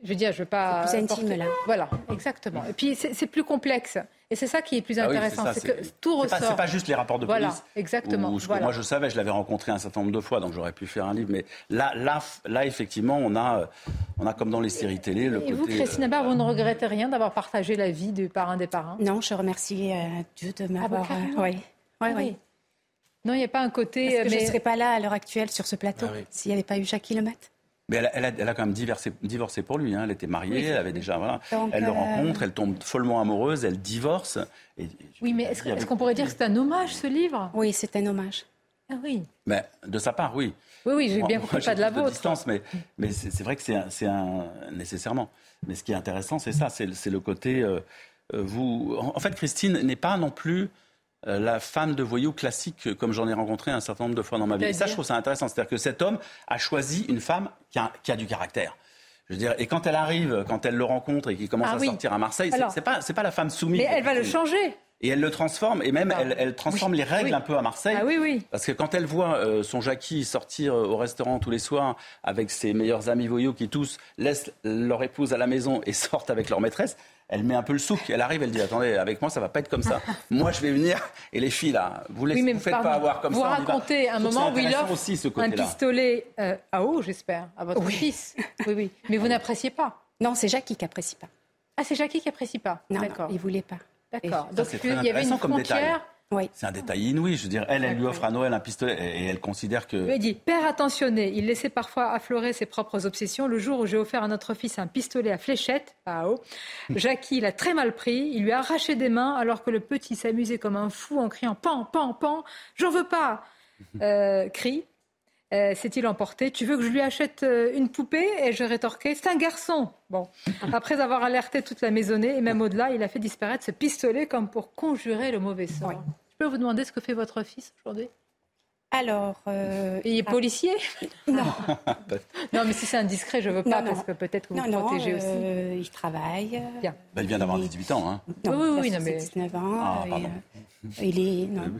Je veux dire, je veux pas. C'est plus intime, là. Voilà, exactement. Et puis, c'est plus complexe. Et c'est ça qui est plus ah intéressant. c'est que tout ressort. C'est pas, juste les rapports de voilà, police. Exactement. Moi, je savais, je l'avais rencontré un certain nombre de fois, donc j'aurais pu faire un livre. Mais là, là, là effectivement, on a, on a comme dans les séries télé. Le et vous, Christine Abba, vous ne regrettez rien d'avoir partagé la vie du parrain des parrains? Non, je remercie euh, Dieu de m'avoir. Ah bah, oui. Oui, oui. Non, il n'y a pas un côté. Parce que je ne serais pas là à l'heure actuelle sur ce plateau ah s'il n'y avait pas eu Jackie Lemat. Mais elle, a, quand même divorcé pour lui. Hein. Elle était mariée, elle avait déjà. Voilà. elle le euh, rencontre, elle tombe follement amoureuse, elle divorce. oui, mais est-ce, qu'on pourrait dire que c'est un hommage, ce livre? Oui, c'est un hommage. Ah oui. Mais de sa part, oui. Oui, oui, j'ai bien compris, pas de la vôtre. distance, mais, mais c'est, vrai que c'est un, nécessairement. Mais ce qui est intéressant, c'est ça, c'est, le côté. Euh, euh, vous, en fait, Christine n'est pas non plus euh, la femme de voyou classique, comme j'en ai rencontré un certain nombre de fois dans ma vie. Et ça, je trouve ça intéressant. C'est-à-dire que cet homme a choisi une femme qui a, du caractère. Je veux dire, et quand elle arrive, quand elle le rencontre et qu'il commence ah à sortir à Marseille, c'est pas, pas la femme soumise. Mais elle va le changer. Et elle le transforme, et même elle, elle, transforme les règles un peu à Marseille. Ah oui, oui. Parce que quand elle voit euh, son Jackie sortir euh, au restaurant tous les soirs avec ses meilleurs amis voyous qui tous laissent leur épouse à la maison et sortent avec leur maîtresse, elle met un peu le souk. Elle arrive, elle dit Attendez, avec moi, ça va pas être comme ça. moi, je vais venir. Et les filles, là, vous ne faites pas avoir comme vous ça. Vous racontez un moment où il offre aussi, ce un pistolet euh, à eau, j'espère, à votre fils. Oui, oui. Mais vous n'appréciez pas Non, c'est Jackie qui n'apprécie pas. Ah, c'est Jackie qui n'apprécie pas Non, D'accord. il voulait pas. D'accord. Donc, il y avait une frontière. C'est un détail inouï. Je veux dire, elle, elle lui offre à Noël un pistolet et elle considère que. Il dit Père attentionné, il laissait parfois affleurer ses propres obsessions. Le jour où j'ai offert à notre fils un pistolet à fléchette, à haut, Jackie l'a très mal pris. Il lui a arraché des mains alors que le petit s'amusait comme un fou en criant Pan, pan, pan, j'en veux pas euh, Crie. Euh, s'est-il emporté Tu veux que je lui achète euh, une poupée Et je rétorquais C'est un garçon Bon. Après avoir alerté toute la maisonnée et même au-delà, il a fait disparaître ce pistolet comme pour conjurer le mauvais sort. Je peux vous demander ce que fait votre fils aujourd'hui? Alors, euh, il est policier? Non. non, mais si c'est indiscret, je veux pas parce que peut-être que vous non, protégez aussi. Euh, il travaille. Bien. Bah, il vient d'avoir 18 ans. Hein. Non, oui, oui, non, mais 19 ans. Ah, et, euh, il est non.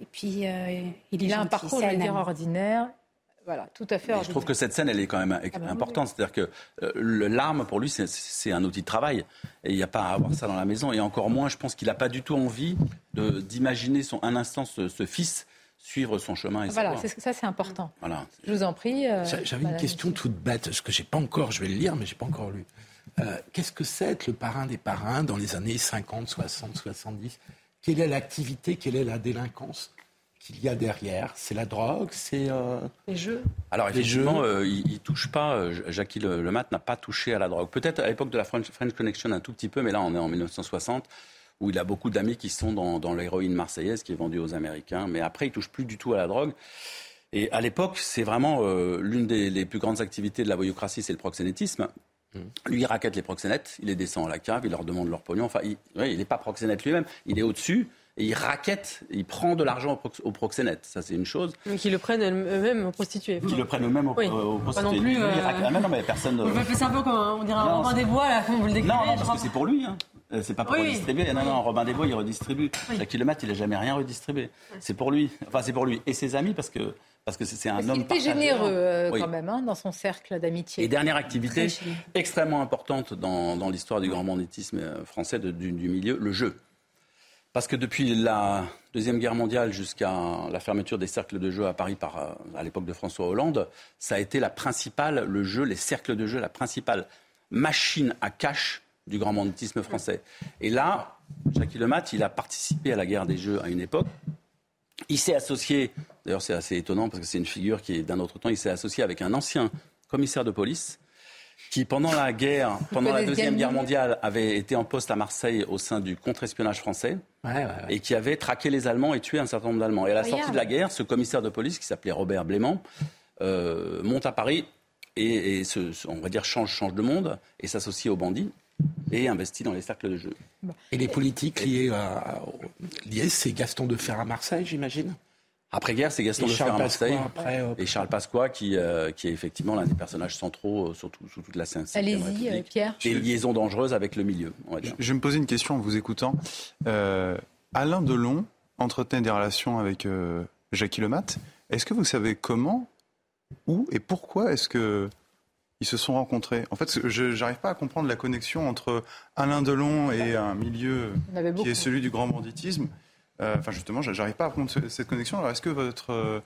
Et puis euh, il est il a un parcours, je dire, ordinaire. Voilà, tout à fait. Je trouve que cette scène, elle est quand même ah bah importante. C'est-à-dire que euh, l'arme, pour lui, c'est un outil de travail. Et il n'y a pas à avoir ça dans la maison. Et encore moins, je pense qu'il n'a pas du tout envie d'imaginer un instant ce, fils suivre son chemin. Et voilà, ça c'est important. Voilà. Je vous en prie. Euh, j'avais une question toute bête, ce que j'ai pas encore, je vais le lire, mais j'ai pas encore lu. Euh, qu'est-ce que c'est être le parrain des parrains dans les années 50, 60, 70 Quelle est l'activité Quelle est la délinquance? Qu'il y a derrière C'est la drogue C'est euh... les jeux Alors effectivement, euh, il, ne touche pas. Euh, Jackie Le, Mat n'a pas touché à la drogue. Peut-être à l'époque de la French, Connection un tout petit peu, mais là on est en 1960 où il a beaucoup d'amis qui sont dans, dans l'héroïne marseillaise qui est vendue aux Américains. Mais après, il touche plus du tout à la drogue. Et à l'époque, c'est vraiment l'une des plus grandes activités de la voyoucratie, c'est le proxénétisme. Mmh. Lui, il raquette les proxénètes, il les descend à la cave, il leur demande leur pognon. Enfin, il n'est pas proxénète lui-même, il est au-dessus et il raquette, il prend de l'argent au, proxénète. Ça, c'est une chose. Mais qu'ils le prennent eux-mêmes aux prostituées. Qu'ils le prennent eux-mêmes aux, oui. prostituées. Pas non plus. Euh... Ah, non, mais personne. Vous faites un peu comme on dirait un Robin des Bois, là, comme vous le décrivez. Non, non parce que c'est pour lui. Hein. Euh, c'est pas pour redistribuer. Non, non, Robin des Bois, il redistribue. Chaque kilomètre, il n'a jamais rien redistribué. C'est pour lui. Enfin, c'est pour lui. Et ses amis, parce que parce que c'est un homme. Il était généreux euh, quand même hein, dans son cercle d'amitié. Et dernière activité extrêmement importante dans, dans l'histoire du grand banditisme euh, français du, milieu, le jeu. Parce que depuis la Deuxième Guerre mondiale jusqu'à la fermeture des cercles de jeu à Paris par, euh, à l'époque de François Hollande, ça a été la principale, le jeu, les cercles de jeu, la principale machine à cash du grand banditisme français. Et là, Jacques Lemat, il a participé à la guerre des jeux à une époque. Il s'est associé D'ailleurs, c'est assez étonnant parce que c'est une figure qui est d'un autre temps. Il s'est associé avec un ancien commissaire de police qui, pendant la guerre, pendant la Deuxième Guerre mondiale, avait été en poste à Marseille au sein du contre-espionnage français et qui avait traqué les Allemands et tué un certain nombre d'Allemands. Et à la sortie de la guerre, ce commissaire de police, qui s'appelait Robert Blément, euh, monte à Paris et, on va dire, change, change de monde et s'associe aux bandits et investit dans les cercles de jeu. Et les politiques liées, à, liées c'est Gaston de Fer à Marseille, j'imagine? Après-guerre, c'est Gaston Lefer à Marseille euh, et Charles Pasqua qui, euh, qui est effectivement l'un des personnages centraux euh, surtout sous toute la scène. Allez-y, Pierre. Et liaison dangereuse avec le milieu, on va dire. Je, vais me poser une question en vous écoutant. Alain Delon entretenait des relations avec Jacques Lemat. Est-ce que vous savez comment, où et pourquoi est-ce que ils se sont rencontrés? En fait, je n'arrive pas à comprendre la connexion entre Alain Delon et un milieu qui est celui du grand banditisme. Euh, enfin, justement, j'arrive pas à prendre cette connexion. Alors, est-ce que votre euh,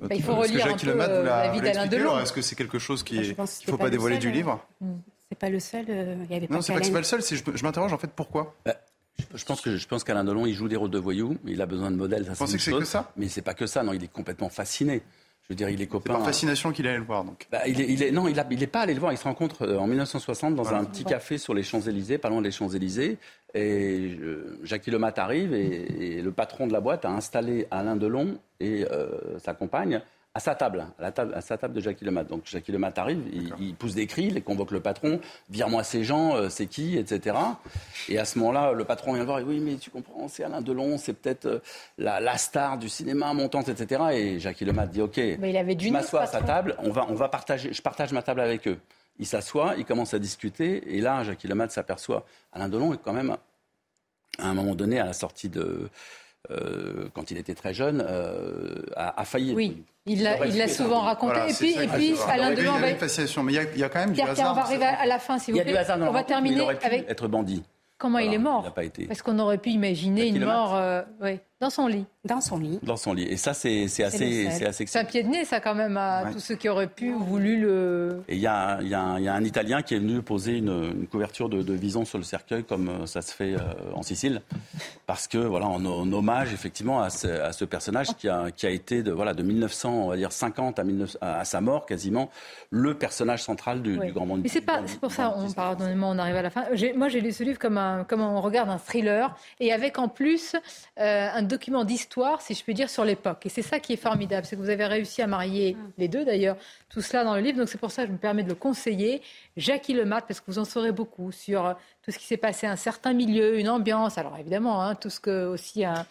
bah, il faut relire un peu euh, la vie d'Alain Delon. Est-ce que c'est quelque chose qui bah, est, il faut pas, dévoiler du livre C'est pas le seul. Il y avait non, c'est pas que c'est pas le seul. Je, m'interroge en fait pourquoi? Bah, je pense que je pense qu'Alain Delon, il joue des rôles de voyous. Il a besoin de modèles. Vous pensez que c'est que ça? Mais c'est pas que ça. Non, il est complètement fasciné. Je veux dire, il est copain. C'est par fascination qu'il allait le voir, donc. Bah, il, est, il est, non, il n'est pas allé le voir. Il se rencontre euh, en 1960 dans un petit café sur les Champs-Élysées, pas loin des Champs-Élysées. Et Jacques Lemat arrive et, le patron de la boîte a installé Alain Delon et euh, sa compagne à sa table, à, la table, à sa table de Jacques Lemat. Donc Jacques Lemat arrive, il, pousse des cris, il convoque le patron, vire-moi ces gens, euh, c'est qui, etc. Et à ce moment-là, le patron vient voir, et oui, mais tu comprends, c'est Alain Delon, c'est peut-être euh, la, star du cinéma montante, etc. Et Jacques Lemat dit, ok, je m'assois à sa table, on va, on va partager, je partage ma table avec eux. Il s'assoit, il commence à discuter, et là, Jacques Lemat s'aperçoit, Alain Delon est quand même, à un moment donné, à la sortie de euh, quand il était très jeune, euh, a, failli. Oui, il l'a souvent raconté. et puis, et puis Alain Delon va. Mais il y, a quand même du hasard. On va arriver à la fin, si vous plaît. Il y a du hasard. On va terminer avec. Être bandit. Comment il est mort pas été. Parce qu'on aurait pu imaginer une mort euh, dans son lit. Dans son lit. Dans son lit. Et ça, c'est assez, c'est assez. C'est un pied de nez, ça, quand même, à tous ceux qui auraient pu voulu le. Et il y, a, y, y, a un Italien qui est venu poser une, couverture de, vison sur le cercueil, comme euh, ça se fait euh, en Sicile, parce que voilà, en, hommage effectivement à ce, personnage qui a, qui a été de voilà de 1900, on va dire 50 à, à, sa mort quasiment, le personnage central du, grand monde. Mais c'est pas, c'est pour ça, on, pardonnez-moi, on arrive à la fin. Moi, j'ai lu ce livre comme un, comme on regarde un thriller, et avec en plus euh, un document d'histoire, si je peux dire, sur l'époque. Et c'est ça qui est formidable, c'est que vous avez réussi à marier mm. les deux d'ailleurs, tout cela dans le livre. Donc c'est pour ça que je me permets de le conseiller. Jackie Lemat, parce que vous en saurez beaucoup sur tout ce qui s'est passé, un certain milieu, une ambiance. Alors évidemment, hein, tout ce que aussi un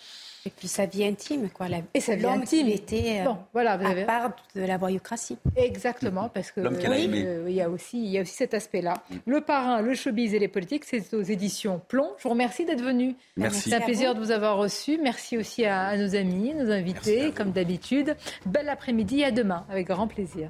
et puis sa vie intime, quoi. La... Et sa vie intime. était euh, bon, voilà, vous à part de la voyoucratie. Exactement, parce que euh, il, y a aussi, il y a aussi cet aspect-là. Mm. Le parrain, le showbiz et les politiques, c'est aux éditions Plomb. Je vous remercie d'être venu. Merci. C'est un plaisir de vous avoir reçu. Merci aussi à, nos amis, nos invités, comme d'habitude. Bel après-midi, à demain, avec grand plaisir.